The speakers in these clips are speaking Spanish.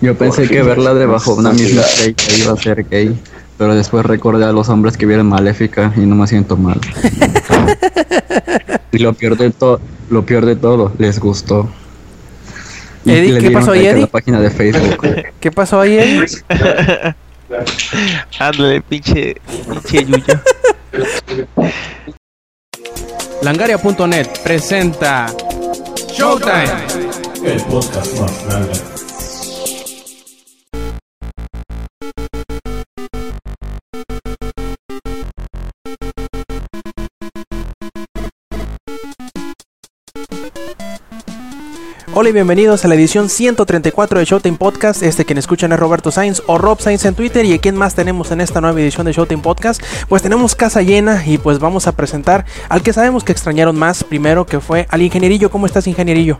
Yo pensé que verla debajo de una misma estrella iba a ser gay, pero después recordé a los hombres que vieron Maléfica y no me siento mal. y lo peor de todo, lo peor de todo, les gustó. Y Eddie, le ¿qué pasó ahí, Eddie? la página de Facebook. ¿Qué pasó ahí, Eddie? Ándale, pinche, pinche yuyo. Langaria.net presenta Showtime. El podcast más grande. Hola y bienvenidos a la edición 134 de Showtime Podcast. Este quien escuchan es Roberto Sainz o Rob Sainz en Twitter. ¿Y a quién más tenemos en esta nueva edición de Showtime Podcast? Pues tenemos casa llena y pues vamos a presentar al que sabemos que extrañaron más primero, que fue al ingenierillo. ¿Cómo estás, ingenierillo?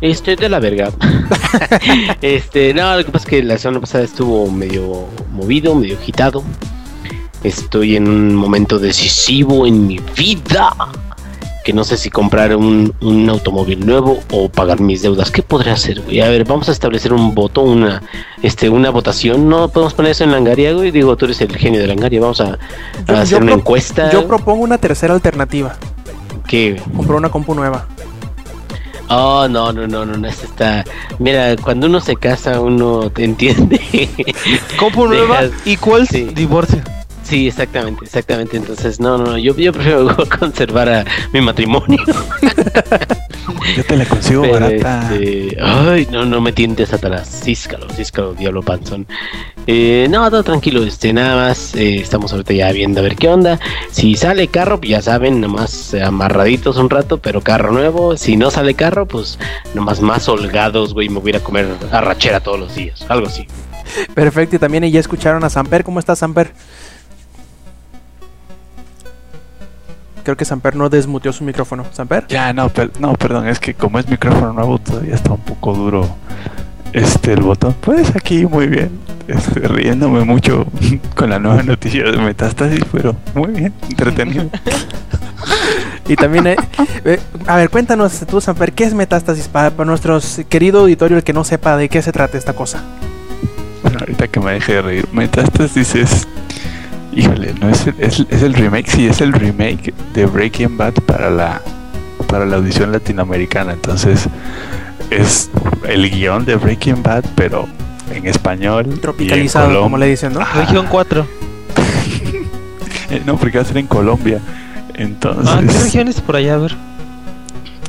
Estoy de la verga. este, no, lo que pasa es que la semana pasada estuvo medio movido, medio agitado. Estoy en un momento decisivo en mi vida. Que no sé si comprar un, un automóvil nuevo o pagar mis deudas. ¿Qué podría hacer, güey? A ver, vamos a establecer un voto, una, este, una votación. No podemos poner eso en Langaria, güey. Digo, tú eres el genio de Langaria. Vamos a, a hacer una encuesta. yo propongo una tercera alternativa. ¿Qué? Comprar una compu nueva. Oh, no, no, no, no, no, esta está. Mira, cuando uno se casa, uno te entiende. Compu nueva Dejas- y cuál Sí. divorcio. Sí, exactamente, exactamente. Entonces, no, no, no, yo, yo prefiero conservar a mi matrimonio. Yo te la consigo Pero, barata. este, ay, no, no me tientes Satanás. Císcalo, císcalo, diablo panzón. Eh, no, todo tranquilo, este, nada más. eh, estamos ahorita ya viendo a ver qué onda. Si sale carro, pues ya saben, nomás amarraditos un rato, pero carro nuevo. Si no sale carro, pues nomás más holgados, güey, me voy a ir a comer arrachera todos los días. Algo así. Perfecto, y también ya escucharon a Samper. ¿Cómo está Samper? Creo que Samper no desmuteó su micrófono. ¿Samper? Ya, no, per- no, perdón, es que como es micrófono nuevo todavía está un poco duro este el botón. Pues aquí muy bien, este, riéndome mucho con la nueva noticia de Metástasis, pero muy bien, entretenido. Y también, eh, eh, a ver, cuéntanos tú, Samper, ¿qué es metástasis para, para nuestro querido auditorio, el que no sepa de qué se trata esta cosa? Bueno, ahorita que me deje de reír, Metástasis es, híjole, no es el, es, es el remake, sí, es el remake de Breaking Bad para la para la audición latinoamericana, entonces es el guion de Breaking Bad, pero en español. y en Tropicalizado, Colom- como le dicen, ¿no? Región 4. Eh, no, porque va a ser en Colombia. Entonces, Ah, ¿qué regiones por allá? A ver.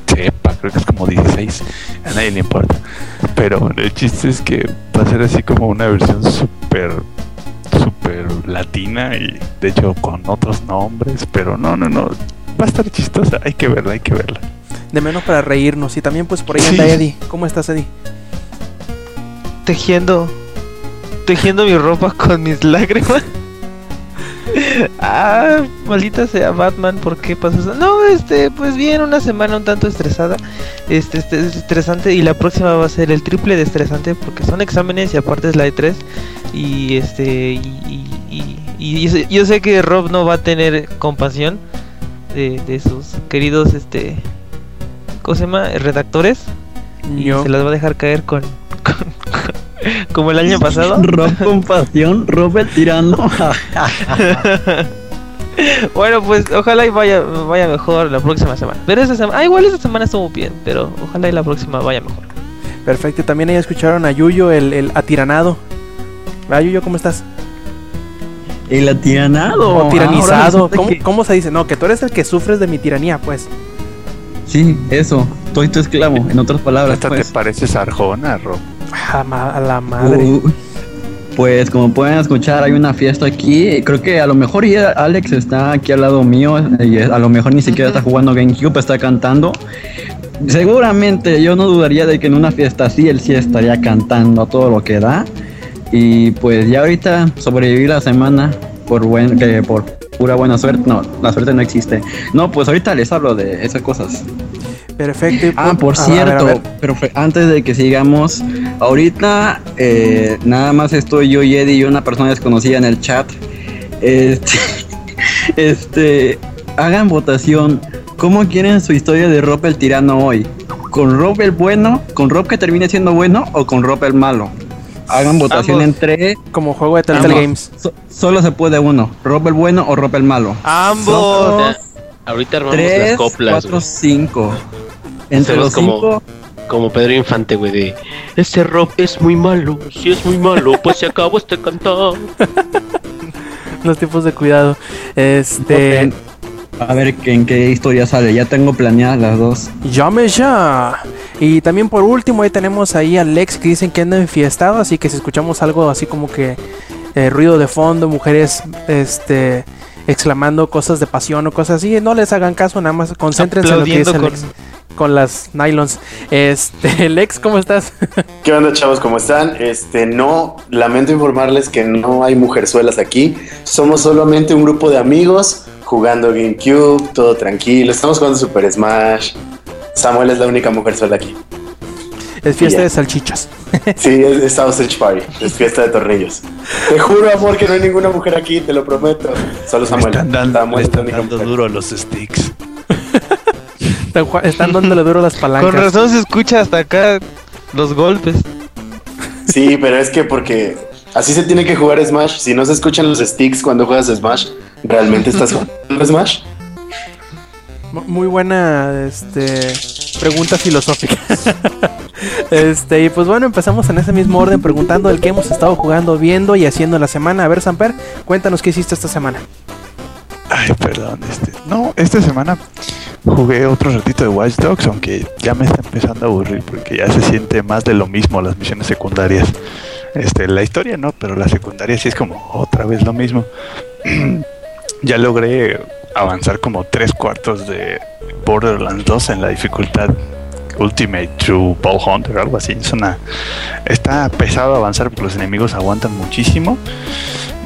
sepa, creo que es como 16. A nadie le importa. Pero el chiste es que va a ser así como una versión súper, súper latina y de hecho con otros nombres. Pero no, no, no. Va a estar chistosa. Hay que verla, hay que verla. De menos para reírnos. Y también, pues por ahí Sí. anda Eddie. ¿Cómo estás, Eddie? Tejiendo. Tejiendo mi ropa con mis lágrimas. ah, maldita sea Batman, ¿por qué pasó eso? No, este, pues bien, una semana un tanto estresada. Este, este, es estresante y la próxima va a ser el triple de estresante porque son exámenes y aparte es la E3. Y este, y, y, y- y yo, sé, yo sé que Rob no va a tener compasión de, de sus queridos, este, ¿cómo se llama? Redactores. Y Yo. se las va a dejar caer con, con- con- como el año pasado. Rob Compasión, Rob el tirano. bueno, pues ojalá y vaya, vaya mejor la próxima semana. Pero esa semana, ah, igual esta semana estuvo bien, pero ojalá y la próxima vaya mejor. Perfecto. Y también ahí escucharon a Yuyo, el, el atiranado. Ah, Yuyo, ¿cómo estás? El atiranado. o tiranizado. Resulta ¿Cómo, que- cómo se dice? No, que tú eres el que sufres de mi tiranía, pues. Sí, eso. Soy tu esclavo, en otras palabras. Hasta pues. te pareces a Arjona, Rob. A, ma- a la madre. Pues como pueden escuchar, hay una fiesta aquí. Creo que a lo mejor ya Alex está aquí al lado mío y a lo mejor ni siquiera está jugando GameCube, está cantando. Seguramente yo no dudaría de que en una fiesta así él sí estaría cantando a todo lo que da. Y pues ya ahorita sobreviví la semana por buen que por pura buena suerte. No, la suerte no existe. No, pues ahorita les hablo de esas cosas. Perfecto. y Ah, por a ver, a cierto, ver. pero antes de que sigamos, ahorita eh, nada más estoy yo y Eddie y una persona desconocida en el chat. Este, este, hagan votación. ¿Cómo quieren su historia de Rob el tirano hoy? ¿Con Rob el bueno? ¿Con Rob que termine siendo bueno? ¿O con Rob el malo? Hagan votación Ambos. entre. Como juego de Telltale. Games. So- solo se puede uno. ¿Rob el bueno o Rob el malo? Ambos. O sea, ahorita armamos las Tres, coplas, cuatro, güey. cinco. Entre Hacemos los como- cinco. Como Pedro Infante, güey, de Este Rob es muy malo, si es muy malo, pues se acabó este cantar. Los tipos de cuidado. Este. A ver en qué historia sale. Ya tengo planeadas las dos. Llame ya. Y también por último ahí tenemos ahí a Lex que dicen que anda enfiestado, así que si escuchamos algo así como que eh, ruido de fondo, mujeres este exclamando cosas de pasión o cosas así, no les hagan caso, nada más concéntrense en lo que dice Aplaudiendo Lex con- con las nylons. Este, Lex, ¿cómo estás? ¿Qué onda, chavos? ¿Cómo están? Este, no, lamento informarles que no hay mujerzuelas aquí. Somos solamente un grupo de amigos jugando GameCube, todo tranquilo. Estamos jugando Super Smash. Samuel es la única mujerzuela aquí. Es fiesta de salchichas. Sí, es, es Sausage Party, es fiesta de tornillos. Te juro, amor, que no hay ninguna mujer aquí, te lo prometo. Solo Samuel. están dando, Samuel están dando mujer. duro a los sticks. Están dándole duro las palancas. Con razón se escucha hasta acá los golpes. Sí, pero es que porque así se tiene que jugar Smash. Si no se escuchan los sticks cuando juegas Smash, ¿realmente estás jugando Smash? Mu- Muy buena este, pregunta filosófica. este, y pues bueno, empezamos en ese mismo orden preguntando el que hemos estado jugando, viendo y haciendo la semana. A ver, Samper, cuéntanos qué hiciste esta semana. Ay, perdón, este. No, esta semana jugué otro ratito de Watch Dogs, aunque ya me está empezando a aburrir porque ya se siente más de lo mismo las misiones secundarias. Este, la historia no, pero la secundaria sí es como otra vez lo mismo. ya logré avanzar como tres cuartos de Borderlands 2 en la dificultad Ultimate True Ball Hunter, algo así. Es una, está pesado avanzar porque los enemigos aguantan muchísimo.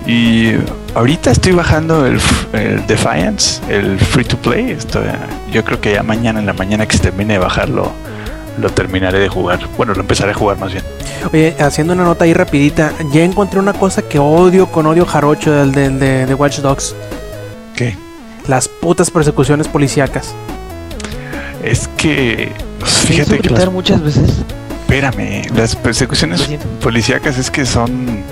Y ahorita estoy bajando el, el Defiance, el free to play. Esto, yo creo que ya mañana en la mañana que se termine de bajarlo, lo terminaré de jugar. Bueno, lo empezaré a jugar más bien. Oye, haciendo una nota ahí rapidita, ya encontré una cosa que odio con odio jarocho del, del- de, de Watch Dogs. ¿Qué? Las putas persecuciones policíacas. Es que, pues, ¿Pienso fíjate que las, muchas veces? espérame, las persecuciones policíacas es que son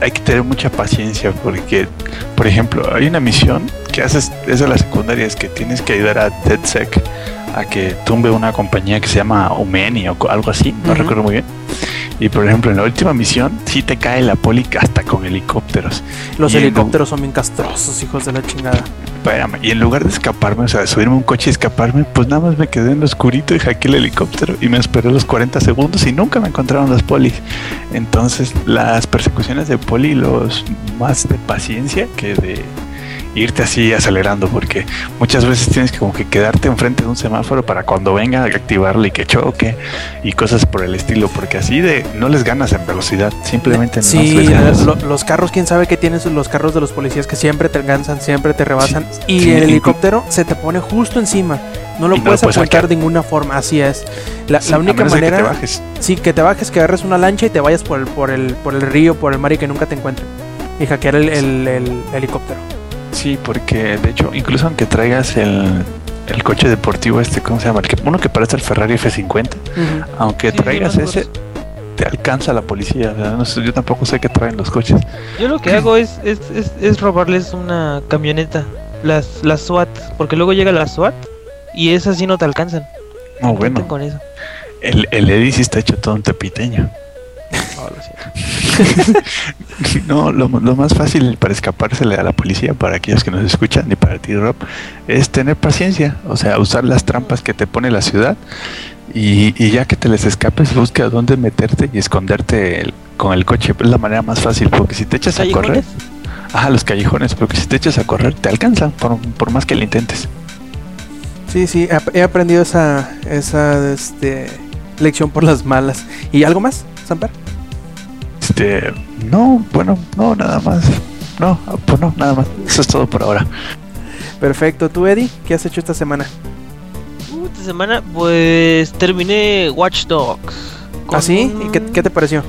hay que tener mucha paciencia porque por ejemplo hay una misión que haces es de la secundaria es que tienes que ayudar a DedSec a que tumbe una compañía que se llama Umeni o algo así no recuerdo muy bien y por ejemplo en la última misión sí te cae la poli hasta con helicópteros Los Y helicópteros son bien castrosos, hijos de la chingada. Espérame, y en lugar de escaparme, o sea, subirme a un coche y escaparme, pues nada más me quedé en lo oscurito y hackeé el helicóptero y me esperé los 40 segundos y nunca me encontraron los polis. Entonces, las persecuciones de poli, los más de paciencia que de irte así acelerando, porque muchas veces tienes que como que quedarte enfrente de un semáforo para cuando venga a activarlo y que choque y cosas por el estilo, porque así de no les ganas en velocidad, simplemente no Sí, les ganas. lo- los carros, quién sabe qué tienes los carros de los policías que siempre te alcanzan, siempre te rebasan. y sí, el helicóptero se te pone justo encima. No lo no puedes apuntar de ninguna forma, así es. La, Sí, la a única de que manera, te bajes. sí, que te bajes, que agarres una lancha y te vayas por el, por el, por el río, por el mar y que nunca te encuentren. Y hackear el, el- el helicóptero. Sí, porque de hecho, incluso aunque traigas el, el coche deportivo este, ¿cómo se llama? El que, uno que parece el Ferrari F50, aunque Sí, traigas sí, o ese, te alcanza la policía. No sé, yo tampoco sé qué traen los coches. Yo lo que hago es, es, es, es robarles una camioneta, las, las SWAT, porque luego llega la SWAT y esas sí no te alcanzan. No, bueno, Con eso. el, el Eddie sí está hecho todo un tepiteño. No, lo, lo más fácil para escapársele a la policía, para aquellos que nos escuchan y para ti, Rob, es tener paciencia. O sea, usar las trampas que te pone la ciudad y, y ya que te les escapes, busca dónde meterte y esconderte el- con el coche. Es la manera más fácil, porque si te echas a correr, ajá, los callejones, porque si te echas a correr, te alcanzan por, por más que lo intentes. Sí, sí, he, he aprendido esa, esa este, lección por las malas. ¿Y algo más, Samper? Este, no, bueno, no, nada más. No, pues no, nada más. Eso es todo por ahora. Perfecto. ¿Tú, Eddie? ¿Qué has hecho esta semana? Uh, esta semana, pues terminé Watch Dogs. ¿Ah, sí? ¿Y qué, un qué te pareció?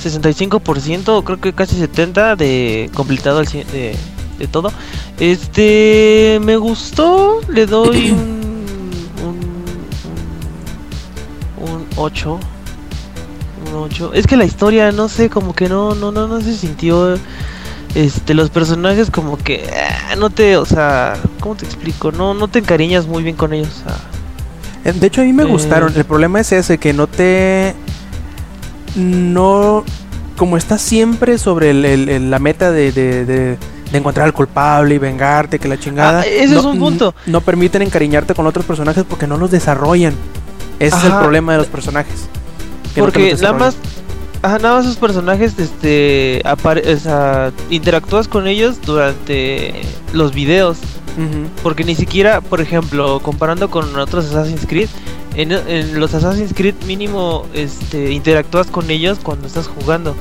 65%, creo que casi 70% de completado al de, de todo. Este me gustó, le doy un, un, 8. Un 8. Es que la historia, no sé, como que no, no, no, no se sintió. Este, los personajes como que ah, no te, o sea, ¿cómo te explico? No, no te encariñas muy bien con ellos. o sea, Eh, De hecho, a mí me Eh. gustaron. El problema es ese, que no te... No... Como estás siempre sobre el- el- el- la meta de, de- de- de encontrar al culpable y vengarte, que la chingada... Ah, ese no, es un punto. No permiten encariñarte con otros personajes porque no los desarrollan. Ese es el problema de los personajes. Que Porque nada más, ajá, nada más esos personajes, este, apare- o sea, interactúas con ellos durante los videos. Porque ni siquiera, por ejemplo, comparando con otros Assassin's Creed, en, en los Assassin's Creed mínimo este, interactúas con ellos cuando estás jugando.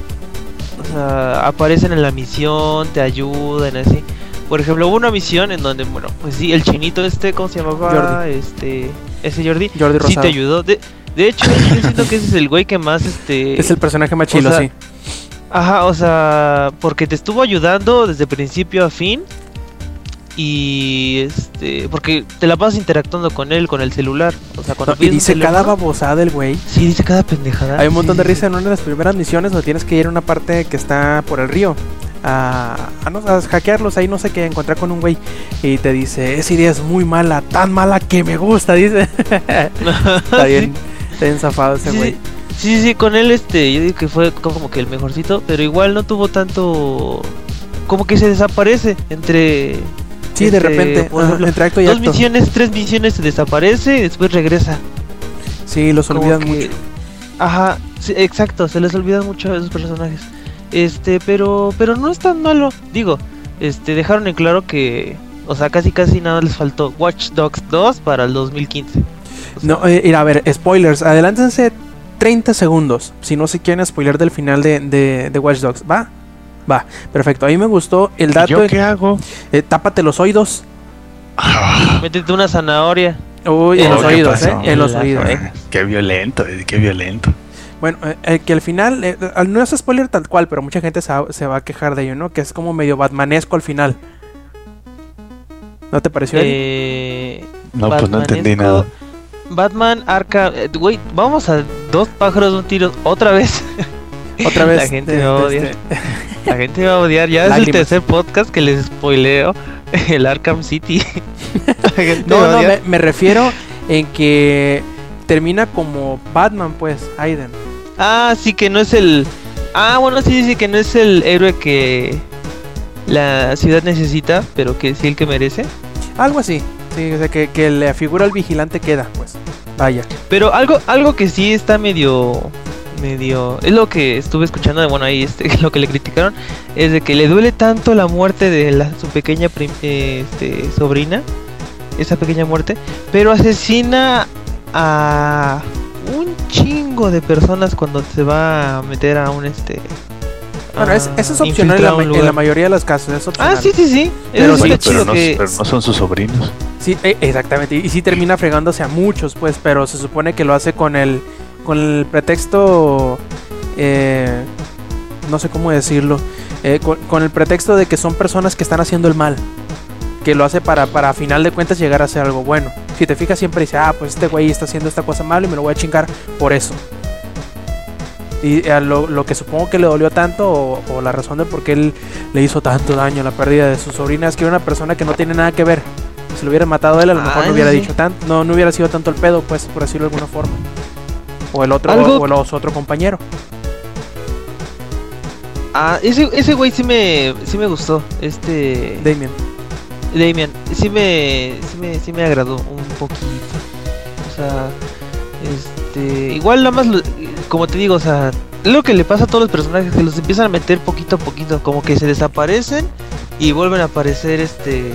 O sea, aparecen en la misión, te ayudan, así. Por ejemplo, hubo una misión en donde, bueno, pues sí, el chinito este, ¿cómo se llamaba? Jordi. Este, ese Jordi, Jordi sí Rosado. te ayudó. De, de hecho, yo siento que ese es el güey que más, este... Es el personaje más chilo, o sea, sí. Ajá, o sea, porque te estuvo ayudando desde principio a fin. Y este, porque te la pasas interactuando con él, con el celular. O sea, cuando No, y dice cada babosada el güey. Sí, dice cada pendejada. Hay un montón Sí, de sí, risa en una de las primeras misiones donde tienes que ir a una parte que está por el río. A, a, no- a hackearlos ahí, no sé qué, encontrar con un güey. Y te dice, esa idea es muy mala, tan mala que me gusta, dice. está bien, está ese Sí, güey. sí, sí, sí, con él este, yo digo que fue como que el mejorcito, pero igual no tuvo tanto... Como que se desaparece entre... Sí, de repente, por ejemplo, entre acto y dos acto. misiones, tres misiones se desaparece y después regresa. Sí, los Como olvidan que- mucho. Ajá, sí, exacto, se les olvidan mucho a esos personajes. Este, pero pero no es tan malo. Digo, este dejaron en claro que o sea, casi casi nada les faltó Watch Dogs 2 para el 2015. O sea, No, eh, mira, a ver, spoilers. Adelántense 30 segundos. Si no se quieren spoiler del final de, de, de Watch Dogs. ¿Va? Va, perfecto. A mí me gustó el ¿Y dato. ¿Yo de- qué hago? eh, tápate los oídos. Ah, métete una zanahoria. Uy, en Oh, los ¿qué oídos, pasó? ¿eh? En los oídos. qué violento, eh, qué violento. Bueno, eh, que al final, eh, no es spoiler tal cual, pero mucha gente se va, se va a quejar de ello, ¿no? Que es como medio batmanesco al final. ¿No te pareció? Eh, No, pues no entendí nada. Batman Arkham, eh, güey, vamos a dos pájaros un tiro otra vez. Otra vez. la gente eh, me odia. este, La gente va a odiar. Ya es el tercer podcast que les spoileo el Arkham City. No, va a no, odiar. me, me refiero en que termina como Batman, pues, Aiden. Ah, sí, que no es el. Ah, bueno, sí, sí, que no es el héroe que la ciudad necesita, pero que sí el que merece. Algo así. Sí, o sea, que, que la figura del vigilante queda, pues. Vaya. Pero algo, algo que sí está medio. medio. Es lo que estuve escuchando de bueno ahí, este, lo que le criticaron. Es de que le duele tanto la muerte de la, su pequeña prim- este, sobrina. Esa pequeña muerte. Pero asesina a un chingo de personas cuando se va a meter a un este. Bueno, es, eso es opcional en la, en mayoría de los casos. Es opcional. Ah, sí, sí, sí. Pero sí, pero, no, que. pero no son sus sobrinos. Eh, exactamente. Y, sí termina fregándose a muchos, pues, pero se supone que lo hace con el, con el pretexto, eh, no sé cómo decirlo, eh, con, el pretexto de que son personas que están haciendo el mal. Que lo hace para, para final de cuentas llegar a hacer algo bueno. Si te fijas siempre dice, ah, pues este güey está haciendo esta cosa mala y me lo voy a chingar por eso. Y eh, lo, lo que supongo que le dolió tanto o, o la razón de por qué él le hizo tanto daño la pérdida de su sobrina es que era una persona que no tiene nada que ver. Si lo hubiera matado él, a lo mejor no hubiera dicho tanto, no, no hubiera sido tanto el pedo, pues, por decirlo de alguna forma. O el otro, Algo- o el otro compañero. Ah, ese, ese güey sí me, sí me gustó. Este. Damien. Damian, sí me, sí me, sí me agradó un poquito. O sea, este, igual nada más, lo- como te digo, o sea, es lo que le pasa a todos los personajes que los empiezan a meter poquito a poquito, como que se desaparecen y vuelven a aparecer, este,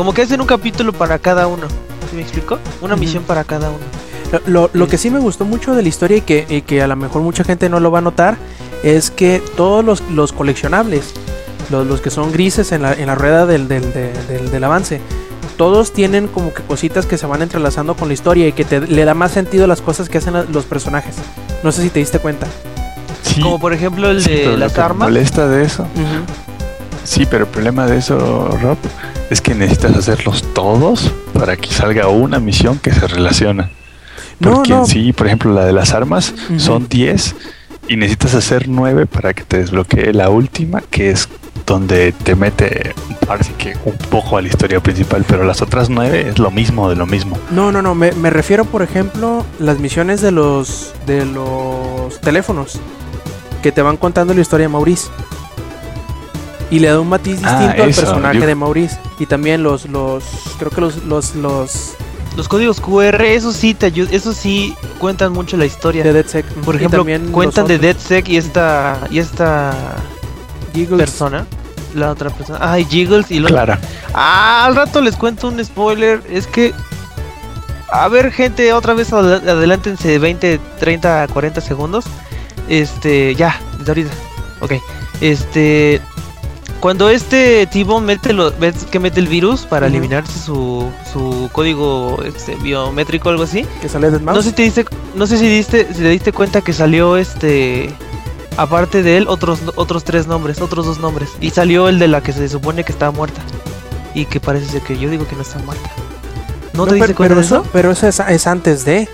como que hacen un capítulo para cada uno. ¿Sí me explico? Una misión para cada uno. Lo, lo- que sí me gustó mucho de la historia y que, y que a lo mejor mucha gente no lo va a notar es que todos los, los coleccionables, los, los que son grises en la, en la rueda del, del, de- del- del avance, todos tienen como que cositas que se van entrelazando con la historia y que te, le da más sentido a las cosas que hacen los personajes. No sé si te diste cuenta. Sí, Como por ejemplo el sí, de lo las armas. molesta de eso. Sí, pero el problema de eso, Rob, es que necesitas hacerlos todos para que salga una misión que se relaciona. Porque no. en sí, por ejemplo, la de las armas son 10 y necesitas hacer 9 para que te desbloquee la última, que es donde te mete parece que un poco a la historia principal, pero las otras 9 es lo mismo de lo mismo. No, no, no, me, me refiero, por ejemplo, las misiones de los de los teléfonos que te van contando la historia de Maurice. Y le da un matiz Ah, distinto al eso, personaje yo- de Maurice. Y también los, los, creo que los, los, los Los códigos QR, eso sí te ayuda, eso sí cuentan mucho la historia. de DeadSec. Por y ejemplo, cuentan de otros, DeadSec y esta y esta Giggles. persona, la otra persona. Ay, Jiggles y los Clara. Ah, al rato les cuento un spoiler. Es que. A ver, gente, otra vez adel- adelántense 20, 30, 40 segundos. Este, ya, desde ahorita. Ok. Este. Cuando este tipo mete lo, ves que mete el virus para eliminarse su, su código este, biométrico o algo así. Que sale de Mouse. No sé si te diste, no sé si diste, si te diste cuenta que salió este aparte de él otros otros tres nombres, otros dos nombres y salió el de la que se supone que estaba muerta y que parece ser que yo digo que no está muerta. ¿No, te diste cuenta pero de eso? Pero eso es, es antes de.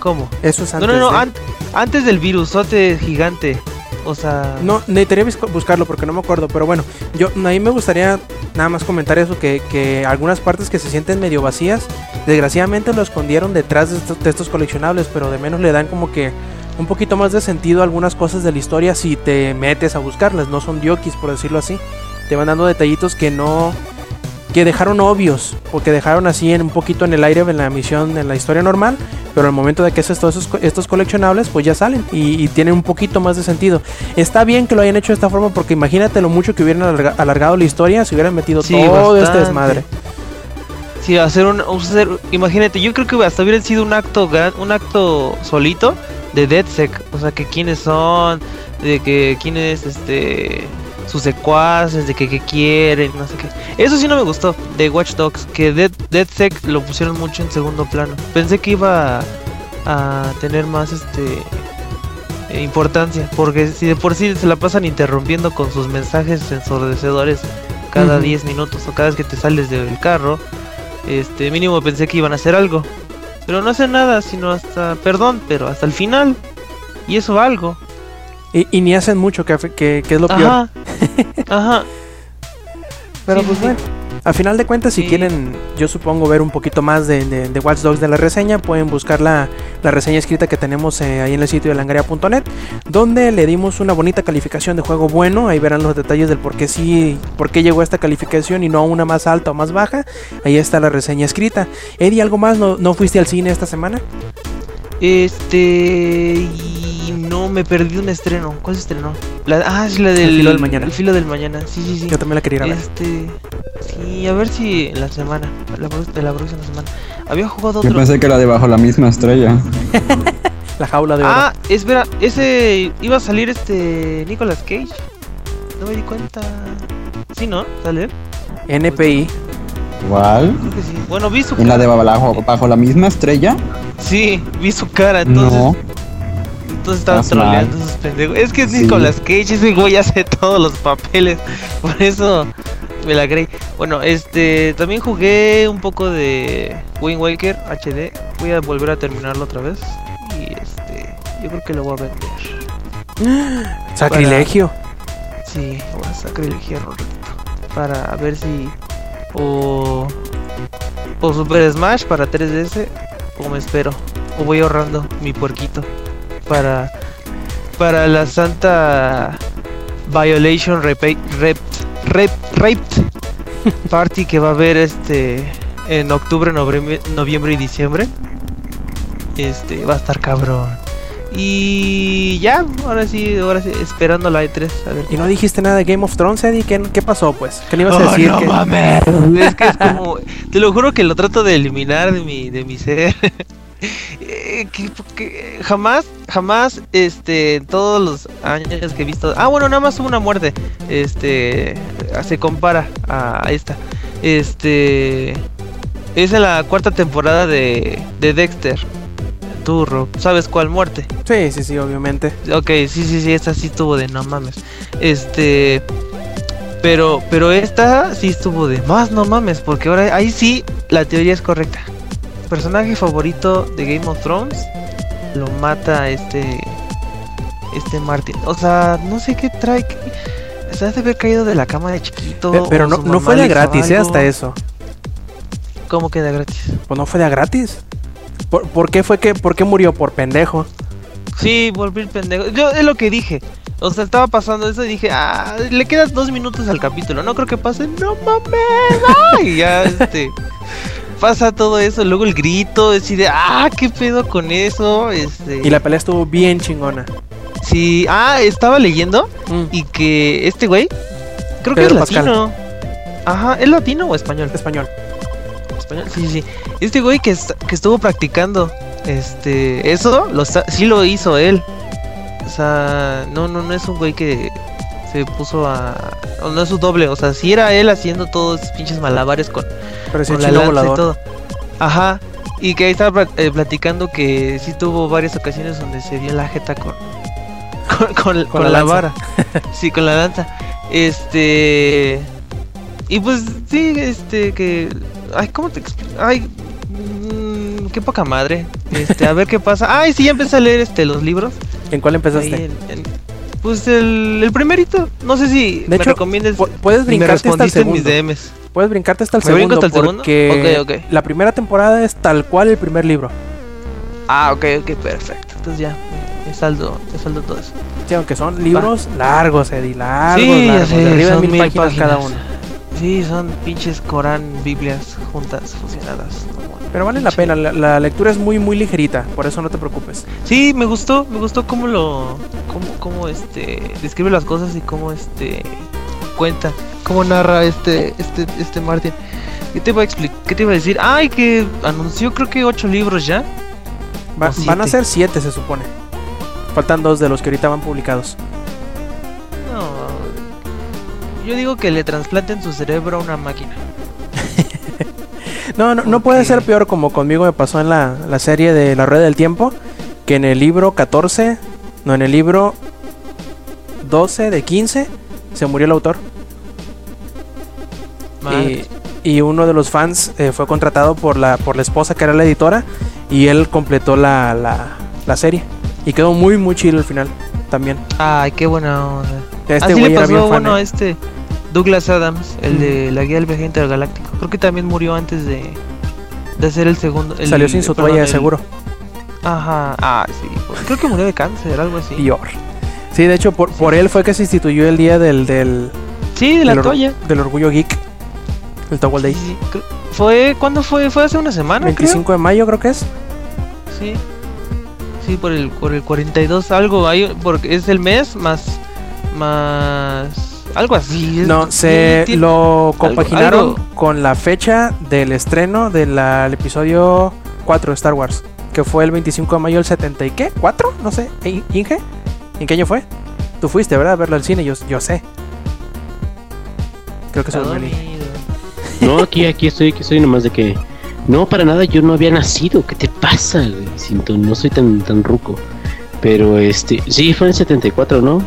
¿Cómo? Eso es No, antes no, no, de. an- antes del virusote gigante. O sea, No, necesitaría buscarlo porque no me acuerdo, pero bueno, yo a mí me gustaría nada más comentar eso, que, que algunas partes que se sienten medio vacías, desgraciadamente lo escondieron detrás de estos, de estos coleccionables, pero de menos le dan como que un poquito más de sentido a algunas cosas de la historia si te metes a buscarlas, no son diokis por decirlo así, te van dando detallitos que no que dejaron obvios, porque dejaron así en un poquito en el aire en la misión, en la historia normal, pero al momento de que haces todos esos co- estos coleccionables, pues ya salen y, y tienen un poquito más de sentido. Está bien que lo hayan hecho de esta forma, porque imagínate lo mucho que hubieran alarga- alargado la historia si hubieran metido Sí, todo este desmadre. sí, hacer un, hacer- imagínate, yo creo que hasta hubiera sido un acto gran, un acto solito de DeadSec, o sea, que quiénes son, de que quiénes este sus secuaces, de que qué quieren, no sé qué. Eso sí no me gustó de Watch Dogs, que Dead, DeadSec lo pusieron mucho en segundo plano. Pensé que iba a, a tener más este importancia, porque si de por sí se la pasan interrumpiendo con sus mensajes ensordecedores cada Ujú. 10 minutos o cada vez que te sales del carro, este mínimo pensé que iban a hacer algo. Pero no hacen nada, sino hasta, perdón, pero hasta el final. Y eso algo. Y, y ni hacen mucho, que, que, que es lo peor. Ajá. Pero Sí, pues sí, bueno, a final de cuentas, si quieren, yo supongo, ver un poquito más de, de, de Watch Dogs de la reseña, pueden buscar la, la reseña escrita que tenemos eh, ahí en el sitio de langaria.net, donde le dimos una bonita calificación de juego bueno. Ahí verán los detalles del por qué sí, por qué llegó a esta calificación y no a una más alta o más baja. Ahí está la reseña escrita. Eddie, ¿algo más? ¿No, no fuiste al cine esta semana? Este. Y no me perdí un estreno. ¿Cuál se estrenó? La, ah, es la del. filo del mañana. El filo del mañana. Sí, sí, sí. Yo también la quería ir a ver. Este. Sí, a ver si en la semana. La, de la próxima semana. Había jugado Yo otro. pensé que era debajo la misma estrella. La jaula de oro. Ah, espera, ese iba a salir este Nicolas Cage. No me di cuenta. Sí, ¿no? ¿Sale? NPI. ¿Cuál? Creo que sí. Bueno, vi su ¿En la cara. de bajo, bajo la misma estrella? Sí, vi su cara, entonces. No. Entonces estaban troleando esos pendejos. Es que es Sí. Nicolas Cage, ese güey hace todos los papeles. Por eso me la creí. Bueno, este. También jugué un poco de Wind Waker HD. Voy a volver a terminarlo otra vez. Y este. Yo creo que lo voy a vender. Sacrilegio. Sí, voy a sacrilegiar un ratito. Para ver si. O. O Super Smash para 3DS. O me espero. O voy ahorrando mi puerquito. Para. Para la Santa. Violation Repa- Rep, Rep, Raped Party que va a haber este. En octubre, noviembre, noviembre y diciembre. Este. Va a estar cabrón. Y ya, ahora sí, ahora sí, esperando la E3. A ver ¿Y no dijiste nada de Game of Thrones, Eddie? ¿Qué, qué pasó, pues? ¿Qué le ibas a Oh, decir? no que- mames. Es que es como. Te lo juro que lo trato de eliminar de mi, de mi ser. Eh, que- que jamás, jamás, este, todos los años que he visto. Ah, bueno, nada más hubo una muerte. Este, se compara a esta. Este, es en la cuarta temporada de, de Dexter. Tú, Rob, ¿sabes cuál muerte? Sí, sí, sí, obviamente. Ok, sí, sí, sí, esta sí estuvo de no mames. Este. Pero, pero esta sí estuvo de más no mames, porque ahora ahí sí la teoría es correcta. Personaje favorito de Game of Thrones lo mata este este Martin. O sea, no sé qué trae. que- Se hace haber caído de la cama de chiquito. Pe- Pero o no, no fue de gratis, ¿eh? Hasta eso. ¿Cómo que de gratis? Pues no fue de gratis. ¿Por, por qué fue que, por qué murió? Por pendejo. Sí, volví pendejo. Yo es lo que dije. O sea, estaba pasando eso y dije, ah, le quedan dos minutos al capítulo. No creo que pase. No mames. Y ya, este. Pasa todo eso. Luego el grito. Decide, ah, qué pedo con eso. Este. Y la pelea estuvo bien chingona. Sí. Ah, estaba leyendo. Mm, Y que este güey. Creo que es Pascal. latino. Ajá, ¿es latino o español? español. español. Sí, sí. Este güey que, est- que estuvo practicando, este, eso, lo sí lo hizo él. O sea, no, no, no es un güey que se puso a, no es su doble. O sea, sí era él haciendo todos esos pinches malabares con, Parecía con la lanza y todo. Ajá. Y que ahí estaba eh, platicando que sí tuvo varias ocasiones donde se dio la jeta con, con, con- con la la, vara. sí, con la lanza. Este. Y pues sí, este que. Ay, ¿cómo te explico? Ay, mm, qué poca madre. Este, a ver qué pasa. Ay, sí, ya empecé a leer este los libros. ¿En cuál empezaste? en- en- pues el, el primerito. No sé si De me hecho, recomiendes. Pu- puedes Me brincarte hasta el en mis segundo. DMs. Puedes brincarte hasta el ¿Me segundo hasta el segundo? porque Ok, ok. la primera temporada es tal cual el primer libro. Ah, ok, ok, perfecto. Entonces ya, me- saldo, me saldo todo eso. Sí, aunque son libros largos, Eddie, largos, sí, largos, sé, de arriba de son mil, mil páginas, cada uno. Sí, son pinches Corán, Biblias juntas, fusionadas. Pero vale la pena, la, la lectura es muy muy ligerita, por eso no te preocupes. Sí, me gustó, me gustó cómo lo, cómo, cómo este, describe las cosas y cómo este, cuenta, cómo narra este, este, este Martin. ¿Qué te iba a explicar? ¿Qué te iba a decir? Ay, que anunció creo que ocho libros ya. Va- van a ser siete se supone. Faltan dos de los que ahorita van publicados. No, yo digo que le trasplanten su cerebro a una máquina. No, no, no puede ser peor como conmigo me pasó en la, la serie de La Rueda del Tiempo, que en el libro 14, no, en el libro 12 de 15 se murió el autor. Y, y uno de los fans eh, fue contratado por la, por la esposa que era la editora y él completó la, la, la serie. Y quedó muy, muy chido al final también. Ay, qué buena onda. Este Así güey le pasó bueno eh. este Douglas Adams, el de la guía del viaje intergaláctico. Creo que también murió antes de, de hacer el segundo. el- Salió sin su toalla, el- seguro. Ajá, ah, sí. pues, Creo que murió de cáncer, algo así. Peor. Sí, de hecho, por, por él fue que se instituyó el día del, del, Sí, de la del, or- toalla. del orgullo geek. El Towel Day. Sí, Fue, ¿cuándo fue? Fue hace una semana, 25 de mayo creo que es. Sí. Sí, por el, por el 42, algo. Hay, porque es el mes más. Más. Algo así. es- No, se tiene- lo compaginaron algo. con la fecha del estreno del episodio 4 de Star Wars, que fue el 25 de mayo del 70 y qué? ¿4? No sé. ¿I- ¿Inge? ¿En qué año fue? Tú fuiste, ¿verdad? A verlo al cine, yo, yo sé. Creo que dormido. No, aquí, aquí estoy, aquí estoy nomás de que. No, para nada, yo no había nacido. ¿Qué te pasa, güey? Siento, no soy tan, tan ruco. Pero este, sí, fue en el 74, ¿no?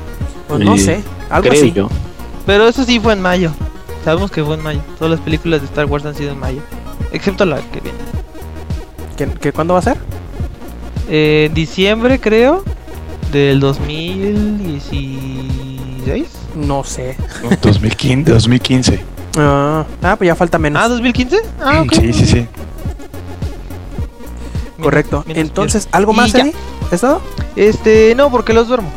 Pues no Eh, sé, algo Creo así. yo. Pero eso sí fue en mayo. Sabemos que fue en mayo. Todas las películas de Star Wars han sido en mayo. Excepto la que viene. ¿Que, que cuándo va a ser? Eh, En diciembre, creo. Del 2016. No sé. 2015, 2015. Ah, ah, pues ya falta menos. Ah, 2015. Ah, ok. Sí, sí, sí. Menos- Correcto. menos Entonces, ¿algo más. Eddie? ¿Es todo? Este, no, porque los duermo.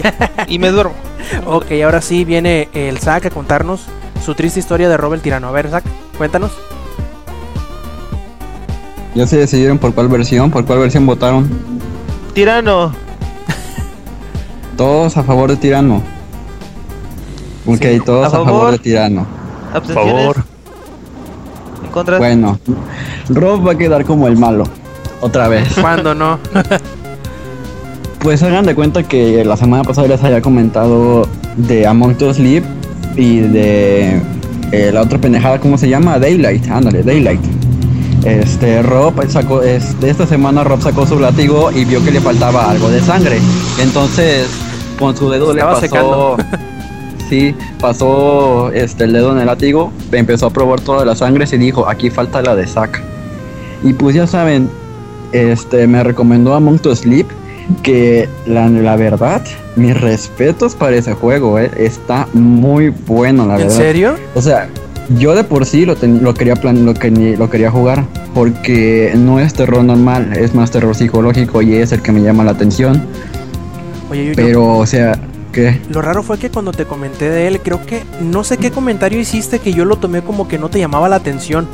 Y me duermo. Ok, ahora sí viene el Zack a contarnos su triste historia de Rob el Tirano. A ver, Zack, cuéntanos. Ya se decidieron por cuál versión, por cuál versión votaron. Tirano. Todos a favor de Tirano. Ok, Sí, todos a a favor, de Tirano. Por Abstenciones. favor. En contra. Bueno, Rob va a quedar como el malo. Otra vez. ¿Cuándo no? Pues hagan de cuenta que la semana pasada les había comentado de Among Us Sleep y de eh, la otra pendejada, ¿cómo se llama? Daylight, ándale, Daylight. Este, Rob sacó, es, de esta semana Rob sacó su látigo y vio que le faltaba algo de sangre. Entonces, con su dedo le pasó. secando. Sí, pasó este, el dedo en el látigo, empezó a probar toda la sangre y dijo, aquí falta la de Zack. Y pues ya saben, este me recomendó Among to Sleep que la, la verdad, mis respetos para ese juego, eh, está muy bueno, la ¿En verdad. serio? O sea, yo de por sí lo, ten- lo quería plan lo, que lo quería jugar porque no es terror normal, es más terror psicológico y es el que me llama la atención. Oye, yo, Pero, o sea, ¿qué? lo raro fue que cuando te comenté de él, creo que no sé qué comentario hiciste que yo lo tomé como que no te llamaba la atención.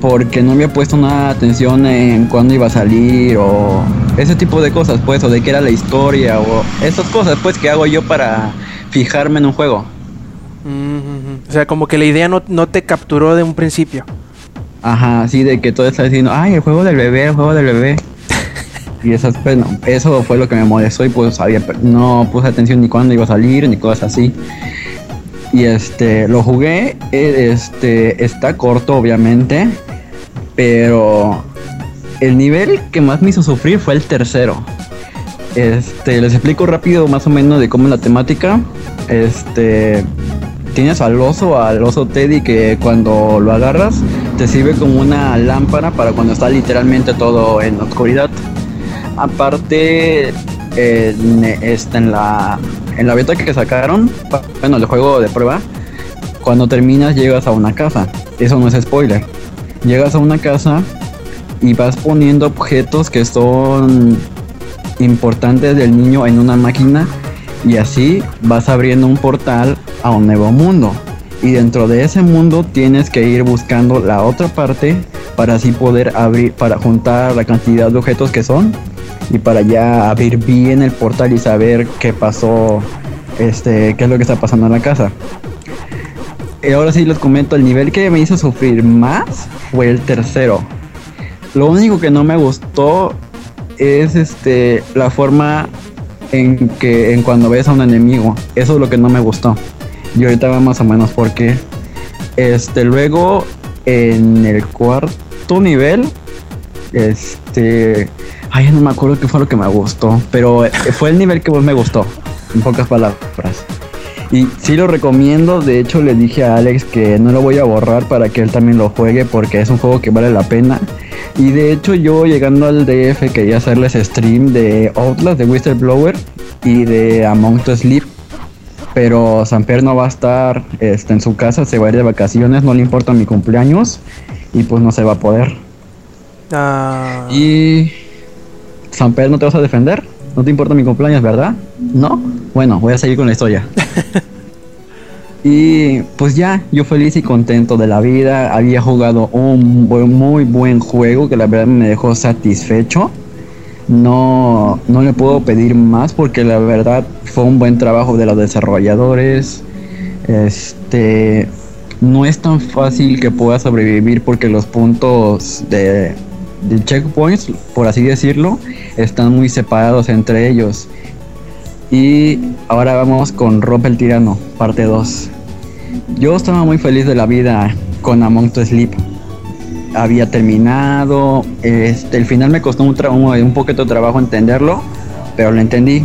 Porque no había puesto nada de atención en cuándo iba a salir o ese tipo de cosas, pues, o de qué era la historia o esas cosas, pues, que hago yo para fijarme en un juego. Mm. O sea, como que la idea no, no te capturó de un principio. Ajá, así de que todo está diciendo, ay, el juego del bebé, el juego del bebé. y esas, pues, no, eso fue lo que me molestó y pues había, no puse atención ni cuándo iba a salir ni cosas así. Y este, lo jugué, eh, este, está corto obviamente, pero el nivel que más me hizo sufrir fue el tercero. Este, les explico rápido más o menos de cómo es la temática. Este, tienes al oso, al oso Teddy que cuando lo agarras te sirve como una lámpara para cuando está literalmente todo en oscuridad. Aparte, en, este, en la en la beta que sacaron, bueno, el juego de prueba, cuando terminas llegas a una casa. Eso no es spoiler. Llegas a una casa y vas poniendo objetos que son importantes del niño en una máquina y así vas abriendo un portal a un nuevo mundo. Y dentro de ese mundo tienes que ir buscando la otra parte para así poder abrir, para juntar la cantidad de objetos que son y para ya abrir bien el portal y saber qué pasó, este, qué es lo que está pasando en la casa. Y ahora sí les comento, el nivel que me hizo sufrir más fue el tercero. Lo único que no me gustó es este la forma en que en cuando ves a un enemigo. Eso es lo que no me gustó. Y ahorita va más o menos por qué. Este, luego en el cuarto nivel, este, ay, no me acuerdo qué fue lo que me gustó, pero fue el nivel que más me gustó, en pocas palabras. Y sí lo recomiendo, de hecho le dije a Alex que no lo voy a borrar para que él también lo juegue porque es un juego que vale la pena. Y de hecho yo llegando al DF quería hacerles stream de Outlast, de Whistleblower y de Among the Sleep. Pero Samper no va a estar este, en su casa, se va a ir de vacaciones, no le importa mi cumpleaños y pues no se va a poder. Ah, Y Samper, ¿no te vas a defender? No te importa mi cumpleaños, ¿verdad? ¿No? Bueno, voy a seguir con la historia. y pues ya, yo feliz y contento de la vida. Había jugado un muy buen juego que la verdad me dejó satisfecho. No, no le puedo pedir más porque la verdad fue un buen trabajo de los desarrolladores. Este no es tan fácil que pueda sobrevivir porque los puntos de, de checkpoints, por así decirlo, están muy separados entre ellos. Y ahora vamos con Rob el Tirano, parte 2. Yo estaba muy feliz de la vida con Among to Sleep. Había terminado, este, el final me costó un, un, un poquito de trabajo entenderlo, pero lo entendí.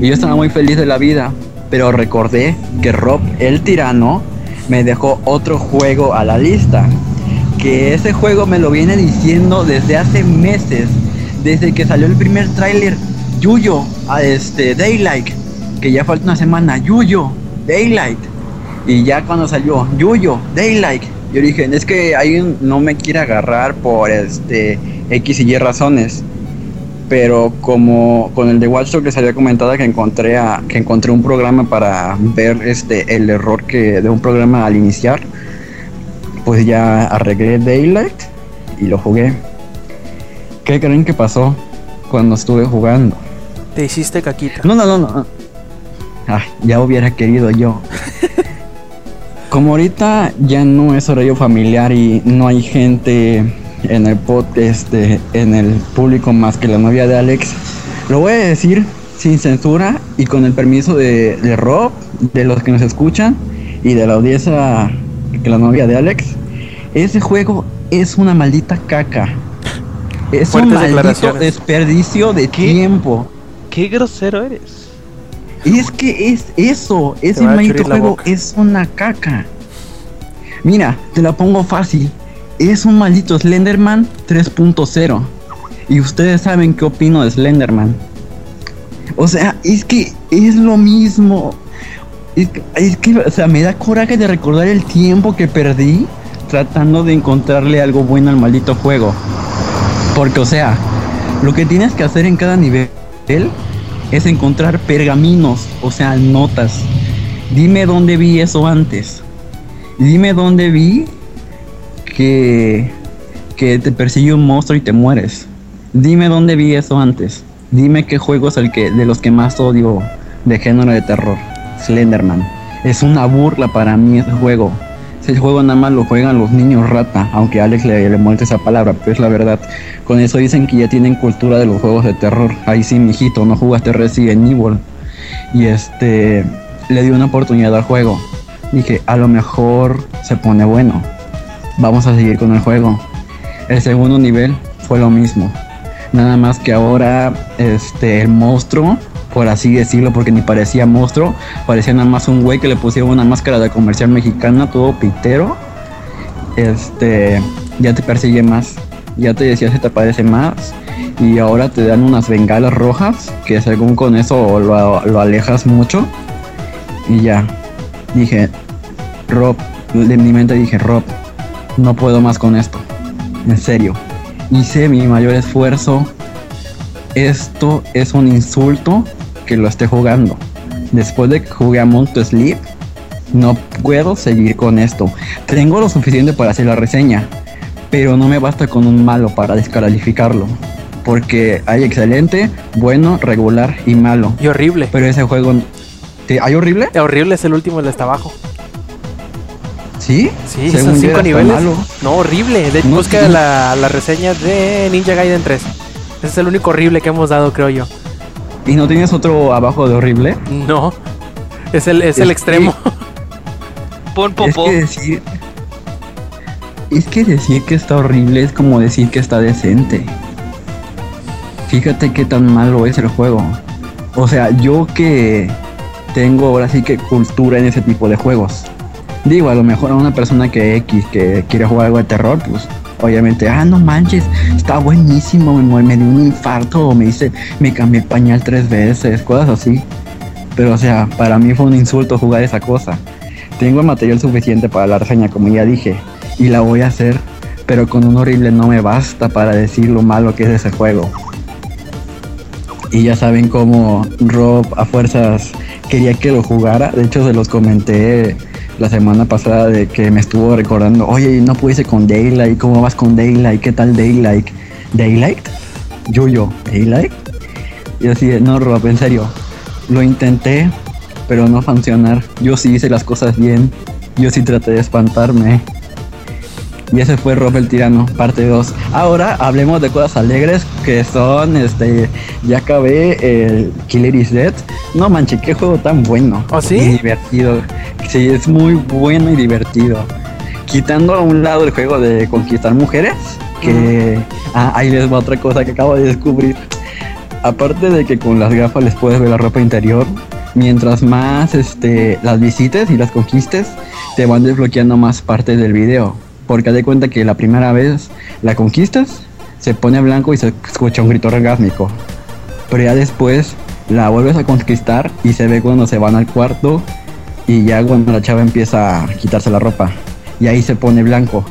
Y yo estaba muy feliz de la vida, pero recordé que Rob el Tirano me dejó otro juego a la lista. Que ese juego me lo viene diciendo desde hace meses, desde que salió el primer tráiler Yuyo a este Daylight, que ya falta una semana, Yuyo, Daylight. Y ya cuando salió Yuyo, Daylight, yo dije, es que ahí no me quiere agarrar por este X y Y razones. Pero como con el de Watch les había comentado que encontré a, que encontré un programa para ver este el error que de un programa al iniciar, pues ya arreglé Daylight y lo jugué. ¿Qué creen que pasó cuando estuve jugando? te hiciste caquita. No, no, no, no. Ay, ya hubiera querido yo. Como ahorita ya no es horario familiar y no hay gente en el pod, este, en el público más que la novia de Alex, lo voy a decir sin censura y con el permiso de, de Rob, de los que nos escuchan y de la audiencia que la novia de Alex. Ese juego es una maldita caca. Es un maldito desperdicio de ¿Qué? tiempo. Qué grosero eres. Es que es eso, ese maldito juego es una caca. Mira, te la pongo fácil. es un maldito Slenderman 3.0. Y ustedes saben qué opino de Slenderman. O sea, es que es lo mismo. Es que, es que, o sea, me da coraje de recordar el tiempo que perdí tratando de encontrarle algo bueno al maldito juego. Porque, o sea, lo que tienes que hacer en cada nivel es encontrar pergaminos, o sea, notas. Dime dónde vi eso antes. Dime dónde vi que, que te persigue un monstruo y te mueres. Dime dónde vi eso antes. Dime qué juego es el que de los que más odio de género de terror. Slenderman. Es una burla para mí ese juego. Ese juego nada más lo juegan los niños rata, aunque Alex le, le moleste esa palabra, pero es la verdad. Con eso dicen que ya tienen cultura de los juegos de terror. Ahí sí, mijito, no jugaste Resident Evil. Y este, le di una oportunidad al juego. Dije, a lo mejor se pone bueno. Vamos a seguir con el juego. El segundo nivel fue lo mismo. Nada más que ahora este el monstruo, por así decirlo, porque ni parecía monstruo, parecía nada más un güey que le pusieron una máscara de comercial mexicana, todo pitero. Este, ya te persigue más, ya te decía se te parece más. Y ahora te dan unas bengalas rojas, que según con eso lo, lo alejas mucho. Y ya, dije, Rob, de mi mente dije, Rob, no puedo más con esto. En serio. Hice mi mayor esfuerzo. Esto es un insulto que lo esté jugando. Después de que jugué a Mount to Sleep, no puedo seguir con esto. Tengo lo suficiente para hacer la reseña, pero no me basta con un malo para descalificarlo. Porque hay excelente, bueno, regular y malo. Y horrible. Pero ese juego... ¿te- ¿Hay horrible? Horrible es el último, el de hasta abajo. ¿Sí? Sí, Según son cinco niveles. malo. No, horrible. De, No, busca sí. la, la reseña de Ninja Gaiden 3. Ese es el único horrible que hemos dado, creo yo. ¿Y no tienes otro abajo de horrible? No. Es el, es el Es extremo. Pon Es popó. que decir. Es que decir que está horrible es como decir que está decente. Fíjate qué tan malo es el juego. O sea, yo que tengo ahora sí que cultura en ese tipo de juegos. Digo, a lo mejor a una persona que X que quiere jugar algo de terror, pues obviamente, ah, no manches, está buenísimo, me, me dio un infarto o me hice, me cambié el pañal tres veces, cosas así. Pero o sea, para mí fue un insulto jugar esa cosa. Tengo el material suficiente para la reseña, como ya dije, y la voy a hacer, pero con un horrible no me basta para decir lo malo que es ese juego. Y ya saben cómo Rob a fuerzas quería que lo jugara. De hecho, se los comenté la semana pasada de que me estuvo recordando, oye, no pudiste con Daylight, ¿cómo vas con Daylight? ¿Qué tal Daylight? ¿Daylight? Yo-yo, ¿Daylight? Y así, no, Rob, en serio, lo intenté, pero no funcionar. Yo sí hice las cosas bien, yo sí traté de espantarme. Y ese fue Rob el Tirano, parte 2. Ahora hablemos de cosas alegres que son, este, ya acabé el Killer is Dead. No manches, qué juego tan bueno. ¿Oh, sí? Y divertido. Sí, es muy bueno y divertido. Quitando a un lado el juego de conquistar mujeres, que ah, ahí les va otra cosa que acabo de descubrir. Aparte de que con las gafas les puedes ver la ropa interior, mientras más este, las visites y las conquistes, te van desbloqueando más partes del video. Porque haz de cuenta que la primera vez la conquistas, se pone blanco y se escucha un grito orgásmico. Pero ya después la vuelves a conquistar y se ve cuando se van al cuarto y ya cuando la chava empieza a quitarse la ropa. Y ahí se pone blanco.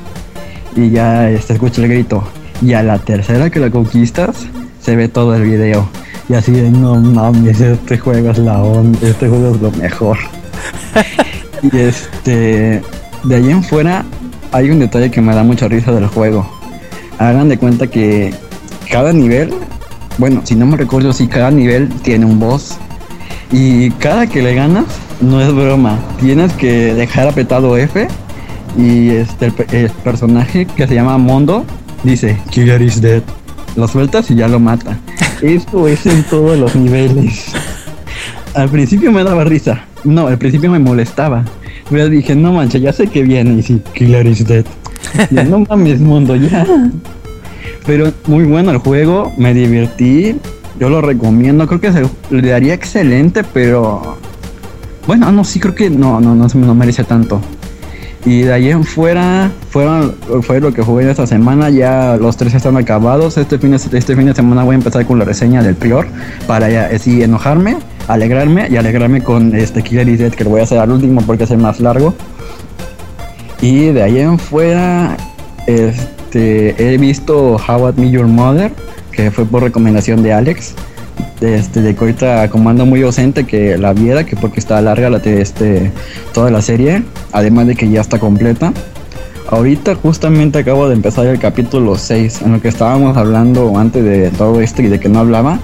Y ya se escucha el grito. Y a la tercera que la conquistas, se ve todo el video. Y así de, no mames, este juego es la onda, este juego es lo mejor. y este, de ahí en fuera, hay un detalle que me da mucha risa del juego. Hagan de cuenta que cada nivel, bueno, si no me recuerdo, si cada nivel tiene un boss. Y cada que le ganas, no es broma, tienes que dejar apretado F y este, el, el personaje que se llama Mondo dice, Killer is dead. Lo sueltas y ya lo mata. Esto es en todos los niveles. Al principio me daba risa. No, al principio me molestaba. Dije, no manches, ya sé que viene. Y sí, Killer is dead. Yo, no mames, mundo, ya. Pero muy bueno el juego, me divertí. Yo lo recomiendo, creo que se, le daría excelente, pero. Bueno, no, sí, creo que no, no, no, no merece tanto. Y de ahí en fuera, fueron, fue lo que jugué esta semana. Ya los tres están acabados. Este fin, de, este fin de semana voy a empezar con la reseña del Prior para ya, así enojarme, alegrarme y alegrarme con este Killer is Dead que lo voy a hacer al último porque es el más largo. Y de ahí en fuera, este, he visto How I Met Your Mother, que fue por recomendación de Alex. Este, de que ahorita como anda muy ausente que la viera, que porque está larga la, este, toda la serie, además de que ya está completa. Ahorita justamente acabo de empezar el capítulo 6, en lo que estábamos hablando antes de todo esto y de que no hablaba,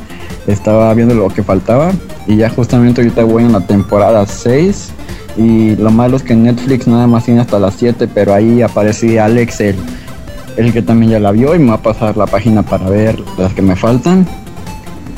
estaba viendo lo que faltaba y ya justamente ahorita voy en la temporada 6 y lo malo es que Netflix nada más tiene hasta las 7, pero ahí aparecía Alex, el, el que también ya la vio y me va a pasar la página para ver las que me faltan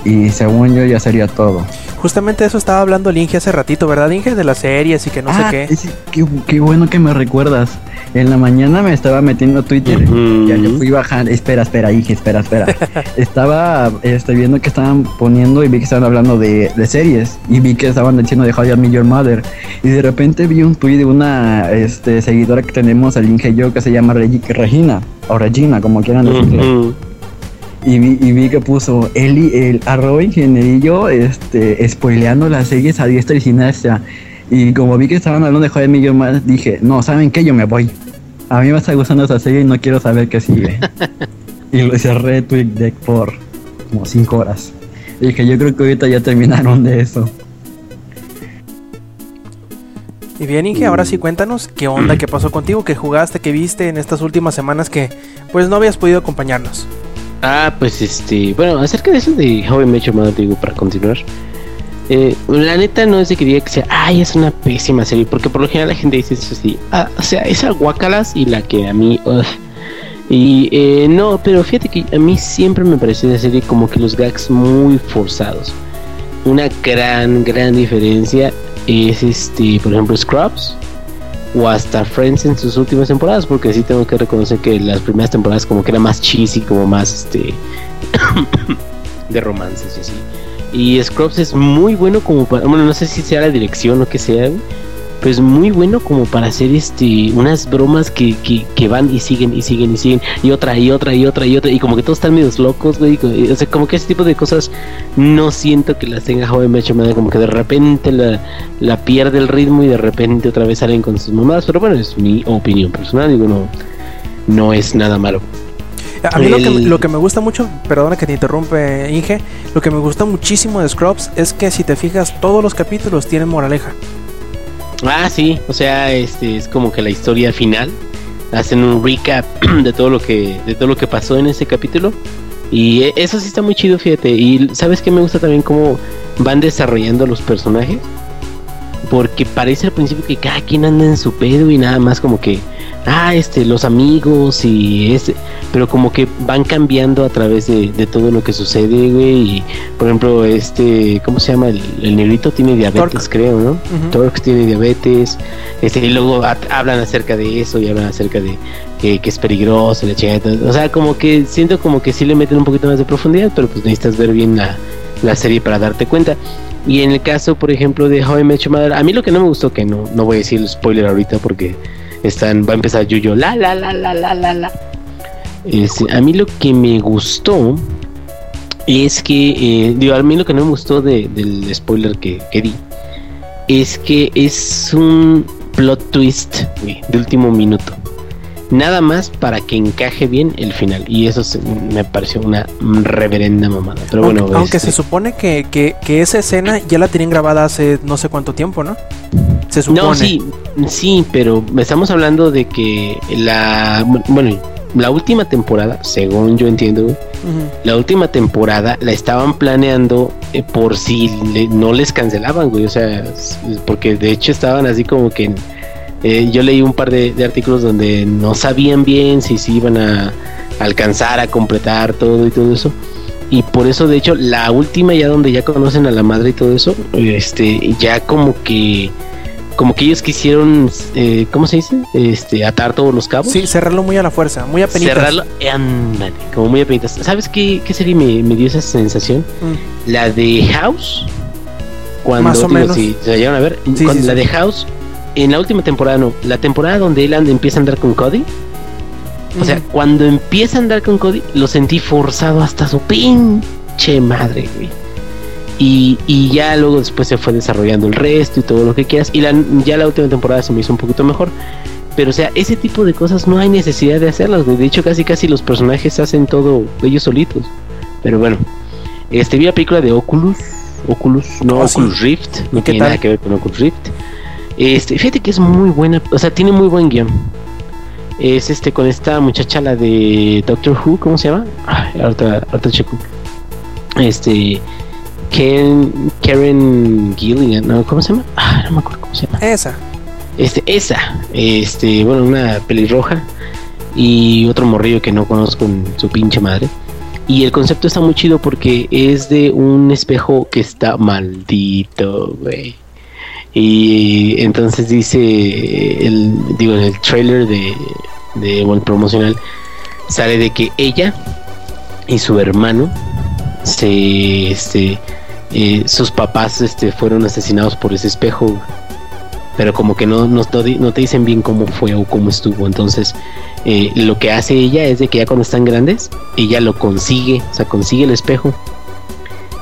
y según yo ya sería todo. Justamente eso estaba hablando Linge hace ratito, ¿verdad, Linge? De las series y que no Ah, sé qué. sí, qué. qué bueno que me recuerdas. En la mañana me estaba metiendo a Twitter. Ya le fui bajando. Espera, espera, hija, espera, espera. estaba este, viendo que estaban poniendo y vi que estaban hablando de, de series. Y vi que estaban diciendo de How I Met Your Mother. Y de repente vi un tweet de una este, seguidora que tenemos, el Inge y yo, que se llama Regi- Regina. O Regina, como quieran decirle. Y vi, y vi que puso Eli, el arroba ingenierillo, este, spoileando las series a diestra y siniestra. Y como vi que estaban hablando de Joder Millón más, dije, no, ¿saben qué? Yo me voy. A mí me está gustando esa serie y no quiero saber qué sigue. y lo cerré TweetDeck por como 5 horas. Y dije, yo creo que ahorita ya terminaron de eso. Y bien, Inge, ahora sí cuéntanos qué onda, qué pasó contigo, qué jugaste, qué viste en estas últimas semanas que pues no habías podido acompañarnos. Ah, pues este, bueno, acerca de eso de How I Met digo, para continuar. Eh, la neta no es de que diga que sea, ay, es una pésima serie, porque por lo general la gente dice eso así, ah, o sea, esa guacalas y la que a mí, ugh. y eh, no, pero fíjate que a mí siempre me pareció esa serie como que los gags muy forzados. Una gran, gran diferencia es este, por ejemplo, Scrubs o hasta Friends en sus últimas temporadas, porque sí tengo que reconocer que las primeras temporadas como que era más cheesy, como más este de romances y así. Y Scrubs es muy bueno como para, bueno, no sé si sea la dirección o que sea, güey, pero es muy bueno como para hacer este unas bromas que, que, que van y siguen y siguen y siguen y otra y otra y otra y otra y como que todos están medios locos, güey, o sea, como que ese tipo de cosas no siento que las tenga Met Your Mother, como que de repente la, la pierde el ritmo y de repente otra vez salen con sus mamadas, pero bueno, es mi opinión personal, digo, no, no es nada malo. A mí lo, que, lo que me gusta mucho, perdona que te interrumpe, Inge, lo que me gusta muchísimo de Scrubs es que si te fijas, todos los capítulos tienen moraleja. Ah, sí, o sea, este es como que la historia final. Hacen un recap de todo lo que de todo lo que pasó en ese capítulo y e- eso sí está muy chido, fíjate. Y sabes que me gusta también cómo van desarrollando los personajes, porque parece al principio que cada quien anda en su pedo y nada más como que ah, este los amigos y este, pero como que van cambiando a través de, de todo lo que sucede, güey. Y por ejemplo, este, ¿cómo se llama? El, el negrito tiene diabetes, Torque. creo, ¿no? Tiene diabetes, este, y luego ha- hablan acerca de eso y hablan acerca de que, que es peligroso, la chingada, o sea, como que siento como que sí le meten un poquito más de profundidad, pero pues necesitas ver bien la, la serie para darte cuenta. Y en el caso, por ejemplo, de How I Met Your Mother, a mí lo que no me gustó, que no, no voy a decir el spoiler ahorita porque están, va a empezar Yuyo, la, la, la, la, la, la, la. Este, a mí lo que me gustó es que, eh, digo, a mí lo que no me gustó de- del spoiler que, que di es que es un plot twist de último minuto. Nada más para que encaje bien el final. Y eso se- me pareció una reverenda mamada. Pero aunque bueno, aunque este, se supone que, que, que esa escena ya la tenían grabada hace no sé cuánto tiempo, ¿no? Se supone. No, sí, sí, pero estamos hablando de que la. Bueno, la última temporada, según yo entiendo, la última temporada la estaban planeando eh, por si le- no les cancelaban, güey. O sea, porque de hecho estaban así como que. Eh, yo leí un par de, de artículos donde no sabían bien si se iban a alcanzar a completar todo y todo eso. Y por eso, de hecho, la última ya donde ya conocen a la madre y todo eso, este, ya como que. Como que ellos quisieron, eh, ¿cómo se dice? Este, atar todos los cabos Sí, cerrarlo muy a la fuerza, muy apenitas. cerrarlo, eh, ándale, como muy apenitas. ¿Sabes qué, qué serie me, me dio esa sensación? Mm. La de House. Cuando, Más o digo, menos. si se la llevan a ver, Sí, la sí. de House, en la última temporada no, la temporada donde él empieza a andar con Cody. O sea, cuando empieza a andar con Cody, lo sentí forzado hasta su pinche madre, güey. Y, y ya luego después se fue desarrollando el resto y todo lo que quieras. Y la, ya la última temporada se me hizo un poquito mejor. Pero o sea, ese tipo de cosas no hay necesidad de hacerlas, güey. De hecho, casi casi los personajes hacen todo ellos solitos. Pero bueno, este vi la película de Oculus. Oculus, no Oh, sí. Oculus Rift. No ¿Y qué tiene tal? nada que ver con Oculus Rift. Este, fíjate que es muy buena, o sea, tiene muy buen guion. Es este con esta muchacha, la de Doctor Who, ¿cómo se llama? Ay, ahorita, ahorita checo. Este, Ken, Karen Gillian, ¿no? ¿Cómo se llama? Ah, no me acuerdo cómo se llama. Esa. Este, esa, este, bueno, una pelirroja y otro morrillo que no conozco en su pinche madre. Y el concepto está muy chido porque es de un espejo que está maldito, güey. Y entonces dice, el, digo, en el trailer de, de bueno, promocional, sale de que ella y su hermano se, este, eh, sus papás, este, fueron asesinados por ese espejo. pero como que no, no, no te dicen bien cómo fue o cómo estuvo. Entonces, eh, lo que hace ella es de que ya cuando están grandes, ella lo consigue, o sea, consigue el espejo.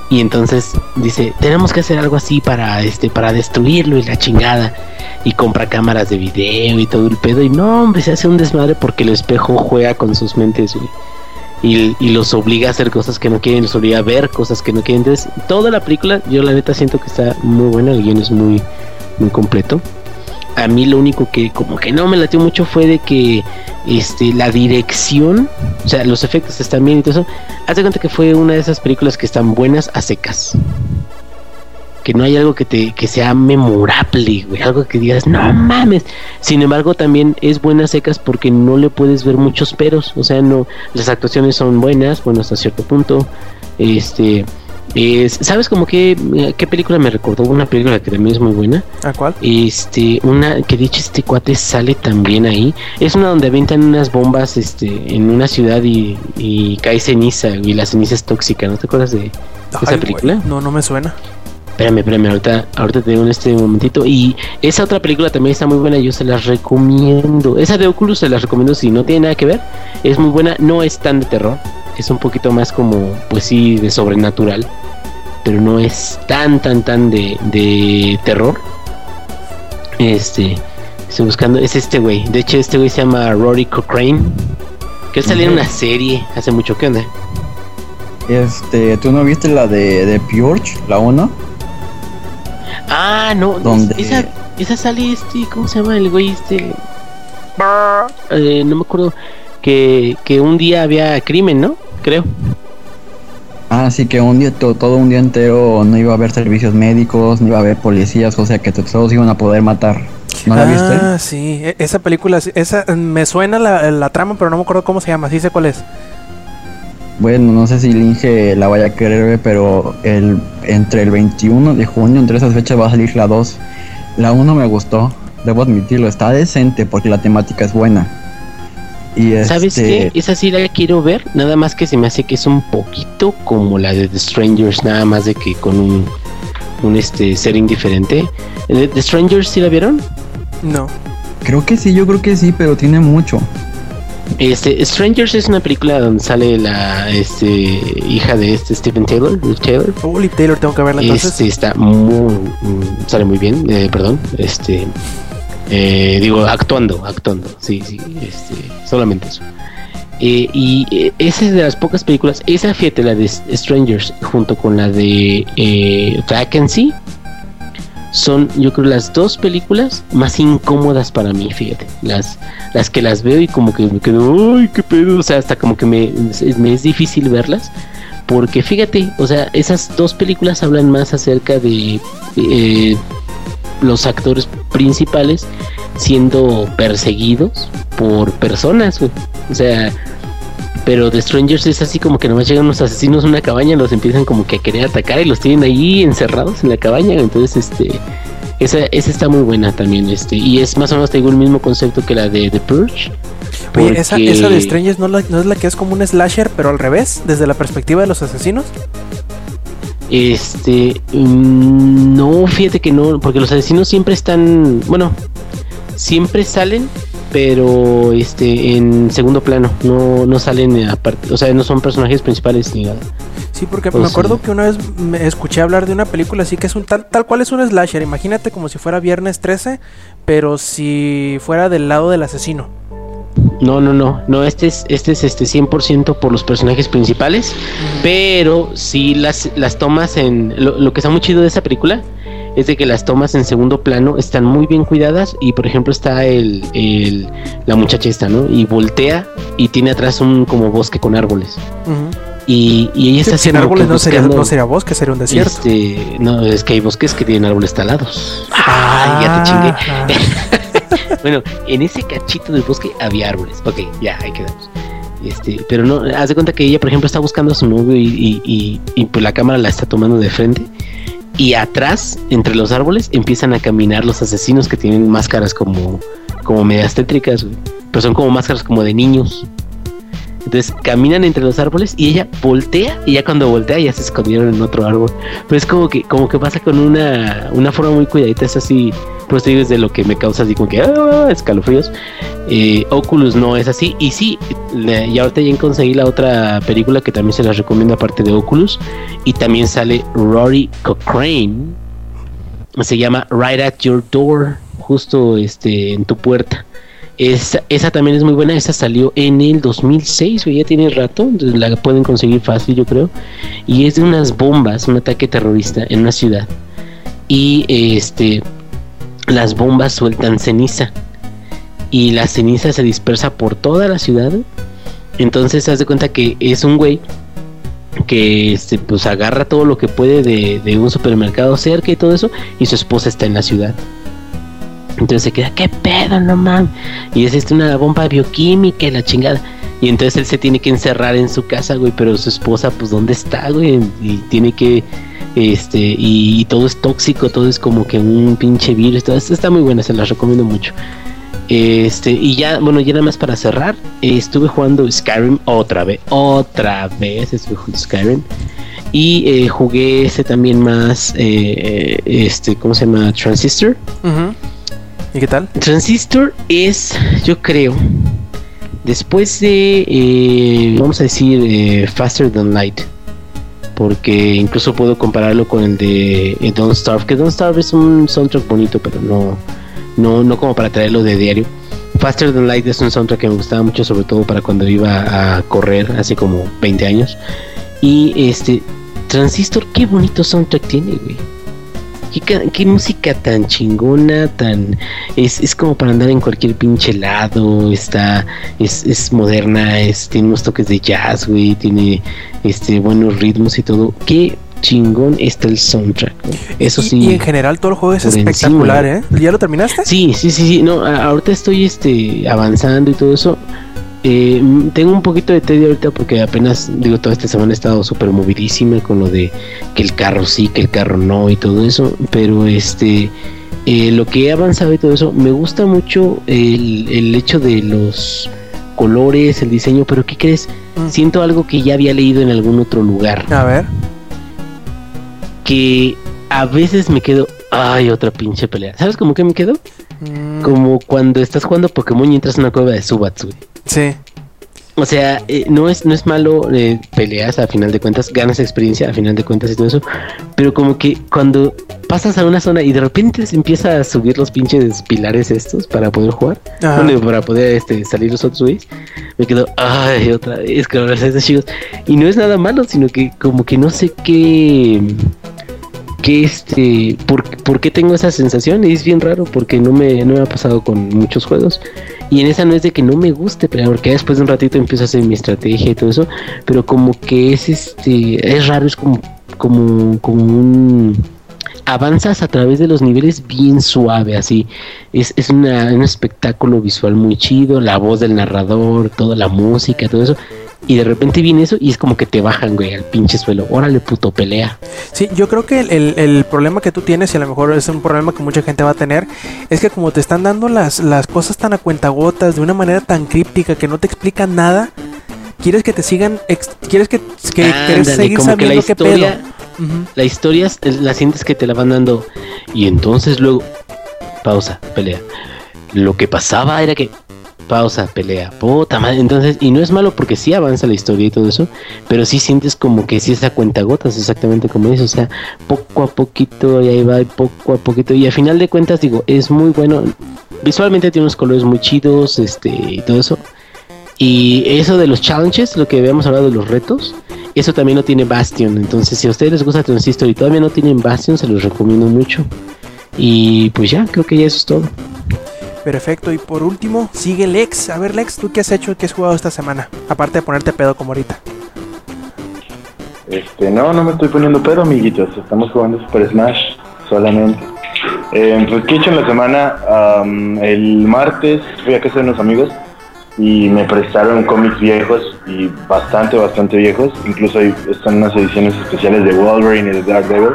Y entonces dice, tenemos que hacer algo así para este, para destruirlo y la chingada. Y compra cámaras de video y todo el pedo. Y no, hombre, se hace un desmadre porque el espejo juega con sus mentes. Y, y los obliga a hacer cosas que no quieren, los obliga a ver cosas que no quieren. Entonces, toda la película, yo la neta siento que está muy buena, el guion es muy, muy completo. A mí lo único que como que no me latió mucho fue de que este la dirección, o sea, los efectos están bien y todo eso. Haz de cuenta que fue una de esas películas que están buenas a secas. Que no hay algo que te que sea memorable, güey, algo que digas, "No mames." Sin embargo, también es buena a secas porque no le puedes ver muchos peros, o sea, no las actuaciones son buenas, bueno, hasta cierto punto. Este es, ¿sabes como que eh, qué película me recordó? Una película que también es muy buena. ¿A cuál? Este, una que de hecho este cuate sale también ahí. Es una donde aventan unas bombas este, en una ciudad y, y cae ceniza y la ceniza es tóxica. ¿No te acuerdas de esa Ay, película? No, no me suena. Espérame, espérame, ahorita, ahorita te digo en este momentito. Y esa otra película también está muy buena, yo se las recomiendo. Esa de Oculus se las recomiendo si no tiene nada que ver. Es muy buena, no es tan de terror. Es un poquito más como, pues sí, de sobrenatural. Pero no es tan, tan, tan de, de terror. Este, estoy buscando, es este güey. De hecho, este güey se llama Rory Cochrane. Que él salió en una serie hace mucho. ¿Qué onda? Este, ¿tú no viste la de, de Purge, la 1? Ah, no, ¿Dónde? esa, esa sale este, ¿cómo se llama el güey este? Eh, no me acuerdo que, que un día había crimen, ¿no? Creo. Ah, sí, que un día, to- todo un día entero no iba a haber servicios médicos, no iba a haber policías, o sea que to- todos iban a poder matar. ¿No la viste? Ah, sí. E- Esa película, esa mm, me suena la, la trama, pero no me acuerdo cómo se llama. Sí sé cuál es. Bueno, no sé si Linge la vaya a querer ver, pero el, entre el 21 de junio, entre esas fechas va a salir la 2. La 1 me gustó, debo admitirlo, está decente porque la temática es buena. Y ¿Sabes este, qué? Esa sí la quiero ver, nada más que se me hace que es un poquito como la de The Strangers, nada más de que con un, un este setting diferente. ¿The The Strangers sí la vieron? No. creo que sí, yo creo que sí, pero tiene mucho. Este, Strangers es una película donde sale la este, hija de este Steven Taylor, Liv Taylor. Oh, Liv Taylor, tengo que verla entonces. Este está muy, sale muy bien, eh, perdón, este, eh, digo actuando, actuando, sí, sí, este, solamente eso. Eh, y eh, esa es de las pocas películas, esa fíjate la de Strangers junto con la de eh, Vacancy son yo creo las dos películas más incómodas para mí, fíjate, las las que las veo y como que me quedo, ay, qué pedo, o sea, hasta como que me, me es difícil verlas porque fíjate, o sea, esas dos películas hablan más acerca de eh, los actores principales siendo perseguidos por personas, güey. O sea, pero The Strangers es así como que nomás llegan unos asesinos a una cabaña, los empiezan como que a querer atacar y los tienen ahí encerrados en la cabaña. Entonces, este, esa, esa está muy buena también, este, y es más o menos, te digo, el mismo concepto que la de The Purge. Oye, esa, porque- esa de Strangers ¿no, la- no es la que es como un slasher, pero al revés, desde la perspectiva de los asesinos. Este, mm, no, fíjate que no, porque los asesinos siempre están, bueno, siempre salen, pero este en segundo plano, no, no salen aparte, o sea, no son personajes principales ni nada. Sí, porque Pues me acuerdo sí. que una vez me escuché hablar de una película así que es un tal, tal cual es un slasher. Imagínate como si fuera Viernes 13, pero si fuera del lado del asesino. No, no, no, no, este es, este es este 100% por los personajes principales, pero sí las, las tomas en, lo, lo que está muy chido de esa película es de que las tomas en segundo plano están muy bien cuidadas y por ejemplo está el, el la muchacha esta, ¿no? Y voltea y tiene atrás un como bosque con árboles y, y ella está Sí, sin como árboles no sería, no sería bosque, sería un desierto. Este, no, es que hay bosques que tienen árboles talados. Ay, ya te chingué. Ah, Bueno, en ese cachito del bosque había árboles. Ok, ya, ahí quedamos. Este, pero no, haz de cuenta que ella, por ejemplo, está buscando a su novio y, y, y- pues la cámara la está tomando de frente. Y atrás, entre los árboles, empiezan a caminar los asesinos que tienen máscaras como, como medias tétricas. Pero son como máscaras como de niños. Entonces caminan entre los árboles y ella voltea y ya cuando voltea ya se escondieron en otro árbol. Pero es como que, como que pasa con una, una forma muy cuidadita, es así, pues de lo que me causa así como que ah, escalofríos. Eh, Oculus no es así. Y sí, y ahorita ya conseguí la otra película que también se las recomiendo aparte de Oculus. Y también sale Rory Cochrane. Se llama Right at Your Door, justo este en tu puerta. Esa, esa también es muy buena. Esa salió en el 2006, güey, ya tiene rato. La pueden conseguir fácil, yo creo. Y es de unas bombas, un ataque terrorista en una ciudad. Y este, las bombas sueltan ceniza. Y la ceniza se dispersa por toda la ciudad. Entonces, haz de cuenta que es un güey que este, pues agarra todo lo que puede de, un supermercado cerca y todo eso. Y su esposa está en la ciudad. Entonces se queda, ¿qué pedo, no mames? Y es este, una bomba bioquímica y la chingada. Y entonces él se tiene que encerrar en su casa, güey, pero su esposa, pues, ¿dónde está, güey? Y tiene que, este, y, y todo es tóxico, todo es como que un pinche virus. Todo está muy buena, se las recomiendo mucho. Este, y ya, bueno, ya nada más para cerrar, estuve jugando Skyrim otra vez, otra vez estuve jugando Skyrim. Y eh, jugué ese también más, eh, eh, este, ¿cómo se llama? Transistor. ¿Y qué tal? Transistor es, yo creo, después de, eh, vamos a decir, Faster Than Light. Porque incluso puedo compararlo con el de eh, Don't Starve. Que Don't Starve es un soundtrack bonito, pero no, no, no como para traerlo de diario. Faster Than Light es un soundtrack que me gustaba mucho, sobre todo para cuando iba a correr hace como 20 años. Y este, Transistor, qué bonito soundtrack tiene, güey. Qué, ca- qué música tan chingona, tan es, es como para andar en cualquier pinche lado, está, es, es moderna, es, tiene unos toques de jazz, güey, tiene este buenos ritmos y todo. Qué chingón está el soundtrack, güey. Eso sí. Y, en general todo el juego es encima, espectacular. ¿eh? ¿Ya lo terminaste? Sí, sí, sí, sí. No, ahorita estoy este avanzando y todo eso. Eh, mm, tengo un poquito de tedio ahorita porque apenas, digo, toda esta semana he estado súper movidísima con lo de que el carro sí, que el carro no y todo eso. Pero este, eh, lo que he avanzado y todo eso, me gusta mucho el, el hecho de los colores, el diseño, pero ¿qué crees? Mm. Siento algo que ya había leído en algún otro lugar A ver. que a veces me quedo, ay, otra pinche pelea. ¿Sabes cómo que me quedo? Mm, Como cuando estás jugando Pokémon y entras a una cueva de Subats, güey. Sí. O sea, eh, no es no es malo eh, peleas a final de cuentas, ganas experiencia a final de cuentas y todo eso, pero como que cuando pasas a una zona y de repente se empieza a subir los pinches pilares estos para poder jugar, bueno, para poder este, salir los otros güeyes, me quedo, ay, otra vez, que ahora estos chicos. Y no es nada malo, sino que como que no sé qué que este por, por qué tengo esa sensación y es bien raro porque no me, no me ha pasado con muchos juegos y en esa no es de que no me guste pero porque después de un ratito empiezo a hacer mi estrategia y todo eso pero como que es este es raro es como como como un avanzas a través de los niveles bien suave así. Es, es una, un espectáculo visual muy chido la voz del narrador toda la música todo eso y de repente viene eso y es como que te bajan güey al pinche suelo órale puto pelea Sí, yo creo que el, el- el problema que tú tienes, y a lo mejor es un problema que mucha gente va a tener, es que como te están dando las, las cosas tan a cuentagotas, de una manera tan críptica que no te explican nada, quieres que te sigan, ex- quieres que, que quieres seguir como que la sabiendo qué pedo. historia. La historia es- la sientes que te la van dando y entonces luego pausa, pelea. Lo que pasaba era que pausa, pelea, puta madre. Entonces, y no es malo porque sí avanza la historia y todo eso, pero sí sientes como que sí esa cuenta gotas, exactamente como eso, o sea, poco a poquito y ahí va, y poco a poquito y a final de cuentas digo, es muy bueno. Visualmente tiene unos colores muy chidos, este y todo eso. Y eso de los challenges, lo que habíamos hablado de los retos, eso también no tiene Bastion. Entonces, si a ustedes les gusta Transistor y todavía no tienen Bastion, se los recomiendo mucho. Y pues ya, creo que ya eso es todo. Perfecto. Y por último, sigue Lex. A ver, Lex, ¿tú qué has hecho? ¿Qué has jugado esta semana? Aparte de ponerte pedo como ahorita. Este, no, no me estoy poniendo pedo, amiguitos. Estamos jugando Super Smash solamente. Eh, pues, ¿qué he hecho en la semana? Am, el martes fui a casa de unos amigos y me prestaron cómics viejos y bastante, bastante viejos. Incluso hay- están unas ediciones especiales de Wolverine y de Daredevil.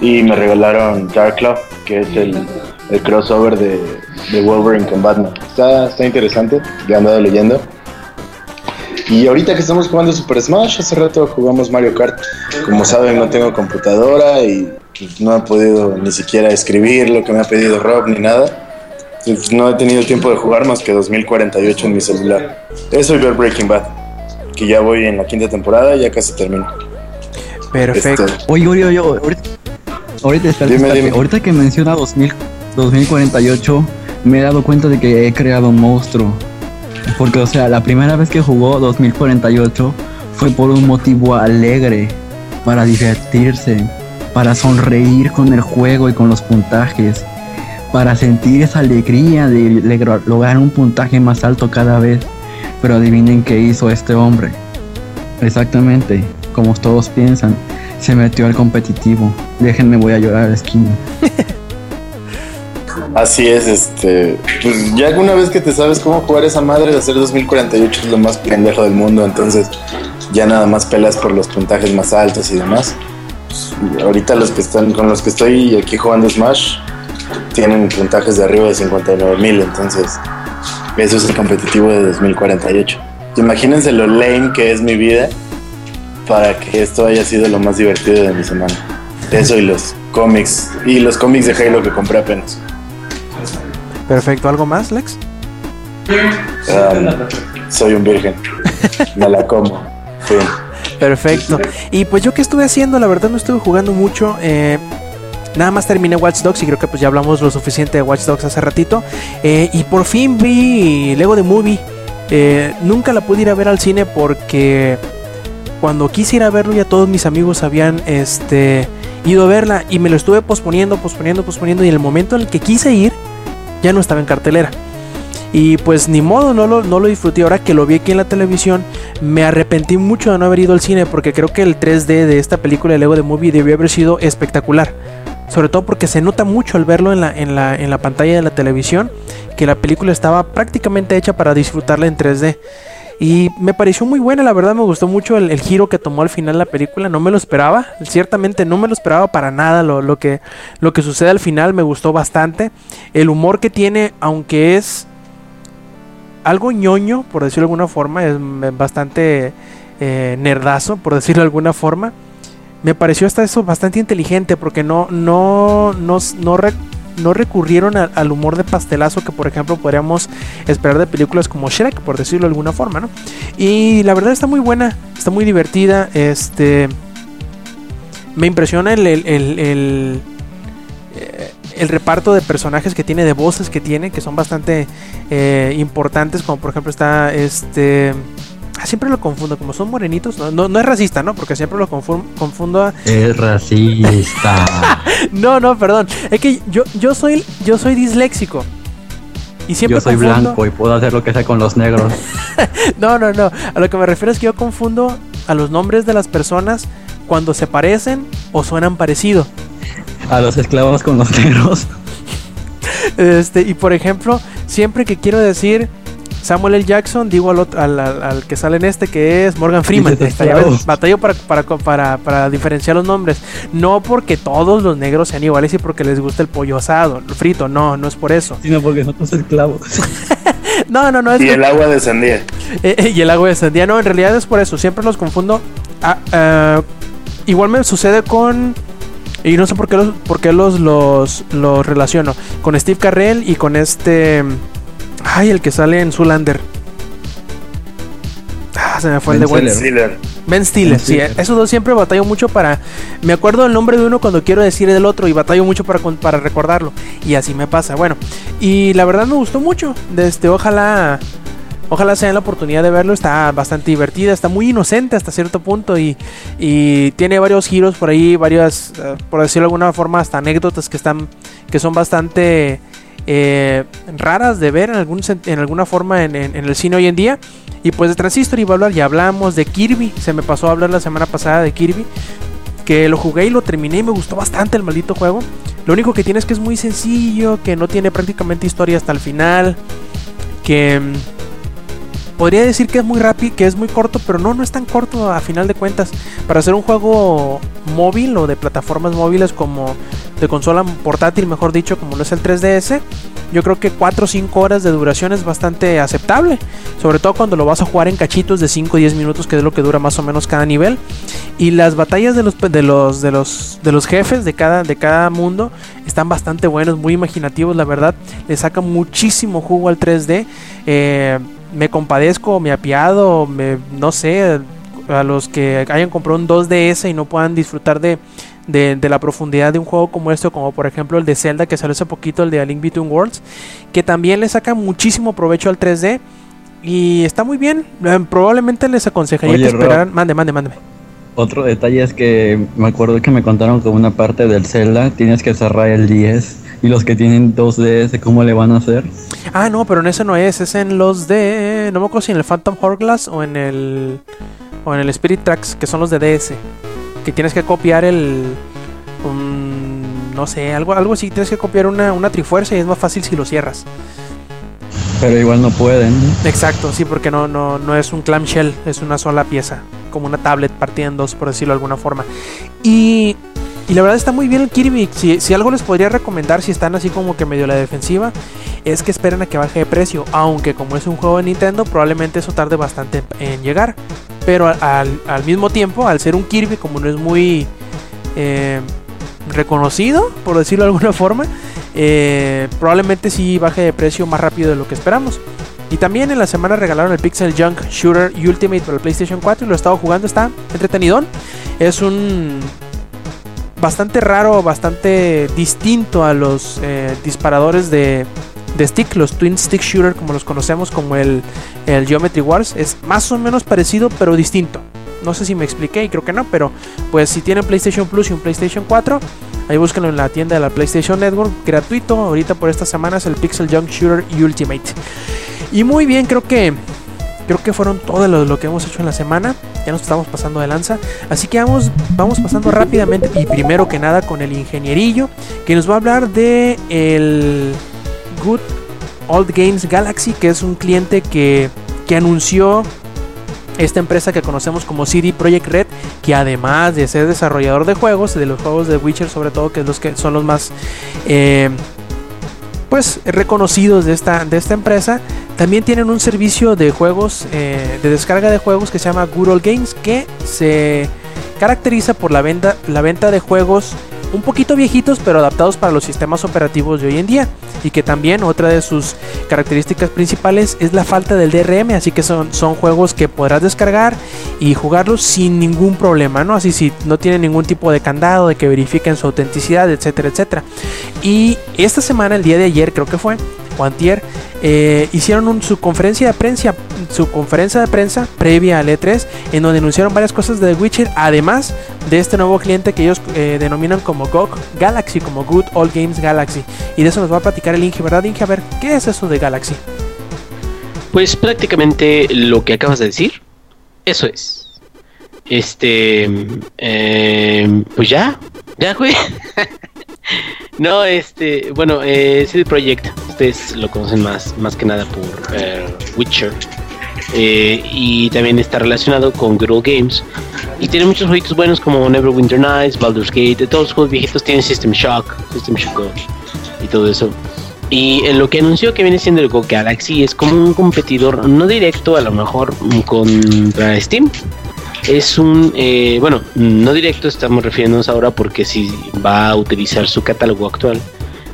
Y me regalaron Dark Claw, que es el, el crossover de, de Wolverine con Batman. Está, está interesante, he andado leyendo. Y ahorita que estamos jugando Super Smash, hace rato jugamos Mario Kart. Como saben, no tengo computadora y pues, no he podido ni siquiera escribir lo que me ha pedido Rob ni nada. No he tenido tiempo de jugar más que 2048 en mi celular. Eso y ver Breaking Bad, que ya voy en la quinta temporada y ya casi termino. Perfecto. Este, Oye, oye, oye, ahorita, ahorita, espérate, Dime, espérate, dime. ahorita que menciona 2000, 2048, me he dado cuenta de que he creado un monstruo. Porque, o sea, la primera vez que jugó 2048 fue por un motivo alegre, para divertirse, para sonreír con el juego y con los puntajes, para sentir esa alegría de lograr un puntaje más alto cada vez. Pero adivinen qué hizo este hombre. Exactamente, como todos piensan, se metió al competitivo. Déjenme, voy a llorar a la esquina. Así es, este. Pues ya una vez que te sabes cómo jugar esa madre de hacer 2048 es lo más pendejo del mundo, entonces ya nada más peleas por los puntajes más altos y demás. Ahorita los que están con los que estoy aquí jugando Smash tienen puntajes de arriba de 59 mil, entonces eso es el competitivo de 2048. Imagínense lo lame que es mi vida para que esto haya sido lo más divertido de mi semana. Eso y los cómics, y los cómics de Halo que compré apenas. Perfecto. ¿Algo más, Lex? Um, soy un virgen. Me la como. Perfecto. Y pues yo que estuve haciendo, la verdad no estuve jugando mucho. eh, nada más terminé Watch Dogs y creo que pues ya hablamos lo suficiente de Watch Dogs hace ratito. eh, y por fin vi Lego de Movie. Eh, nunca la pude ir a ver al cine porque cuando quise ir a verlo ya todos mis amigos habían este, ido a verla y me lo estuve posponiendo, posponiendo, posponiendo y en el momento en el que quise ir ya no estaba en cartelera. Y pues ni modo, no lo, no lo disfruté. Ahora que lo vi aquí en la televisión, me arrepentí mucho de no haber ido al cine porque creo que el 3D de esta película de Lego de Movie debió haber sido espectacular. Sobre todo porque se nota mucho al verlo en la, en la, en la pantalla de la televisión que la película estaba prácticamente hecha para disfrutarla en 3D. Y me pareció muy buena, la verdad me gustó mucho el, giro que tomó al final la película, no me lo esperaba, ciertamente no me lo esperaba para nada lo, lo que, lo que sucede al final, me gustó bastante. El humor que tiene, aunque es algo ñoño, por decirlo de alguna forma, es bastante eh, nerdazo, por decirlo de alguna forma. Me pareció hasta eso bastante inteligente porque no, no, no, no, no recurrieron al humor de pastelazo que por ejemplo podríamos esperar de películas como Shrek, por decirlo de alguna forma, ¿no? Y la verdad está muy buena, está muy divertida, este... Me impresiona el, el, el- el, eh, reparto de personajes que tiene, de voces que tiene, que son bastante eh, importantes, como por ejemplo está este... ah, Siempre lo confundo, como son morenitos, no, no, no es racista, ¿no? Porque siempre lo confun- confundo a, Es racista. no, no, perdón. Es que yo, yo soy yo soy disléxico. Y siempre Yo soy confundo- blanco y puedo hacer lo que sea con los negros. No, no, no. A lo que me refiero es que yo confundo a los nombres de las personas cuando se parecen o suenan parecido. A los esclavos con los negros. Este, y por ejemplo, siempre que quiero decir Samuel L. Jackson, digo al, otro- al, al- al que sale en este que es Morgan Freeman. Está, ya ves, batallo para, para, para, para diferenciar los nombres. No porque todos los negros sean iguales y porque les gusta el pollo asado, el frito. No, no es por eso. Sino porque son los esclavos. No, no, no. Es Y que- el agua descendía. Eh, eh, y el agua descendía. No, en realidad es por eso. Siempre los confundo. Ah, ah, igual me sucede con y no sé por qué los, por qué los, los, los relaciono con Steve Carrell y con este ay el que sale en Zulander ah, se me fue el de Ben Stiller. Ben Stiller, Ben sí, Stiller. esos dos siempre batallo mucho para. Me acuerdo el nombre de uno cuando quiero decir el otro y batallo mucho para, para recordarlo. Y así me pasa. Bueno, y la verdad me gustó mucho. Este, ojalá. Ojalá se den la oportunidad de verlo. Está bastante divertida, está muy inocente hasta cierto punto. Y, y tiene varios giros por ahí, varias, eh, por decirlo de alguna forma, hasta anécdotas que están. que son bastante. Eh, raras de ver en, algún, en alguna forma en el cine hoy en día. Y pues de Transistor iba a hablar, ya hablamos de Kirby, se me pasó a hablar la semana pasada de Kirby, que lo jugué y lo terminé y me gustó bastante el maldito juego. Lo único que tiene es que es muy sencillo, que no tiene prácticamente historia hasta el final, que mm, podría decir que es muy rápido, que es muy corto, pero no, no es tan corto a final de cuentas. Para hacer un juego móvil o de plataformas móviles como de consola portátil, mejor dicho, como lo es el 3DS, yo creo que 4 o 5 horas de duración es bastante aceptable. Sobre todo cuando lo vas a jugar en cachitos de 5 o 10 minutos, que es lo que dura más o menos cada nivel. Y las batallas de los de los de los de los jefes de cada de cada mundo están bastante buenos, muy imaginativos, la verdad. Le saca muchísimo jugo al 3D. Eh, me compadezco, me apiado, me, no sé, a los que hayan comprado un 2DS y no puedan disfrutar de, de, de la profundidad de un juego como este, como por ejemplo el de Zelda que salió hace poquito, el de A Link Between Worlds, que también le saca muchísimo provecho al 3D y está muy bien. Eh, probablemente les aconsejaría Oye, que Rob. esperaran. Mande, mande, mande. Otro detalle es que me acuerdo que me contaron que una parte del Zelda tienes que cerrar el 10 y los que tienen 2DS, ¿cómo le van a hacer? Ah, no, pero en ese no es, es en los de. No me acuerdo si en el Phantom Hourglass o en el. O en el Spirit Tracks, que son los de DS. Que tienes que copiar el. un- no sé, algo, algo así. Tienes que copiar una, una trifuerza y es más fácil si lo cierras. Pero igual no pueden. Exacto, sí, porque no, no, no es un clamshell, es una sola pieza. Como una tablet partida en dos, por decirlo de alguna forma. Y. Y la verdad está muy bien el Kirby. Si, si algo les podría recomendar, si están así como que medio a la defensiva, es que esperen a que baje de precio. Aunque como es un juego de Nintendo, probablemente eso tarde bastante en, llegar. Pero al- al mismo tiempo, al ser un Kirby, como no es muy eh, reconocido, por decirlo de alguna forma, eh, probablemente sí baje de precio más rápido de lo que esperamos. Y también en la semana regalaron el Pixel Junk Shooter Ultimate para el PlayStation 4 y lo he estado jugando, está entretenidón. Es un bastante raro, bastante distinto a los eh, disparadores de, de stick, los Twin Stick Shooter como los conocemos, como el, el Geometry Wars. Es más o menos parecido, pero distinto. No sé si me expliqué y creo que no, pero pues si tienen PlayStation Plus y un PlayStation 4, ahí búsquenlo en la tienda de la PlayStation Network, gratuito. Ahorita por estas semanas el Pixel Junk Shooter Ultimate. Y muy bien, creo que creo que fueron todo lo, lo que hemos hecho en la semana. Ya nos estamos pasando de lanza. Así que vamos, vamos pasando rápidamente. Y primero que nada con el ingenierillo. Que nos va a hablar de el Good Old Games Galaxy. Que es un cliente que, que anunció esta empresa que conocemos como CD Projekt Red, que además de ser desarrollador de juegos, de los juegos de Witcher sobre todo, que, es los que son los más eh, pues reconocidos de esta, de esta empresa, también tienen un servicio de juegos, eh, de descarga de juegos que se llama Good Games, que se caracteriza por la venta, la venta de juegos un poquito viejitos, pero adaptados para los sistemas operativos de hoy en día. Y que también otra de sus características principales es la falta del DRM, así que son, son juegos que podrás descargar y jugarlos sin ningún problema, ¿no? Así si no tienen ningún tipo de candado, de que verifiquen su autenticidad, etcétera, etcétera. Y esta semana, el día de ayer creo que fue, o eh, hicieron un- su conferencia de prensa, su conferencia de prensa previa al E3, en donde anunciaron varias cosas de The Witcher, además de este nuevo cliente que ellos eh, denominan como GOG Galaxy, como Good Old Games Galaxy. Y de eso nos va a platicar el Inge, ¿verdad, Inge? A ver, ¿qué es eso de Galaxy? Pues prácticamente lo que acabas de decir, eso es. Este, eh, pues ya, ya, güey. no, este, bueno, eh, CD Projekt, ustedes lo conocen más, más que nada por eh, Witcher. Eh, y también está relacionado con Good Old Games. Y tiene muchos juegos buenos como Neverwinter Nights, Baldur's Gate. Todos los juegos viejitos tienen System Shock, System Shock y todo eso. Y en lo que anunció que viene siendo el Go Galaxy es como un competidor no directo, a lo mejor contra Steam, es un, eh, bueno, no directo, estamos refiriéndonos ahora porque si va a utilizar su catálogo actual,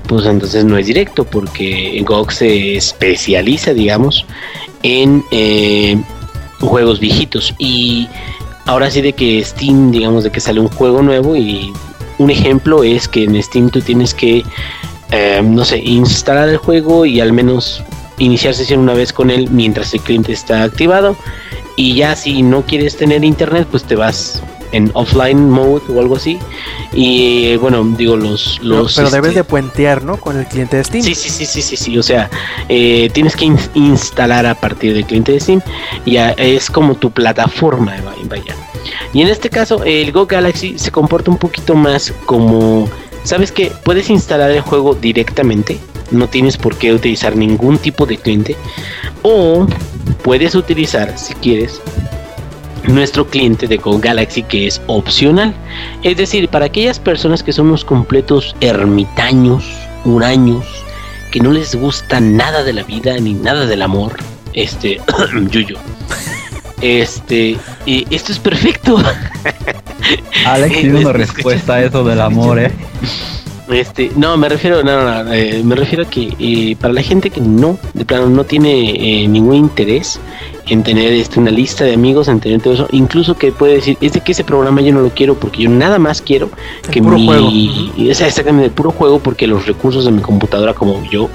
pues entonces no es directo porque GOG se especializa, digamos, en eh, juegos viejitos. Y ahora sí de que Steam, digamos, de que sale un juego nuevo y un ejemplo es que en Steam tú tienes que, eh, no sé, instalar el juego y al menos iniciar sesión una vez con él mientras el cliente está activado y ya si no quieres tener internet pues te vas en offline mode o algo así y bueno digo los Pero, los pero debes este, de puentear, ¿no? Con el cliente de Steam. Sí, sí, sí, sí, sí, sí. O sea, eh, tienes que in- instalar a partir del cliente de Steam. Ya es como tu plataforma, vaya. Y en este caso, el Go Galaxy se comporta un poquito más como, ¿sabes qué? Puedes instalar el juego directamente. No tienes por qué utilizar ningún tipo de cliente. O puedes utilizar, si quieres, nuestro cliente de Go Galaxy que es opcional. Es decir, para aquellas personas que somos completos ermitaños, huraños, que no les gusta nada de la vida ni nada del amor, este, Yuyo. Este, y esto es perfecto. Alex tiene una respuesta a eso del amor, eh. Este, no, me refiero, no, no, no, eh, me refiero a que eh, para la gente que no, de plano, no tiene eh, ningún interés en tener este, una lista de amigos, en tener todo eso, incluso que puede decir, es de que ese programa yo no lo quiero porque yo nada más quiero El que puro mi, juego. o sea, exactamente, el puro juego porque los recursos de mi computadora como yo,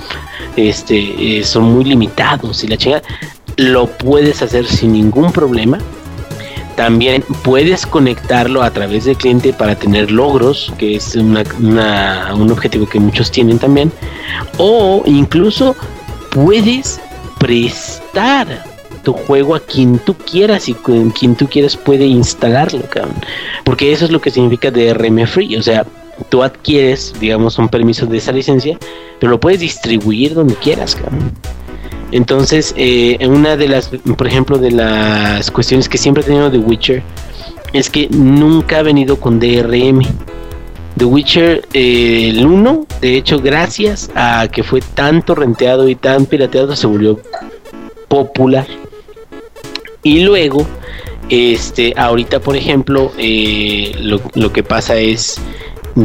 este, eh, son muy limitados y la chinga, lo puedes hacer sin ningún problema. También puedes conectarlo a través del cliente para tener logros, que es una- un objetivo que muchos tienen también. O incluso puedes prestar tu juego a quien tú quieras y con quien tú quieras puede instalarlo, cabrón. Porque eso es lo que significa DRM Free. O sea, tú adquieres, digamos, un permiso de esa licencia, pero lo puedes distribuir donde quieras, cabrón. Entonces, eh, una de las, por ejemplo, de las cuestiones que siempre he tenido de Witcher es que nunca ha venido con DRM. The Witcher eh, el 1, de hecho, gracias a que fue tanto renteado y tan pirateado, se volvió popular. Y luego, este, ahorita, por ejemplo, eh, lo que pasa es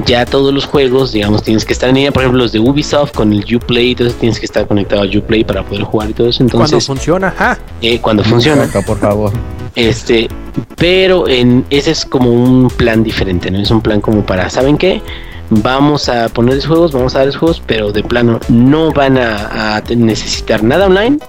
ya todos los juegos, digamos, tienes que estar en ella, por ejemplo, los de Ubisoft con el Uplay, entonces tienes que estar conectado a Uplay para poder jugar y todo eso. Cuando Entonces, funciona, ja. eh, cuando funciona. Acá, por favor. Este, pero en ese es como un plan diferente, ¿no? Es un plan como para, ¿saben qué? Vamos a ponerles juegos, vamos a darles juegos, pero de plano no van a, necesitar nada online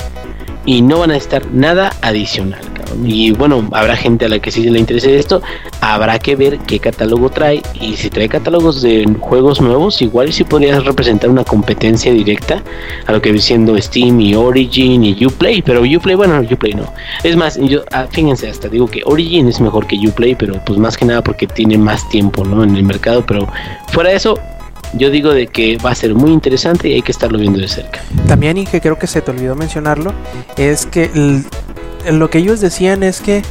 y no van a necesitar nada adicional. Y bueno, habrá gente a la que sí le interese esto, habrá que ver qué catálogo trae y si trae catálogos de juegos nuevos, igual sí podría representar una competencia directa a lo que viene Steam y Origin y Uplay, pero Uplay, bueno, Uplay no. Es más, yo, ah, fíjense, hasta digo que Origin es mejor que Uplay, pero pues más que nada porque tiene más tiempo, ¿no? En el mercado, pero fuera de eso, yo digo de que va a ser muy interesante y hay que estarlo viendo de cerca. También, y que creo que se te olvidó mencionarlo, es que lo que ellos decían es que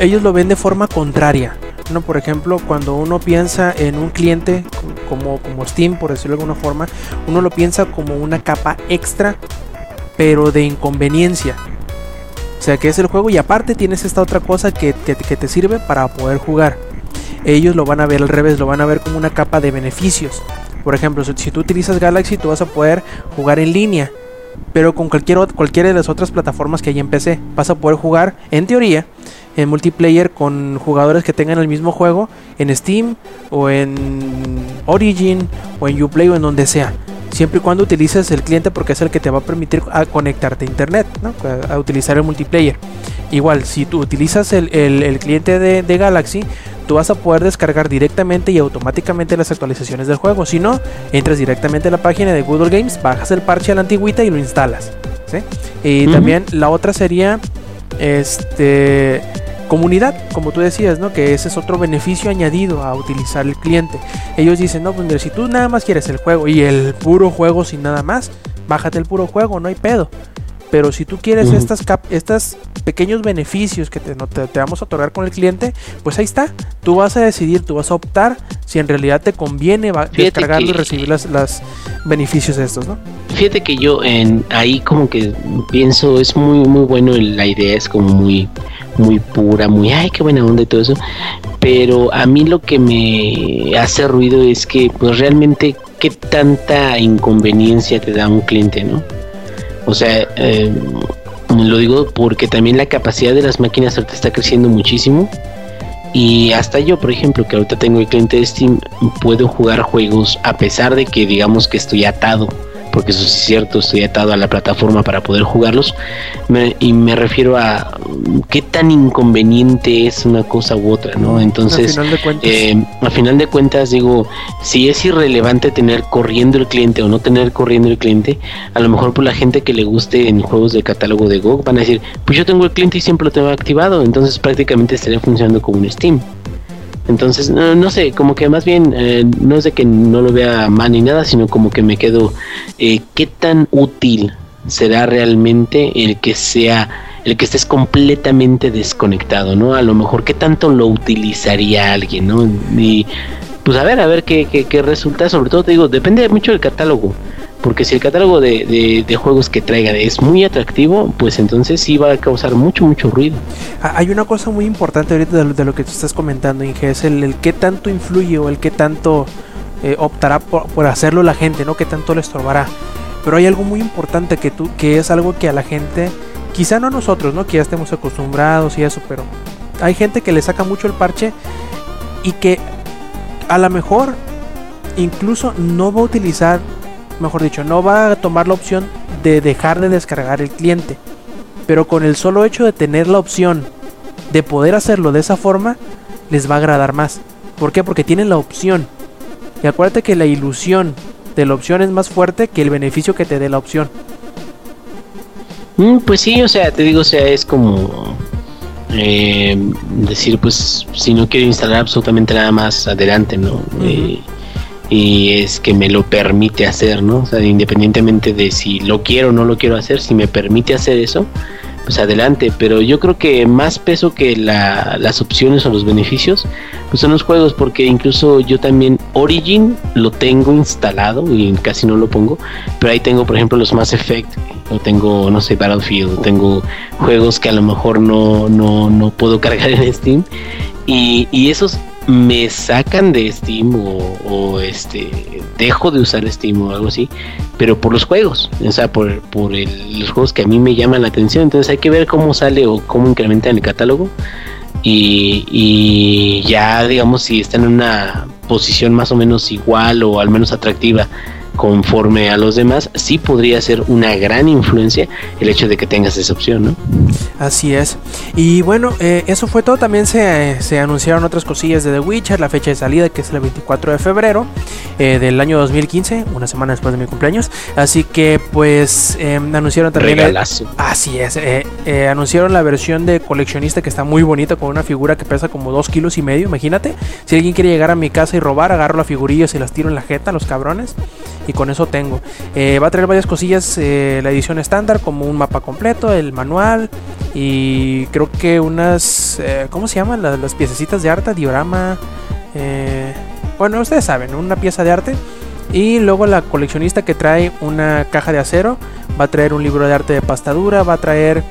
ellos lo ven de forma contraria. ¿no? Por ejemplo, cuando uno piensa en un cliente como, como Steam, por decirlo de alguna forma, uno lo piensa como una capa extra, pero de inconveniencia. O sea, que es el juego y aparte tienes esta otra cosa que- que te sirve para poder jugar. Ellos lo van a ver al revés, lo van a ver como una capa de beneficios. Por ejemplo, si, tú utilizas Galaxy, tú vas a poder jugar en línea, pero con cualquier, cualquiera de las otras plataformas que hay en PC. Vas a poder jugar, en teoría, en multiplayer con jugadores que tengan el mismo juego en Steam o en Origin o en Uplay o en donde sea. Siempre y cuando utilices el cliente porque es el que te va a permitir a conectarte a internet, ¿no? a, a utilizar el multiplayer. Igual, si tú utilizas el, el- el cliente de, de Galaxy, tú vas a poder descargar directamente y automáticamente las actualizaciones del juego. Si no, entras directamente a la página de Google Games, bajas el parche a la antigüita y lo instalas. ¿sí? Y también la otra sería este comunidad, como tú decías, ¿no? Que ese es otro beneficio añadido a utilizar el cliente. Ellos dicen, no, pues si tú nada más quieres el juego y el puro juego sin nada más, bájate el puro juego, no hay pedo. Pero si tú quieres Ujú. estas cap estos pequeños beneficios que te, no te, te vamos a otorgar con el cliente, pues ahí está. Tú vas a decidir, tú vas a optar si en realidad te conviene descargarlo y recibir las, las beneficios de estos, ¿no? Fíjate que yo en ahí como que pienso es muy muy bueno la idea es como muy muy pura, muy ay qué buena onda y todo eso, pero a mí lo que me hace ruido es que pues realmente qué tanta inconveniencia te da un cliente, ¿no? O sea, eh, lo digo porque también la capacidad de las máquinas ahorita está creciendo muchísimo. Y hasta yo, por ejemplo, que ahorita tengo el cliente de Steam, puedo jugar juegos a pesar de que digamos que estoy atado, porque eso sí es cierto, estoy atado a la plataforma para poder jugarlos. Me- y me refiero a mm, qué tan inconveniente es una cosa u otra, ¿no? Entonces, Al final de cuentas. eh, al final de cuentas digo, si es irrelevante tener corriendo el cliente o no tener corriendo el cliente, a lo mejor por la gente que le guste en juegos del catálogo de GOG van a decir, pues yo tengo el cliente y siempre lo tengo activado, entonces prácticamente estaría funcionando como un Steam. Entonces, no, no sé, como que más bien eh, no es de que no lo vea mal ni nada, sino como que me quedo, eh, ¿qué tan útil será realmente el que sea, el que estés completamente desconectado, ¿no? A lo mejor, ¿qué tanto lo utilizaría alguien, ¿no? Y pues a ver, a ver qué, qué, qué resulta, sobre todo te digo, depende mucho del catálogo. Porque si el catálogo de, de, juegos que traiga es muy atractivo, pues entonces sí va a causar mucho, mucho ruido. Ah, Hay una cosa muy importante ahorita de, lo- de lo que tú estás comentando, Inge, es el, el qué tanto influye o el qué tanto eh, optará por, por hacerlo la gente, ¿no? Qué tanto le estorbará. Pero hay algo muy importante que tú, que es algo que a la gente, quizá no a nosotros, ¿no? Que ya estemos acostumbrados y eso, pero hay gente que le saca mucho el parche y que a lo mejor incluso no va a utilizar, mejor dicho, no va a tomar la opción de dejar de descargar el cliente. Pero con el solo hecho de tener la opción de poder hacerlo de esa forma, les va a agradar más. ¿Por qué? Porque tienen la opción. Y acuérdate que la ilusión de la opción es más fuerte que el beneficio que te dé la opción. Mm, pues sí, o sea, te digo, o sea, es como eh, decir, pues, si no quiero instalar absolutamente nada más, adelante, ¿no? Eh, y es que me lo permite hacer, ¿no? O sea, independientemente de si lo quiero o no lo quiero hacer, si me permite hacer eso, pues adelante. Pero yo creo que más peso que la- las opciones o los beneficios, pues son los juegos, porque incluso yo también Origin lo tengo instalado y casi no lo pongo, pero ahí tengo, por ejemplo, los Mass Effect, o tengo, no sé, Battlefield, tengo juegos que a lo mejor no, no, no puedo cargar en Steam, y, y esos me sacan de Steam o, o, este dejo de usar Steam o algo así, pero por los juegos, o sea, por, por el- los juegos que a mí me llaman la atención, entonces hay que ver cómo sale o cómo incrementa en el catálogo y, y ya digamos si está en una posición más o menos igual o al menos atractiva conforme a los demás, sí podría ser una gran influencia el hecho de que tengas esa opción, ¿no? Así es. Y bueno, eh, eso fue todo. También se, se anunciaron otras cosillas de The Witcher, la fecha de salida que es el 24 de febrero eh, del año 2015, una semana después de mi cumpleaños. Así que pues eh, anunciaron también... el- Regalazo. Así es, eh, anunciaron la versión de coleccionista que está muy bonita con una figura que pesa como 2 kilos y medio, imagínate. Si alguien quiere llegar a mi casa y robar, agarro la figurilla y se las tiro en la jeta, los cabrones. Y con eso tengo. Eh, va a traer varias cosillas eh, la edición estándar, como un mapa completo, el manual y creo que unas... eh, ¿Cómo se llaman? Las, las piececitas de arte, diorama. eh, bueno, ustedes saben, una pieza de arte. Y luego la coleccionista que trae una caja de acero va a traer un libro de arte de pastadura, va a traer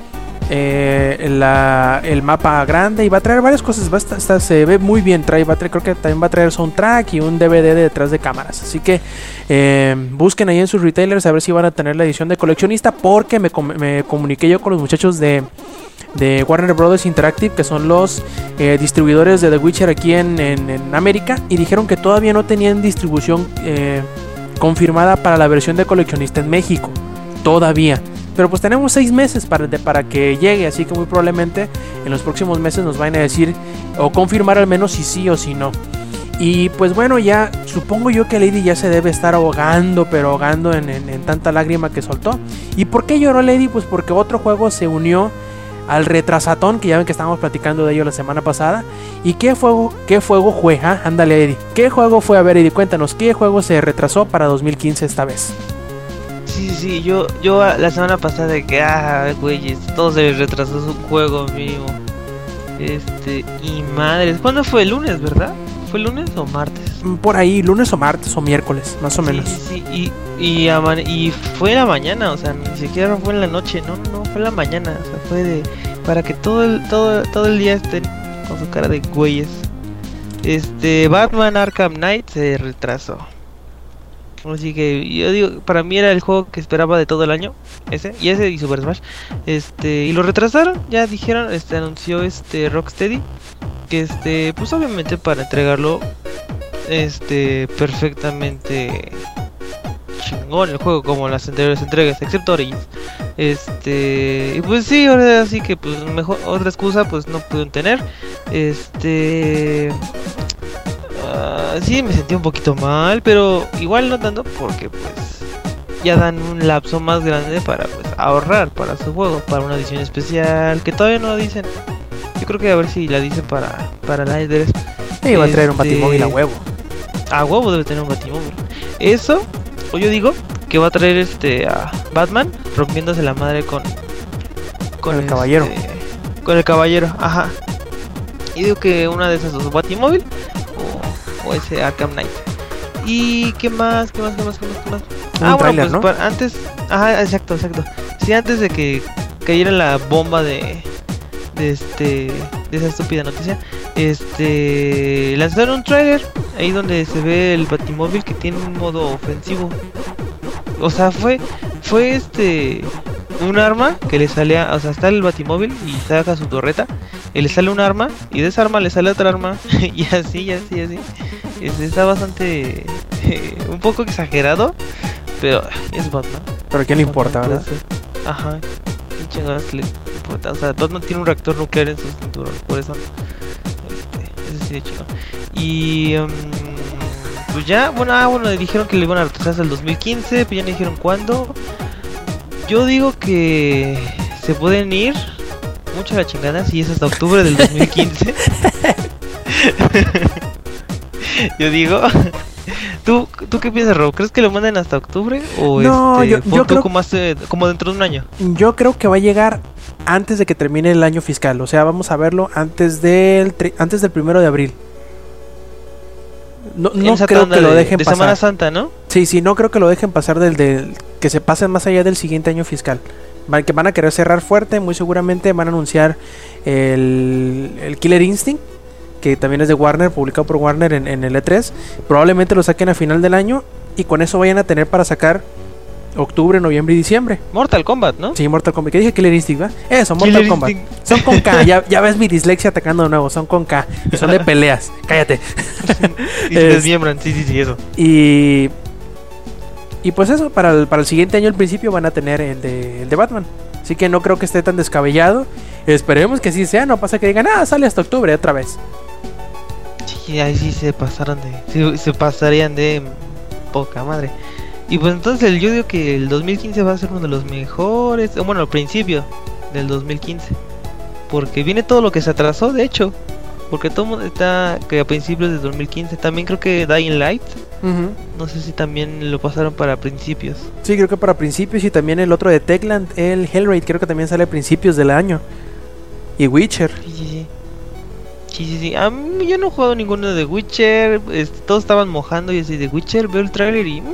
eh, el mapa grande y va a traer varias cosas. Se ve muy bien. Trae, va a traer, creo que también va a traer soundtrack y un DVD de detrás de cámaras. Así que eh, busquen ahí en sus retailers a ver si van a tener la edición de coleccionista. Porque me, com- me comuniqué yo con los muchachos de, Warner Brothers Interactive, que son los eh, distribuidores de The Witcher aquí en, América. Y dijeron que todavía no tenían distribución confirmada para la versión de coleccionista en México. Todavía. Pero pues tenemos seis meses para, para que llegue, así que muy probablemente en los próximos meses nos van a decir o confirmar al menos si sí o si no. Y pues bueno, ya supongo yo que Lady ya se debe estar ahogando, pero ahogando en, en- en tanta lágrima que soltó. ¿Y por qué lloró Lady? Pues porque otro juego se unió al retrasatón, que ya ven que estábamos platicando de ello la semana pasada. ¿Y qué juego, qué juego fue? ah? Ándale, Eddie. ¿Qué juego fue? A ver, Eddie, cuéntanos, ¿qué juego se retrasó para 2015 esta vez? Sí, sí, yo, yo ah, la semana pasada de que, ah, güeyes, todo se retrasó su juego mínimo. Este, y madres, ¿cuándo fue el lunes, verdad? ¿Fue lunes o martes? Mm, Por ahí, lunes o martes o miércoles, más o menos. Sí, sí, sí, y, y, y fue la mañana, o sea, ni siquiera fue en la noche, no, no, fue la mañana, o sea, fue de, para que todo el, todo, todo el día estén con su cara de güeyes. Este, Batman Arkham Knight se retrasó. Así que yo digo, para mí era el juego que esperaba de todo el año, ese, y ese y Super Smash. Este, y lo retrasaron, ya dijeron, este anunció este Rocksteady que este, pues obviamente para entregarlo este perfectamente chingón el juego como las anteriores entregas, excepto Origins. Este, y pues sí, ahora sí que pues mejor otra excusa pues no pudieron tener. Este ah, sí me sentí un poquito mal, pero igual no tanto porque pues ya dan un lapso más grande para pues ahorrar para su juego, para una edición especial que todavía no dicen. Yo creo que a ver si la dicen para para la E3. Sí, va a traer un Este, batimóvil a huevo. A huevo debe tener un batimóvil. Eso, o yo digo que va a traer este a Batman rompiéndose la madre con Con el caballero. Con el caballero, ajá. Y digo que una de esas dos, Batimóvil o, ese Arkham Knight. ¿Y qué más? ¿Qué más? ¿Qué más? ¿Qué más? ¿Qué más? Un tráiler, ¿no? para- antes, ajá, exacto, exacto. Sí, antes de que cayera la bomba de de este de esa estúpida noticia, este lanzaron un trailer ahí donde se ve el Batimóvil que tiene un modo ofensivo. O sea, fue fue este un arma que le sale, a- o sea, está el Batimóvil y saca su torreta, y le sale un arma y de esa arma le sale otra arma y así, y así, y así. Está bastante un poco exagerado, pero es Batman. Pero ¿a quién le importa, verdad? Ajá. ¿Qué chingados le importa? O sea, Batman tiene un reactor nuclear en sus cinturones, por eso. Este, ese sí de chido. Y. mm, pues ya, bueno, ah, bueno, dijeron que le iban a retrasar hasta el 2015, pero ya no dijeron cuándo. Yo digo que se pueden ir mucho a la chingada si es hasta octubre del 2015. yo digo. ¿Tú, ¿Tú qué piensas, Rob? ¿Crees que lo manden hasta octubre? ¿O No, este, yo- yo creo- como, hace- como dentro de un año? Yo creo que va a llegar antes de que termine el año fiscal. O sea, vamos a verlo antes del, antes del primero de abril. No, no creo que lo de- dejen de pasar. Semana Santa, ¿no? Sí, sí, no creo que lo dejen pasar del, del que se pasen más allá del siguiente año fiscal. Van, que van a querer cerrar fuerte, muy seguramente van a anunciar el, el Killer Instinct, que también es de Warner, publicado por Warner en, en el E3. Probablemente lo saquen a final del año y con eso vayan a tener para sacar octubre, noviembre y diciembre. Mortal Kombat, ¿no? Sí, Mortal Kombat. ¿Qué dije Killer Instinct, va? Eso, Mortal Killer Kombat. Instinct. Son con K, ya, ya ves mi dislexia atacando de nuevo, son con K. Y son de peleas. Cállate. Y se Es- desmiembran, sí, sí, sí, eso. Y. Y pues eso, para el, para el siguiente año al principio van a tener el de, el de Batman. Así que no creo que esté tan descabellado. Esperemos que así sea, no pasa que digan, ah, sale hasta octubre otra vez. Sí, ahí sí se pasaron de. sí, se pasarían de poca madre. Y pues entonces yo digo que el 2015 va a ser uno de los mejores. Bueno, al principio del 2015. Porque viene todo lo que se atrasó, de hecho. Porque todo mundo está que a principios del 2015. También creo que Dying Light. No sé si también lo pasaron para principios. Sí, creo que para principios y también el otro de Techland, el Hellraid, creo que también sale a principios del año. Y Witcher. Sí, sí, sí. Sí, sí, sí. A mí yo no he jugado ninguno de Witcher. este, todos estaban mojando y así de Witcher. Veo el tráiler y. mm,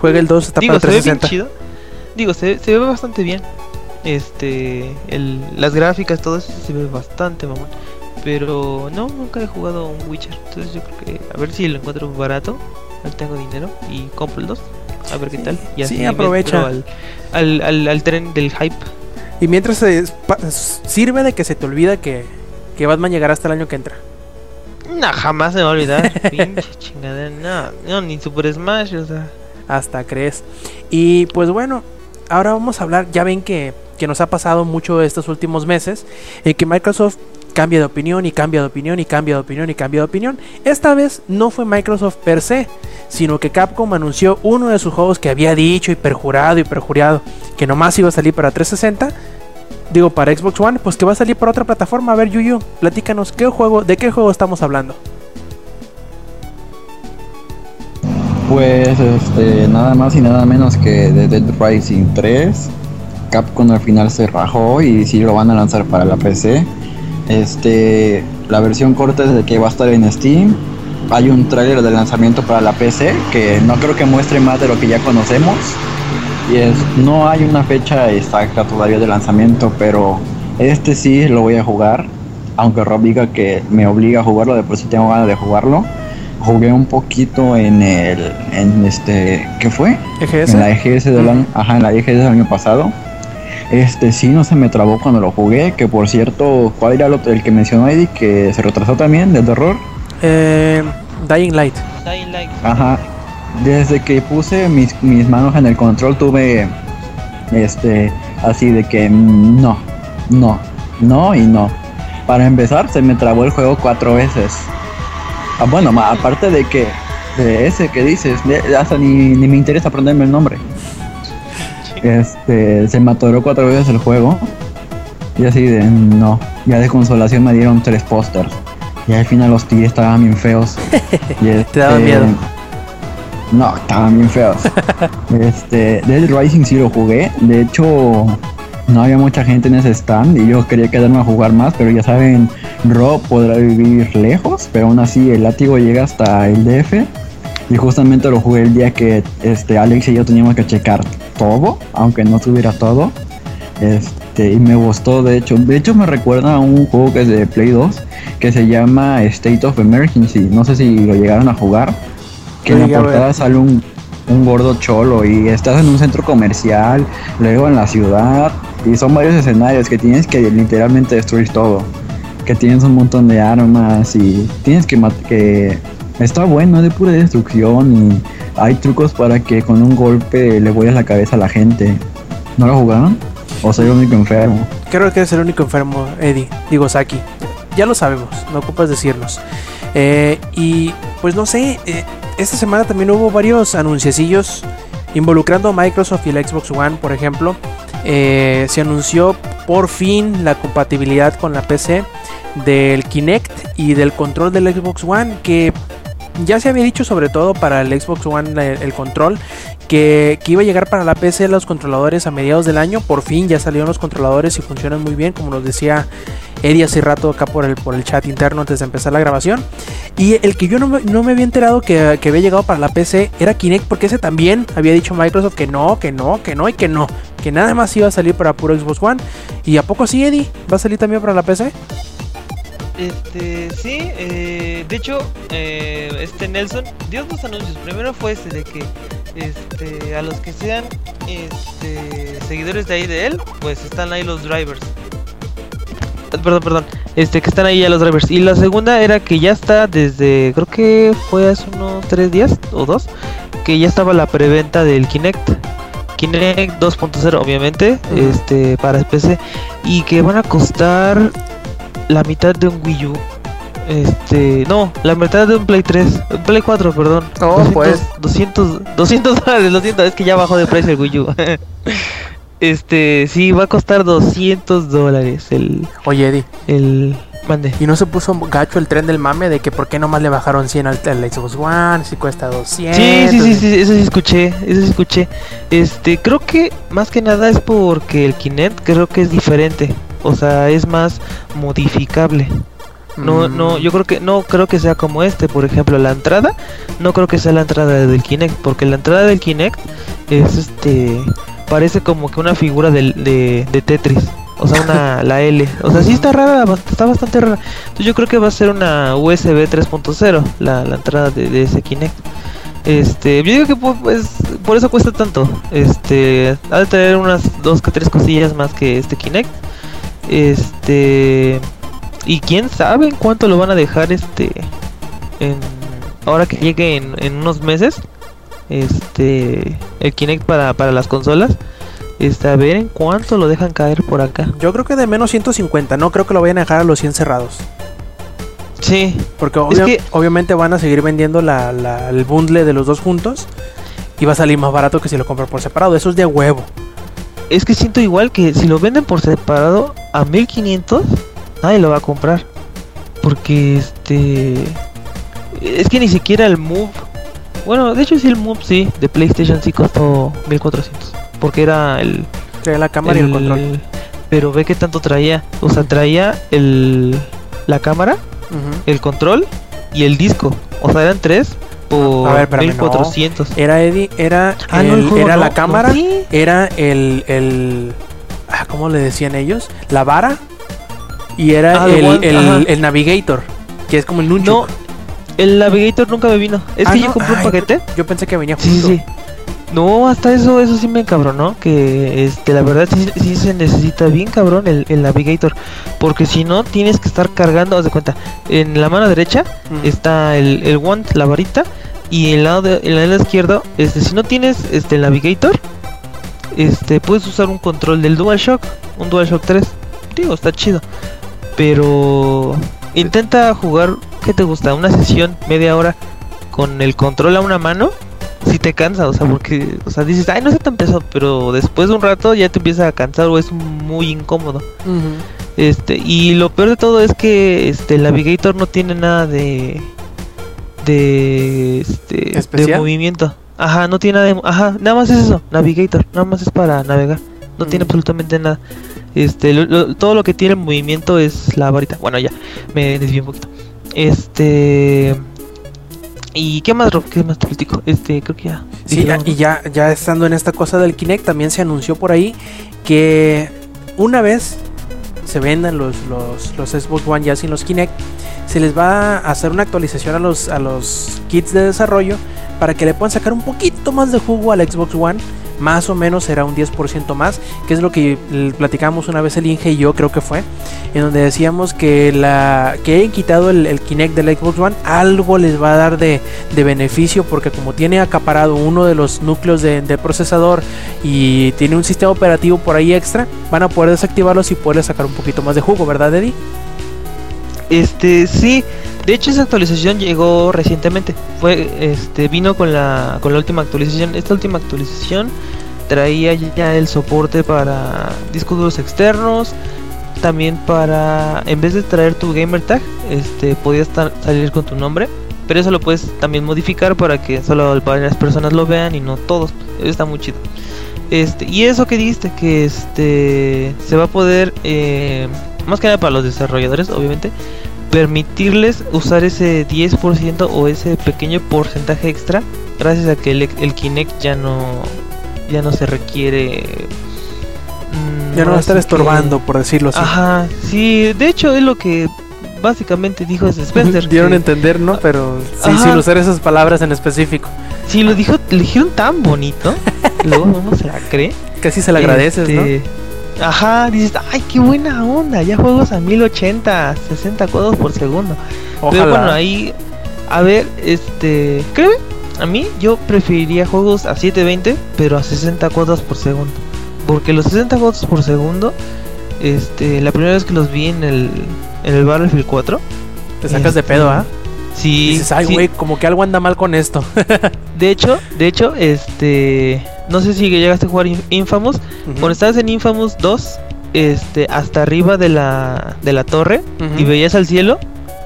Juega el 2, está Digo, para se ve bien 360. chido. Digo, se, se ve bastante bien. Este, el, las gráficas, todo eso se ve bastante, mamón. Pero no, nunca he jugado un Witcher. Entonces yo creo que a ver si lo encuentro barato. No tengo dinero y compro el 2. A ver qué Sí, tal. Y sí, así me aprovecha. Al, al, al, al tren del hype. Y mientras se sirve de que se te olvida que, que Batman llegará hasta el año que entra. No, jamás me va a olvidar. Pinche chingadera. No, no, ni Super Smash, o sea. Hasta crees. Y pues bueno, ahora vamos a hablar, ya ven que, que nos ha pasado mucho estos últimos meses, en que Microsoft cambia de opinión y cambia de opinión y cambia de opinión y cambia de opinión. Esta vez no fue Microsoft per se, sino que Capcom anunció uno de sus juegos que había dicho y perjurado y perjurado que nomás iba a salir para 360. Digo, para Xbox One, pues que va a salir para otra plataforma. A ver, Yuyu, platícanos, ¿qué juego, ¿de qué juego estamos hablando? Pues este, nada más y nada menos que de Dead Rising 3. Capcom al final se rajó y sí lo van a lanzar para la PC. Este, la versión corta es de que va a estar en Steam. Hay un tráiler de lanzamiento para la PC que no creo que muestre más de lo que ya conocemos. Y es, no hay una fecha exacta todavía de lanzamiento, pero este sí lo voy a jugar. Aunque Rob diga que me obliga a jugarlo, de por sí tengo ganas de jugarlo. Jugué un poquito en el, en este, ¿qué fue? EGS. En la EGS del año, ajá, en la EGS del año pasado. Este sí no se me trabó cuando lo jugué, que por cierto, ¿cuál era el, otro- el que mencionó Eddie que se retrasó también del terror? Eh, Dying Light. Dying Light. Ajá. Desde que puse mis, mis manos en el control tuve este así de que no, no, no y no. Para empezar se me trabó el juego cuatro veces. Ah, bueno, aparte de que de ese que dices, hasta ni, ni me interesa aprenderme el nombre. Este, se me atoró cuatro veces el juego. Y así de no. Ya de consolación me dieron tres pósters. Y al final los tiré estaban bien feos. Y Te daban este, miedo. No, estaban bien feos. este, Dead Rising sí lo jugué. De hecho, no había mucha gente en ese stand y yo quería quedarme a jugar más, pero ya saben, Rob podrá vivir lejos, pero aún así el látigo llega hasta el DF. Y justamente lo jugué el día que este Alex y yo teníamos que checar todo, aunque no tuviera todo. Este, y me gustó, de hecho. De hecho, me recuerda a un juego que es de Play 2 que se llama State of Emergency. No sé si lo llegaron a jugar. Que en la portada sale un, un gordo cholo y estás en un centro comercial, luego en la ciudad. Y son varios escenarios que tienes que literalmente destruir todo. Que tienes un montón de armas y tienes que que está bueno, de pura destrucción y hay trucos para que con un golpe le vuelas la cabeza a la gente. ¿No lo jugaron? ¿O soy el único enfermo? Creo que eres el único enfermo, Eddie. Digo, Saki. Ya lo sabemos, no ocupas decirnos. Eh, y pues no sé, eh, esta semana también hubo varios anunciacillos involucrando a Microsoft y el Xbox One, por ejemplo. Eh, se anunció por fin la compatibilidad con la PC del Kinect y del control del Xbox One, que ya se había dicho sobre todo para el Xbox One el, el control que, que iba a llegar para la PC los controladores a mediados del año. Por fin ya salieron los controladores y funcionan muy bien, como nos decía Eddie hace rato acá por el, por el chat interno antes de empezar la grabación. Y el que yo no me, no me había enterado que, que había llegado para la PC era Kinect, porque ese también había dicho Microsoft que no, que no, que no y que no. Que nada más iba a salir para puro Xbox One. ¿Y a poco sí, Eddie? ¿Va a salir también para la PC? Este, sí, eh, de hecho, eh, este Nelson dio dos anuncios. Primero fue este de que este, a los que sean este, seguidores de ahí de él, pues están ahí los drivers. Eh, Perdón, perdón, este, que están ahí ya los drivers. Y la segunda era que ya está desde, creo que fue hace unos tres días o dos, que ya estaba la preventa del Kinect. Kinect 2.0 obviamente, este, para PC, y que van a costar la mitad de un Wii U. Este, no, la mitad de un Play 3, un Play 4, perdón. Oh, 200, pues. 200, 200 dólares, lo siento, es que ya bajó de precio el Wii U. este, sí, va a costar 200 dólares el, Oye, Eddie. el, mande. ¿Y no se puso gacho el tren del mame de que por qué nomás le bajaron 100 al, al Xbox One? Si cuesta 200. Sí, sí, sí, sí, eso sí escuché, eso sí escuché. Este, creo que más que nada es porque el Kinect creo que es diferente. O sea, es más modificable. No, Mm. no, yo creo que no creo que sea como este, por ejemplo, la entrada, no creo que sea la entrada del Kinect, porque la entrada del Kinect es este parece como que una figura de, de Tetris, o sea, una la L, o sea, sí está rara, está bastante rara. Entonces yo creo que va a ser una USB 3.0 la, la entrada de, de ese Kinect. Este, yo digo que pu- pues por eso cuesta tanto. Este, ha de tener unas dos que tres cosillas más que este Kinect. Este, y quién sabe en cuánto lo van a dejar este en ahora que llegue en, en unos meses este el Kinect para, para las consolas este a ver en cuánto lo dejan caer por acá Yo creo que de menos 150. No creo que lo vayan a dejar a los 100 cerrados. sí Porque Es obvia- que- obviamente van a seguir vendiendo la, la- el bundle de los dos juntos. Y va a salir más barato que si lo compran por separado. Eso es de huevo. Es que siento igual que si lo venden por separado a 1500 nadie lo va a comprar porque este es que ni siquiera el Move Bueno, de hecho sí el Move sí, de PlayStation sí costó 1400. Porque era el... Trae la cámara y el control. Pero ve que tanto traía. O sea, traía el... La cámara, el control y el disco. O sea, eran tres por A ver, espérame, 1400. Era Eddie, era, Ah, el- era no, la cámara, sí. era el, el ah, ¿cómo le decían ellos? La vara y era Ah, el el, one, el- navigator, que es como el No, el Navigator nunca me vino. Es Ah, que yo compré un paquete. Yo pensé que venía Sí, junto. sí. No, hasta eso, eso sí me encabronó. Que este, la verdad sí, sí se necesita bien cabrón el, el Navigator. Porque si no, tienes que estar cargando. Haz de cuenta, en la mano derecha Mm. está el, el wand, la varita. Y en el lado, de, el lado izquierdo, este, si no tienes este, el Navigator, este, puedes usar un control del DualShock, un DualShock 3. Digo, está chido. Pero intenta jugar, ¿qué te gusta? Una sesión, media hora, con el control a una mano. Si te cansa, o sea, porque, o sea, dices, ay, no sé tan pesado, pero después de un rato ya te empieza a cansar o es muy incómodo. Este, y lo peor de todo es que este el Navigator no tiene nada de de este movimiento. Ajá, no tiene nada de, ajá, nada más es eso, Navigator, nada más es para navegar. No tiene Mm. absolutamente nada. Este, lo- lo- todo lo que tiene movimiento es la varita. Bueno, ya, me desvié un poquito. Este ¿Y qué más, Rob? ¿Qué más te platico? Este, creo que ya. Sí, y ya, ya estando en esta cosa del Kinect, también se anunció por ahí que una vez se vendan los, los, los Xbox One ya sin los Kinect, se les va a hacer una actualización a los, a los kits de desarrollo para que le puedan sacar un poquito más de jugo al Xbox One. Más o menos será un 10% más, que es lo que platicamos una vez el Inge y yo, creo que fue, en donde decíamos que la que hayan quitado el, el Kinect del Xbox One, algo les va a dar de, de beneficio porque como tiene acaparado uno de los núcleos de, de procesador y tiene un sistema operativo por ahí extra, van a poder desactivarlos y poderle sacar un poquito más de jugo, ¿verdad, Eddie? Este, sí. De hecho, esa actualización llegó recientemente. Fue, este, vino con la, con la última actualización. Esta última actualización traía ya el soporte para discos duros externos. También para, en vez de traer tu gamer tag, este, podías salir con tu nombre. Pero eso lo puedes también modificar para que solo varias personas lo vean y no todos. Está muy chido. Este, y eso que dijiste, que este se va a poder, eh, más que nada para los desarrolladores, obviamente, permitirles usar ese 10% o ese pequeño porcentaje extra gracias a que el, el Kinect ya no ya no se requiere mm, Ya no va a estar estorbando, por decirlo así. Ajá, sí, de hecho es lo que básicamente dijo Spencer. Dieron a entender, ¿no? Pero sí, sin usar esas palabras en específico. Sí, lo dijo, lo dijeron tan bonito. luego uno se la cree. Casi se le agradeces, ¿no? Este, Ajá, dices, ay, qué buena onda, ya juegos a 1080, 60 cuadros por segundo. Ojalá. Pero bueno, ahí, a ver, este, créeme, a mí yo preferiría juegos a 720, pero a 60 cuadros por segundo. Porque los 60 cuadros por segundo, este, la primera vez que los vi en el, en el Battlefield 4, Te sacas de este, pedo, ¿ah? sí, Dices, ay, sí, güey, como que algo anda mal con esto. de hecho, de hecho, este, no sé si llegaste a jugar Inf- Infamous, cuando estabas en Infamous 2, este, hasta arriba de la, de la torre y veías al cielo,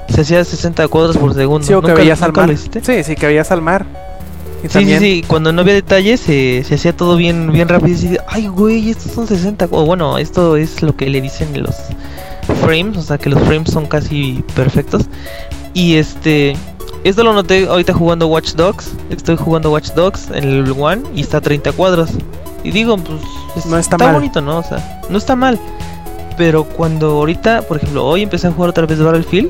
se hacía 60 cuadros por segundo. Sí, o que ¿Nunca- veías al mar. Sí, sí, que veías al mar. Y Sí, también, sí, sí, cuando no había detalles se, se hacía todo bien bien rápido y decía, ay güey, estos son 60, o bueno, esto es lo que le dicen los frames, o sea que los frames son casi perfectos. Y este, esto lo noté ahorita jugando Watch Dogs, estoy jugando Watch Dogs en el One y está a 30 cuadros. Y digo, pues es- No está mal. bonito, ¿no? O sea, no está mal. Pero cuando ahorita, por ejemplo, hoy empecé a jugar otra vez Battlefield,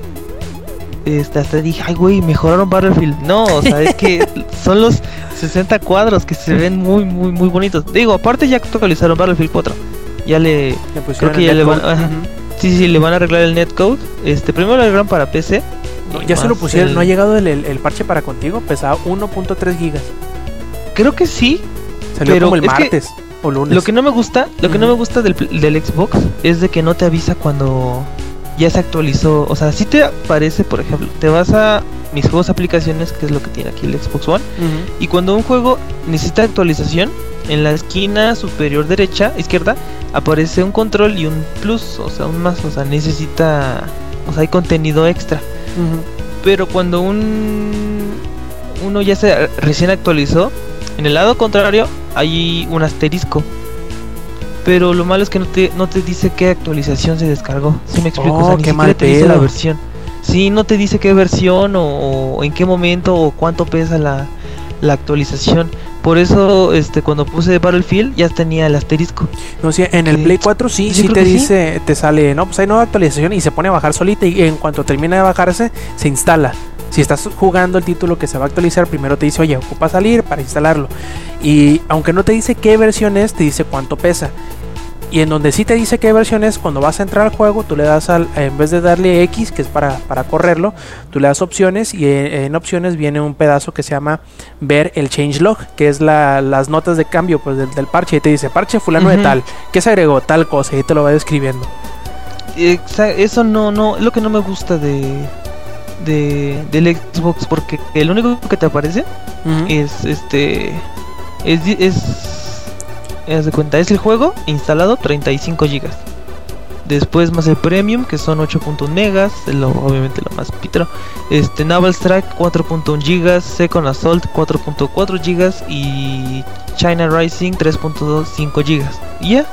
este, hasta dije, ay, güey, mejoraron Battlefield. No, o sea, es que son los 60 cuadros que se ven muy, muy, muy bonitos. Digo, aparte ya actualizaron Battlefield 4. Ya le. creo que ya le van- ajá. Ujú. Sí, sí, le van a arreglar el netcode. Este, primero lo arreglaron para PC. No, ya se lo pusieron, el- ¿no ha llegado el, el- el parche para contigo? Pesaba 1.3 gigas. Creo que sí. Salió Pero como el martes o lunes. Lo que no me gusta, lo que no me gusta del, Xbox es de que no te avisa cuando ya se actualizó. O sea, si te aparece, por ejemplo, te vas a mis juegos aplicaciones, que es lo que tiene aquí el Xbox One. Y cuando un juego necesita actualización, en la esquina superior derecha, izquierda, aparece un control y un plus, o sea, un más, o sea, necesita, o sea, hay contenido extra. Pero cuando un uno ya se recién actualizó, en el lado contrario hay un asterisco. Pero lo malo es que no te, no te dice qué actualización se descargó. Si me explico? Oh, O sea, ni qué siquiera mal te dice la versión. Sí, no te dice qué versión o, o en qué momento o cuánto pesa la, la actualización. Por eso, este, cuando puse Battlefield ya tenía el asterisco. No sé, en el Sí. Play 4 sí, sí creo te sí. dice, te sale, no, pues hay nueva actualización y se pone a bajar solita y en cuanto termina de bajarse, se instala. Si estás jugando el título que se va a actualizar, primero te dice, oye, ocupa salir para instalarlo. Y aunque no te dice qué versión es, te dice cuánto pesa. Y en donde sí te dice qué versión es, cuando vas a entrar al juego, tú le das al, en vez de darle X, que es para, para correrlo, tú le das opciones y en, en opciones viene un pedazo que se llama ver el changelog, que es la- las notas de cambio pues, del, del parche. Y te dice, parche fulano de tal, que se agregó tal cosa, y te lo va describiendo. Eso no, no, es lo que no me gusta de, de del Xbox porque el único que te aparece es este es es haz de cuenta es el juego instalado 35 gigas. Después más el premium que son 8.1 megas obviamente lo más pitro. Este Naval Strike 4.1 gigas Second Assault 4.4 gigas y China Rising 3.25 gigas. Y ya.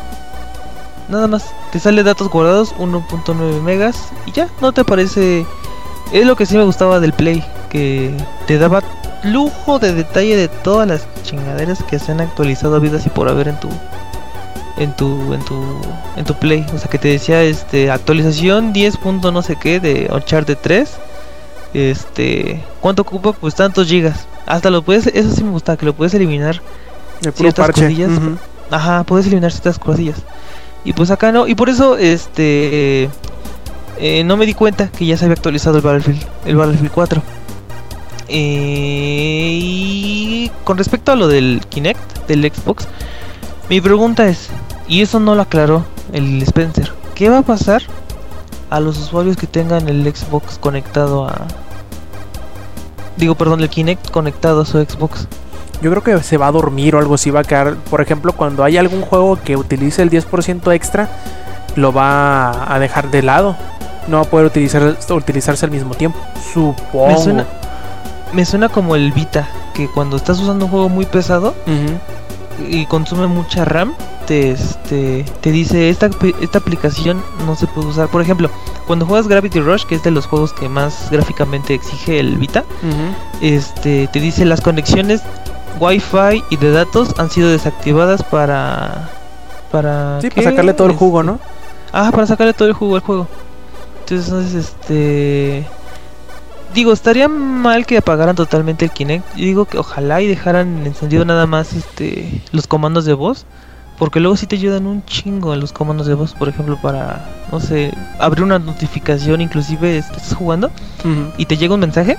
Nada más. Te sale datos guardados 1.9 megas y ya. No te aparece es lo que sí me gustaba del Play que te daba lujo de detalle de todas las chingaderas que se han actualizado vidas y por haber en tu en tu en tu en tu play o sea que te decía este actualización 10 punto no sé qué de Uncharted 3 este cuánto ocupa pues tantos gigas hasta lo puedes eso sí me gusta que lo puedes eliminar El ciertas parche. cosillas. Ajá, puedes eliminar ciertas cosillas. Y pues acá no. Y por eso, este. eh, no me di cuenta que ya se había actualizado el Battlefield, el Battlefield 4. Eh, y con respecto a lo del Kinect, del Xbox, mi pregunta es: y eso no lo aclaró el Spencer, ¿qué va a pasar a los usuarios que tengan el Xbox conectado a. Digo, perdón, el Kinect conectado a su Xbox? Yo creo que se va a dormir o algo así va a quedar. Por ejemplo, cuando hay algún juego que utilice el 10% extra, lo va a dejar de lado. No va a poder utilizar, utilizarse al mismo tiempo. Supongo. Me suena, me suena como el Vita, que cuando estás usando un juego muy pesado y consume mucha RAM, te, este, te dice esta, esta aplicación no se puede usar. Por ejemplo, cuando juegas Gravity Rush, que es de los juegos que más gráficamente exige el Vita, este, te dice las conexiones Wi-Fi y de datos han sido desactivadas para... Para, Sí, ¿qué? para sacarle todo el Este, jugo, ¿no? Ah, para sacarle todo el jugo al juego. Entonces, este. Digo, estaría mal que apagaran totalmente el Kinect. Yo digo que ojalá y dejaran encendido nada más este los comandos de voz. Porque luego sí te ayudan un chingo los comandos de voz. Por ejemplo, para, no sé, abrir una notificación, inclusive este, estás jugando y te llega un mensaje.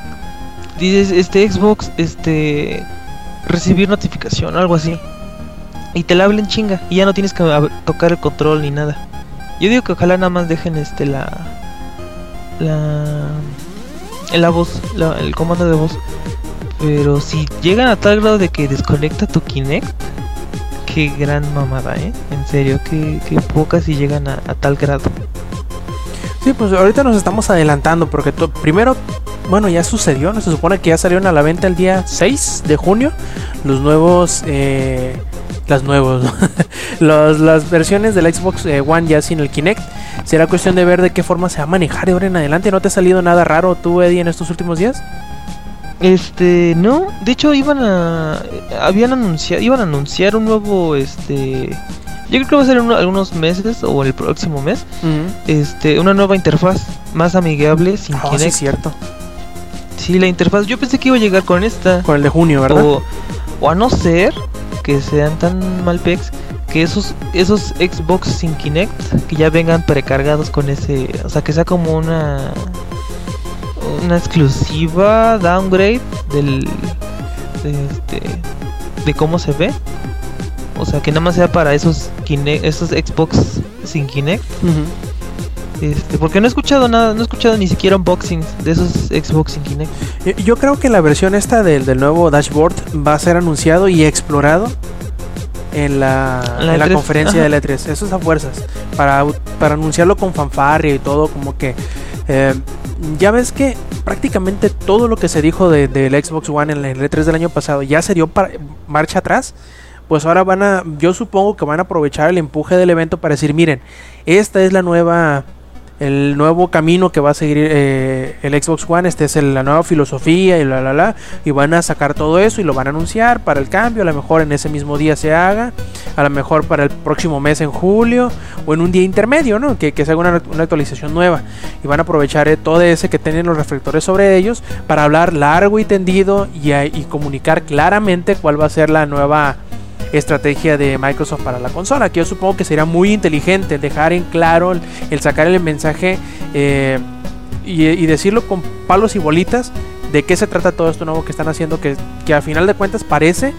Dices, este Xbox, este. Recibir notificación, algo así. Y te la hablen chinga. Y ya no tienes que tocar el control ni nada. Yo digo que ojalá nada más dejen este la. La. La voz, la- el comando de voz. Pero si llegan a tal grado de que desconecta tu Kinect. Qué gran mamada, eh. En serio, que, que pocas si llegan a, a tal grado. Sí, pues ahorita nos estamos adelantando porque primero, bueno, ya sucedió, ¿no? Se supone que ya salieron a la venta el día 6 de junio los nuevos, eh, las nuevos, ¿no? Los- las versiones del Xbox eh, One ya sin el Kinect. Será cuestión de ver de qué forma se va a manejar de ahora en adelante. ¿No te ha salido nada raro tú, Eddie, en estos últimos días? Este, no, de hecho iban a habían anunciado iban a anunciar un nuevo este yo creo que va a ser en uno- algunos meses o el próximo mes, este una nueva interfaz más amigable sin Ah, sí, Kinect. es cierto. Sí, la interfaz, yo pensé que iba a llegar con esta Con el de junio, ¿verdad? o, o a no ser que sean tan mal pex que esos esos Xbox sin Kinect que ya vengan precargados con ese, o sea, que sea como una una exclusiva downgrade del de, este, de cómo se ve. O sea, que nada más sea para esos Kinect, esos Xbox sin Kinect. Ujú. Este, porque no he escuchado nada, no he escuchado ni siquiera unboxings de esos Xbox sin Kinect. Yo, yo creo que la versión esta del, del nuevo dashboard va a ser anunciado y explorado en la, La en la E3, conferencia ajá. de E3. Eso es a fuerzas. Para, para anunciarlo con fanfarria y todo, como que... eh, ya ves que prácticamente todo lo que se dijo de- del Xbox One en el E3 del año pasado ya se dio para marcha atrás. Pues ahora van a, yo supongo que van a aprovechar el empuje del evento para decir, miren, esta es la nueva, el nuevo camino que va a seguir eh, el Xbox One, esta es el- la nueva filosofía y la la la, y van a sacar todo eso y lo van a anunciar para el cambio, a lo mejor en ese mismo día se haga, a lo mejor para el próximo mes en julio o en un día intermedio, ¿no? Que, que se haga una, una actualización nueva y van a aprovechar eh, todo ese que tienen los reflectores sobre ellos para hablar largo y tendido y, y comunicar claramente cuál va a ser la nueva estrategia de Microsoft para la consola, que yo supongo que sería muy inteligente dejar en claro el, el sacar el mensaje eh, y, y decirlo con palos y bolitas de qué se trata todo esto nuevo que están haciendo, que, que a final de cuentas parece,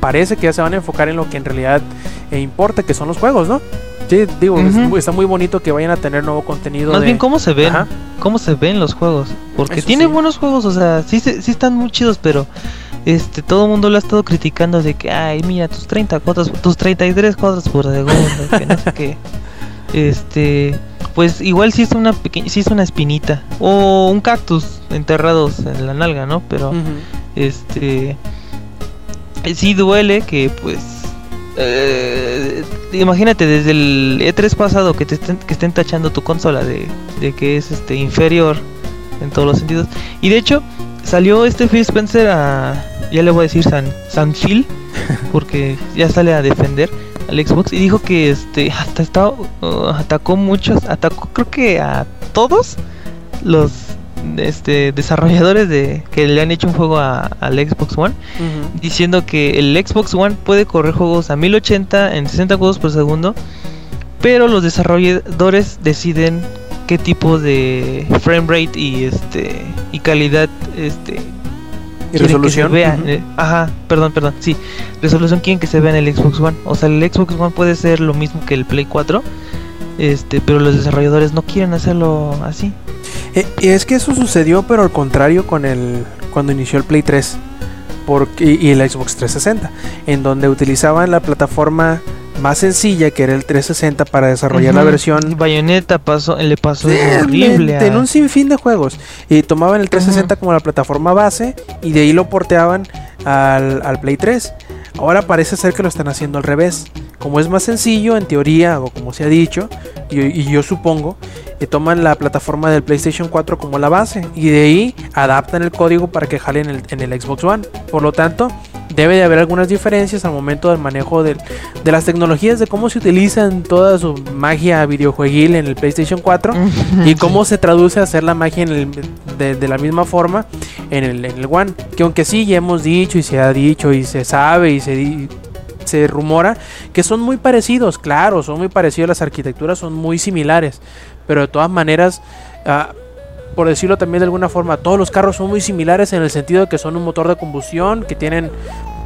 parece que ya se van a enfocar en lo que en realidad eh, importa, que son los juegos, ¿no? Sí, digo, está muy bonito que vayan a tener nuevo contenido. Más de- bien cómo se ven, Ajá. cómo se ven los juegos, porque Eso tiene sí. buenos juegos, o sea, sí, sí están muy chidos, pero este todo el mundo lo ha estado criticando de que, ay, mira, tus 30 cuadros, tus 33 cuadros por segundo, que no sé qué. Este, pues igual sí es una pequeña, sí es una espinita o un cactus enterrados en la nalga, ¿no? Pero este sí duele que pues eh, imagínate desde el E3 pasado que te estén, que estén tachando tu consola de, de que es este inferior en todos los sentidos y de hecho salió este Phil Spencer a ya le voy a decir San San Phil porque ya sale a defender al Xbox y dijo que este hasta estaba uh, atacó muchos atacó creo que a todos los este desarrolladores de que le han hecho un juego a- al Xbox One diciendo que el Xbox One puede correr juegos a 1080 en 60 cuadros por segundo, pero los desarrolladores deciden qué tipo de frame rate y este y calidad este resolución. que se vea. Eh, ajá, perdón, perdón, sí, resolución quieren que se vea en el Xbox One. O sea, el Xbox One puede ser lo mismo que el Play 4, este, pero los desarrolladores no quieren hacerlo así. Eh, y es que eso sucedió, pero al contrario con el cuando inició el Play 3 porque, y, y el Xbox 360, en donde utilizaban la plataforma más sencilla que era el 360 para desarrollar la versión Bayonetta pasó, le pasó Realmente, horrible. a- en un sinfín de juegos y tomaban el 360 como la plataforma base y de ahí lo porteaban al, al Play 3. Ahora parece ser que lo están haciendo al revés. Como es más sencillo, en teoría, o como se ha dicho, y, y yo supongo, que toman la plataforma del PlayStation 4 como la base y de ahí adaptan el código para que jale en el, en el Xbox One. Por lo tanto, debe de haber algunas diferencias al momento del manejo del- de las tecnologías, de cómo se utilizan toda su magia videojueguil en el PlayStation 4 y cómo se traduce a hacer la magia en el- de, de la misma forma en el, en el One. Que aunque sí, ya hemos dicho y se ha dicho y se sabe y se, se rumora que son muy parecidos, claro, son muy parecidos, las arquitecturas son muy similares, pero de todas maneras, ah, por decirlo también de alguna forma, todos los carros son muy similares en el sentido de que son un motor de combustión, que tienen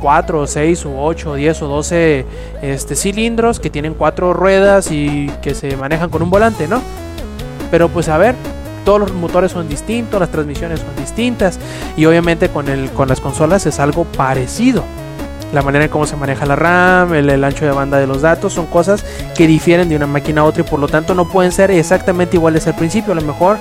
4 o 6 o 8 o 10 o 12 este, cilindros, que tienen 4 ruedas y que se manejan con un volante, ¿no? Pero pues a ver, todos los motores son distintos, las transmisiones son distintas y obviamente con, el, con las consolas es algo parecido. La manera en cómo se maneja la RAM, el ancho de banda de los datos, son cosas que difieren de una máquina a otra y por lo tanto no pueden ser exactamente iguales al principio. A lo mejor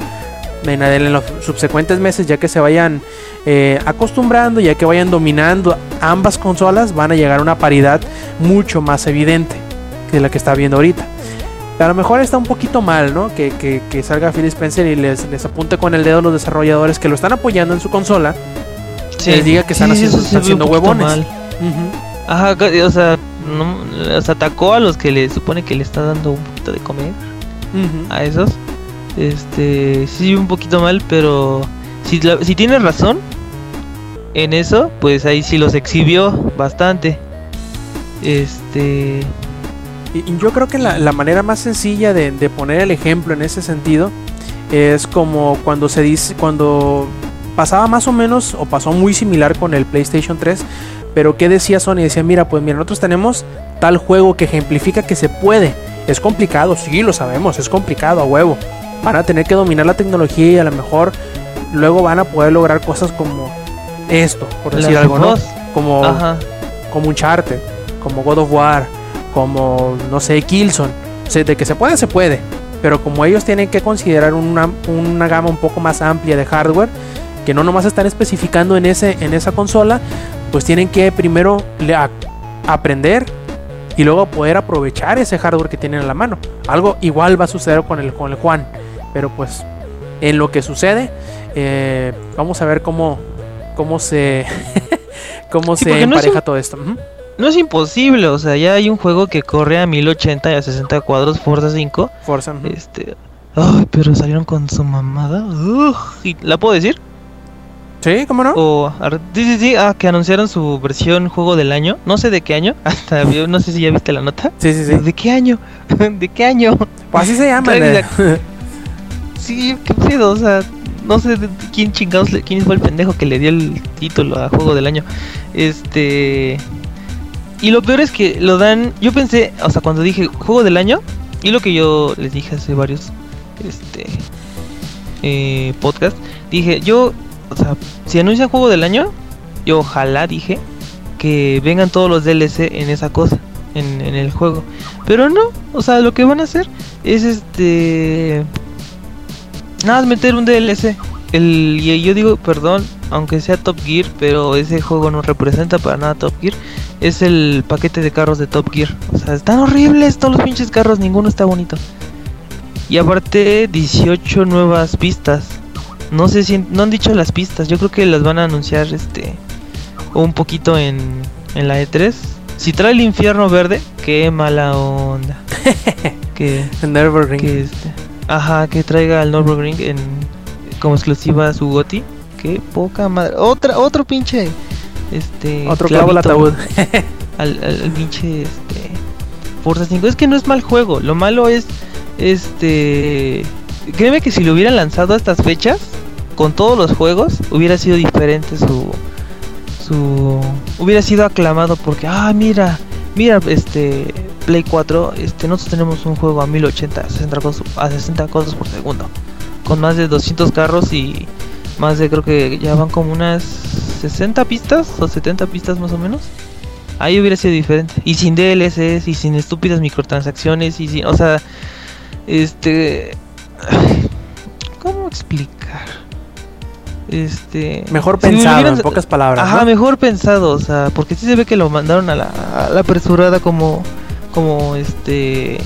en, en los subsecuentes meses, ya que se vayan eh, acostumbrando, ya que vayan dominando ambas consolas, van a llegar a una paridad mucho más evidente que la que está viendo ahorita. A lo mejor está un poquito mal, ¿no? Que, que- que salga Phil Spencer y les, les apunte con el dedo a los desarrolladores que lo están apoyando en su consola. les diga que están haciendo- están huevones. Ajá, o sea, no, o sea, atacó a los que le supone que le está dando un poquito de comer a esos. Este, sí, un poquito mal, pero si, la- si tienes razón en eso, pues ahí sí los exhibió bastante. Este, Y, yo creo que la, la manera más sencilla de, de poner el ejemplo en ese sentido es como cuando se dice, cuando pasaba más o menos o pasó muy similar con el PlayStation 3, pero ¿qué decía Sony? Decía, mira, pues mira, nosotros tenemos tal juego que ejemplifica que se puede. Es complicado, sí, lo sabemos, es complicado a huevo. Van a tener que dominar la tecnología y a lo mejor luego van a poder lograr cosas como esto, por decir algo, ¿no? Como ajá, como Uncharted, como God of War, como no sé, Killzone. O sea, de que se puede, se puede. pero como ellos tienen que considerar una, una gama un poco más amplia de hardware, que no nomás están especificando en, ese, en esa consola, pues tienen que primero le- a- aprender y luego poder aprovechar ese hardware que tienen a la mano. Algo igual va a suceder con el, con el Juan, pero pues en lo que sucede, eh, vamos a ver cómo, cómo se, cómo Sí, se porque no es empareja todo esto. No es imposible, o sea, ya hay un juego que corre a 1080 y a 60 cuadros, Forza 5. Forza. ujú. Este. Ay, pero salieron con su mamada. Ugh, y- ¿La puedo decir? Sí, ¿cómo no? O, sí, sí, sí, ah, que anunciaron su versión juego del año. No sé de qué año. Hasta no sé si ya viste la nota. Sí, sí, sí. ¿De qué año? ¿De qué año? Pues así se llama. Sí, qué pedo, o sea, no sé quién chingados, quién fue el pendejo que le dio el título a juego del año. Este. Y lo peor es que lo dan. Yo pensé, o sea, cuando dije juego del año, y lo que yo les dije hace varios este eh, podcast, dije, yo, o sea, si anuncian juego del año, yo ojalá dije que vengan todos los DLC en esa cosa, en, en el juego. Pero no, o sea, lo que van a hacer es este. Nada más meter un DLC. El, y yo digo, perdón, aunque sea Top Gear, pero ese juego no representa para nada Top Gear. Es el paquete de carros de Top Gear. O sea, están horribles todos los pinches carros, ninguno está bonito. Y aparte, 18 nuevas pistas. No sé si no han dicho las pistas, yo creo que las van a anunciar este un poquito en, en la E3. Si trae el infierno verde, qué mala onda. que que este, ajá, que traiga al Nürburgring en como exclusiva a su Goti. Qué poca madre. Otra otro pinche este Otro clavo al ataúd. al, al- al pinche este Forza 5. Es que no es mal juego, lo malo es este créeme que si lo hubieran lanzado a estas fechas con todos los juegos hubiera sido diferente su su hubiera sido aclamado porque ah mira mira este Play 4 este nosotros tenemos un juego a 1080 a 60 cuadros, a 60 cuadros por segundo con más de 200 carros y más de creo que ya van como unas 60 pistas o 70 pistas más o menos ahí hubiera sido diferente y sin DLCs y sin estúpidas microtransacciones y sin o sea este cómo explicar este Mejor pensado, en pocas palabras. Ajá, ¿no? mejor pensado, o sea, porque sí se ve que lo mandaron a la, a la apresurada como, como este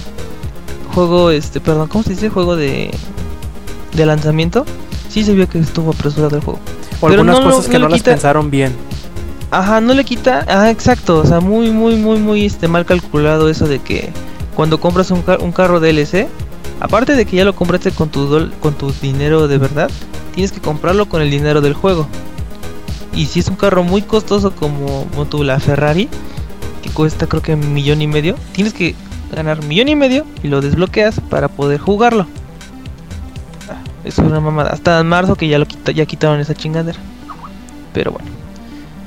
juego, este, perdón, ¿cómo se dice? Juego de, de lanzamiento. Sí se vio que estuvo apresurado el juego. O pero algunas no lo- cosas que no las pensaron bien. Ajá, no le quita, ah, exacto, o sea, muy, muy, muy, muy, este, mal calculado eso de que cuando compras un, car- un carro DLC, aparte de que ya lo compraste con tu, dol- con tu dinero de verdad, tienes que comprarlo con el dinero del juego. Y si es un carro muy costoso como, como tu, la Ferrari, que cuesta creo que un millón y medio, tienes que ganar millón y medio y lo desbloqueas para poder jugarlo. Ah, Es una mamada. Hasta en marzo que ya lo quita, ya quitaron esa chingadera. Pero bueno.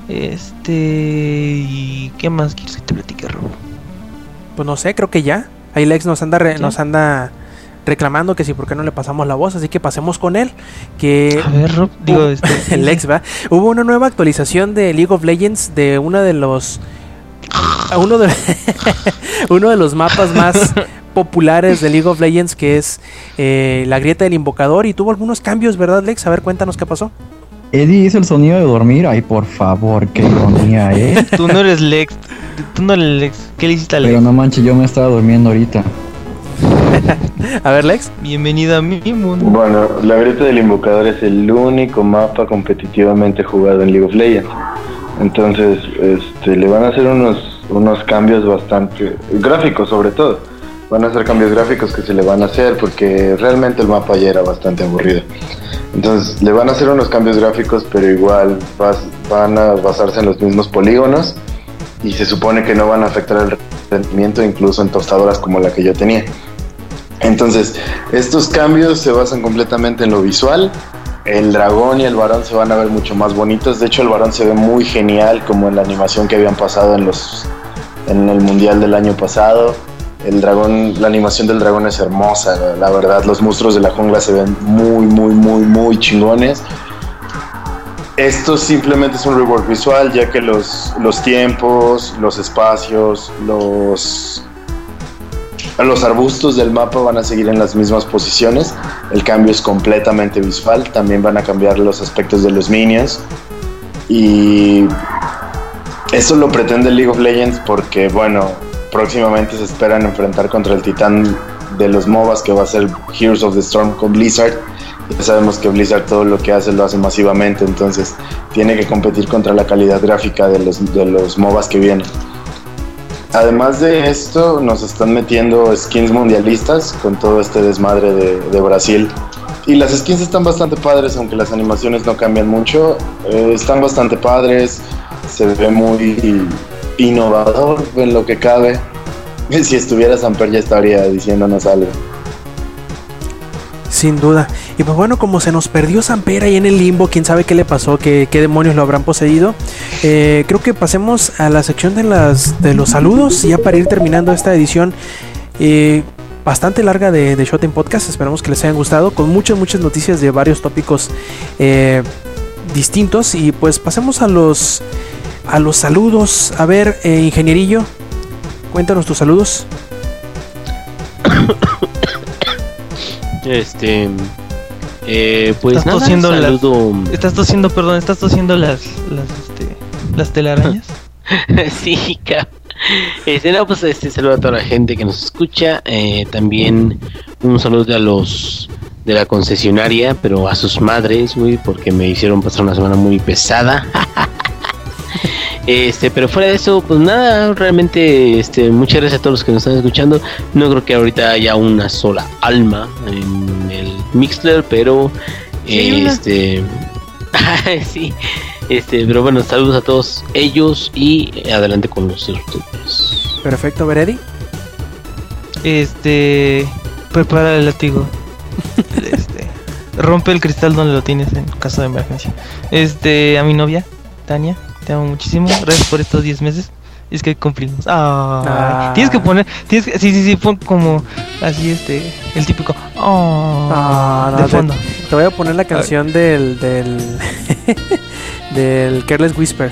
Este. ¿Y qué más quieres que te platique, Robo? Pues no sé, creo que ya. Ahí Lex nos anda, re- ¿Sí? nos anda reclamando que si por qué no le pasamos la voz, así que pasemos con él. Que A ver, Rob, digo, este. Lex va. Hubo una nueva actualización de League of Legends de uno de los uno de uno de los mapas más populares de League of Legends que es eh, la grieta del invocador y tuvo algunos cambios, ¿verdad, Lex? A ver, cuéntanos qué pasó. Eddie hizo el sonido de dormir. Ay, por favor, qué ironía, ¿eh? Tú no eres Lex. Tú no eres Lex. ¿Qué le hiciste a Lex? Pero no manches, yo me estaba durmiendo ahorita. A ver, Lex. Bienvenido a mi mundo. Bueno, la grieta del invocador es el único mapa competitivamente jugado en League of Legends. Entonces, este, le van a hacer unos, unos cambios bastante gráficos sobre todo. Van a hacer cambios gráficos que se le van a hacer porque realmente el mapa ya era bastante aburrido. Entonces, le van a hacer unos cambios gráficos, pero igual vas- van a basarse en los mismos polígonos y se supone que no van a afectar el rendimiento incluso en tostadoras como la que yo tenía. Entonces, estos cambios se basan completamente en lo visual. El dragón y el varón se van a ver mucho más bonitos. De hecho, el varón se ve muy genial, como en la animación que habían pasado en los en el mundial del año pasado. El dragón, la animación del dragón es hermosa, la, verdad. Los monstruos de la jungla se ven muy, muy, muy, muy chingones. Esto simplemente es un rework visual, ya que los, los tiempos, los espacios, los los arbustos del mapa van a seguir en las mismas posiciones. El cambio es completamente visual. También van a cambiar los aspectos de los minions. Y eso lo pretende League of Legends porque, bueno, próximamente se esperan enfrentar contra el titán de los MOBAs que va a ser Heroes of the Storm con Blizzard. Ya sabemos que Blizzard todo lo que hace lo hace masivamente, entonces tiene que competir contra la calidad gráfica de los, de los MOBAs que vienen. Además de esto, nos están metiendo skins mundialistas con todo este desmadre de, Brasil. Y las skins están bastante padres, aunque las animaciones no cambian mucho. Eh, están bastante padres, se ve muy innovador en lo que cabe. Si estuviera Samper ya estaría diciéndonos algo. Sin duda. Y pues bueno, como se nos perdió Samper ahí en el limbo, quién sabe qué le pasó, qué, qué demonios lo habrán poseído. Eh, creo que pasemos a la sección de, las, de los saludos, ya para ir terminando esta edición. eh, bastante larga de, de Shot en Podcast. Esperamos que les hayan gustado. Con muchas, muchas noticias de varios tópicos eh, distintos. Y pues pasemos a los a los saludos. A ver, ingenierillo, cuéntanos tus saludos. Este. Eh, pues Estás nada, tosiendo las- saludo. Estás tosiendo, perdón, estás tosiendo las, las, este, las telarañas. sí, cap. Este, no, pues este saludo a toda la gente que nos escucha. eh, también un saludo a los de la concesionaria, pero a sus madres, güey, porque me hicieron pasar una semana muy pesada. Este, pero fuera de eso, pues nada, realmente, este, muchas gracias a todos los que nos están escuchando. No creo que ahorita haya una sola alma en el Mixler, pero Sí, este, sí, este, pero bueno, saludos a todos ellos y adelante con los sorteos. Perfecto, Veredi. Este. Prepara el látigo. Este. Rompe el cristal donde lo tienes en caso de emergencia. Este. A mi novia, Tania. Te amo muchísimo. Gracias por estos 10 meses. Es que cumplimos. Ah, Ah. Tienes que poner. Tienes que, sí, sí, sí. Pon como. Así, este. El típico. Ah, ah, no, de te- fondo. Te voy a poner la canción del del del Careless Whisper.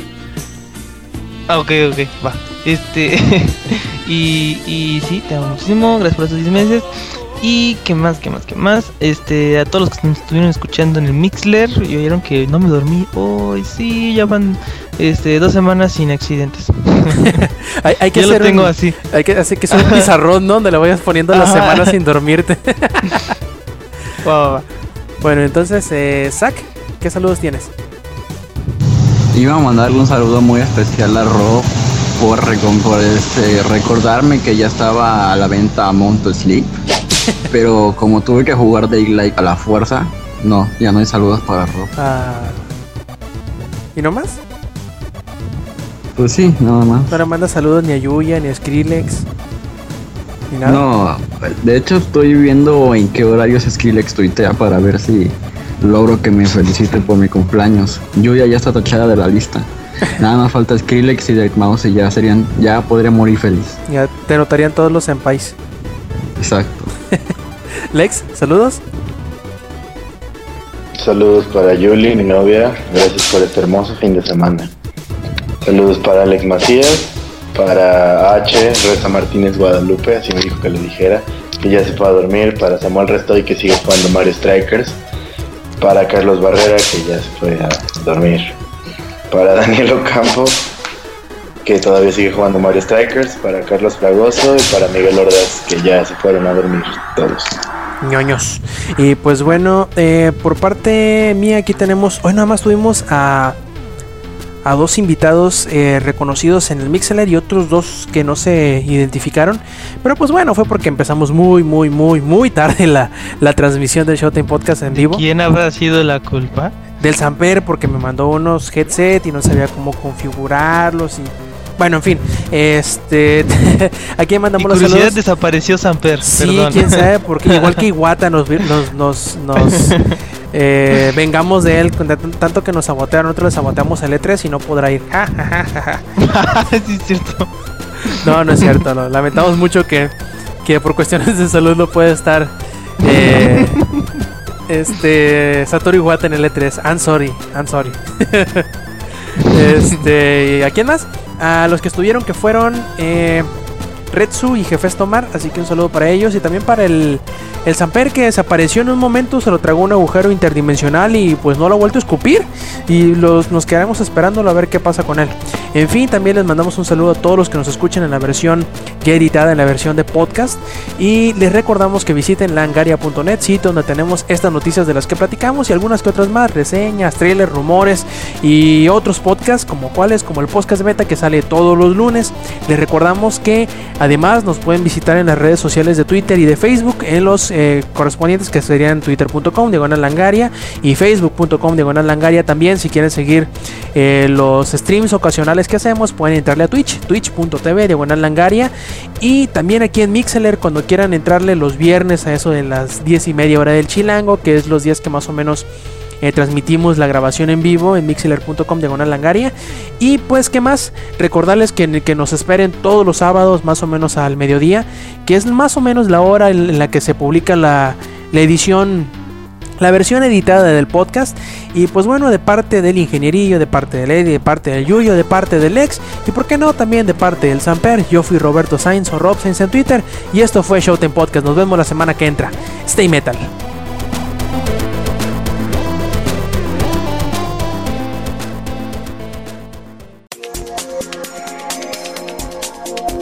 Ah, ok, ok, va. Este. y, y sí, te amo muchísimo. Gracias por estos 10 meses. Y qué más, qué más, qué más. Este, a todos los que nos estuvieron escuchando en el Mixler y oyeron que no me dormí. Hoy sí, ya van este, dos semanas sin accidentes. Hay, hay que ya lo tengo un, así. hay que hacer que sea un pizarrón ¿no? donde le vayas poniendo las semanas sin dormirte. Bueno, entonces, eh, Zach, ¿qué saludos tienes? Iba a mandarle un saludo muy especial a Rob por, por este, recordarme que ya estaba a la venta Monto Sleep. Pero como tuve que jugar Daylight a la fuerza, no, ya no hay saludos para Rob. Ah, ¿Y no más? Pues sí, nada más. No le manda saludos ni a Yuya, ni a Skrillex. Ni nada. No, de hecho estoy viendo en qué horarios Skrillex tuitea para ver si logro que me felicite por mi cumpleaños. Yuya ya está tachada de la lista. Nada más falta Skrillex y Dead Mouse y ya serían, ya podría morir feliz. Ya te notarían todos los senpais. Exacto. Lex, saludos. Saludos para Yuli, mi novia. Gracias por este hermoso fin de semana. Saludos para Alex Macías, para H, Reza Martínez Guadalupe, así me dijo que le dijera, que ya se fue a dormir, para Samuel Restoy que sigue jugando Mario Strikers, para Carlos Barrera que ya se fue a dormir, para Daniel Ocampo que todavía sigue jugando Mario Strikers, para Carlos Fragoso y para Miguel Ordaz que ya se fueron a dormir todos. ñoños. Y pues bueno, eh, por parte mía aquí tenemos, hoy nada más tuvimos a, a dos invitados eh, reconocidos en el Mixler y otros dos que no se identificaron. Pero pues bueno, fue porque empezamos muy, muy, muy, muy tarde la, la transmisión del Showtime Podcast en vivo. ¿Quién habrá sido la culpa? Del Samper porque me mandó unos headset y no sabía cómo configurarlos y... Bueno, en fin, este... aquí Y mandamos los curiosidad saludos. desapareció Samper. Sí, perdón. quién sabe, porque igual que Iwata nos, nos, nos, nos, eh, vengamos de él, tanto que nos sabotearon, nosotros le saboteamos el E3 y no podrá ir. Sí, es cierto. No, no es cierto, no. lamentamos mucho que, que por cuestiones de salud no puede estar eh, este Satoru Iwata en el E3. I'm sorry, I'm sorry. este, ¿a quién más? A los que estuvieron que fueron eh, Retsu y Jefes Tomar, así que un saludo para ellos y también para el, el Samper que desapareció en un momento, se lo tragó un agujero interdimensional y pues no lo ha vuelto a escupir y los, nos quedaremos esperándolo a ver qué pasa con él. En fin, también les mandamos un saludo a todos los que nos escuchan en la versión ya editada, en la versión de podcast y les recordamos que visiten langaria.net, sitio donde tenemos estas noticias de las que platicamos y algunas que otras más, reseñas, trailers, rumores y otros podcasts como cuáles, como el podcast beta que sale todos los lunes. Les recordamos que además nos pueden visitar en las redes sociales de Twitter y de Facebook en los eh, correspondientes que serían twitter.com diagonal langaria y facebook.com diagonal langaria también. Si quieren seguir eh, los streams ocasionales que hacemos pueden entrarle a Twitch twitch.tv diagonal langaria. Y también aquí en Mixeler cuando quieran entrarle los viernes a eso de las 10 y media hora del chilango que es los días que más o menos eh, transmitimos la grabación en vivo en mixler.com diagonal langaria. Y pues, ¿qué más? Recordarles que, que nos esperen todos los sábados, más o menos al mediodía, que es más o menos la hora en, la que se publica la, la edición la versión editada del podcast. Y pues bueno, de parte del ingenierillo, de parte del Eddie, de parte del Yuyo, de parte del Ex. Y por qué no, también de parte del Samper. Yo fui Roberto Sainz o Rob Sainz en Twitter. Y esto fue Showtime Podcast. Nos vemos la semana que entra. Stay metal.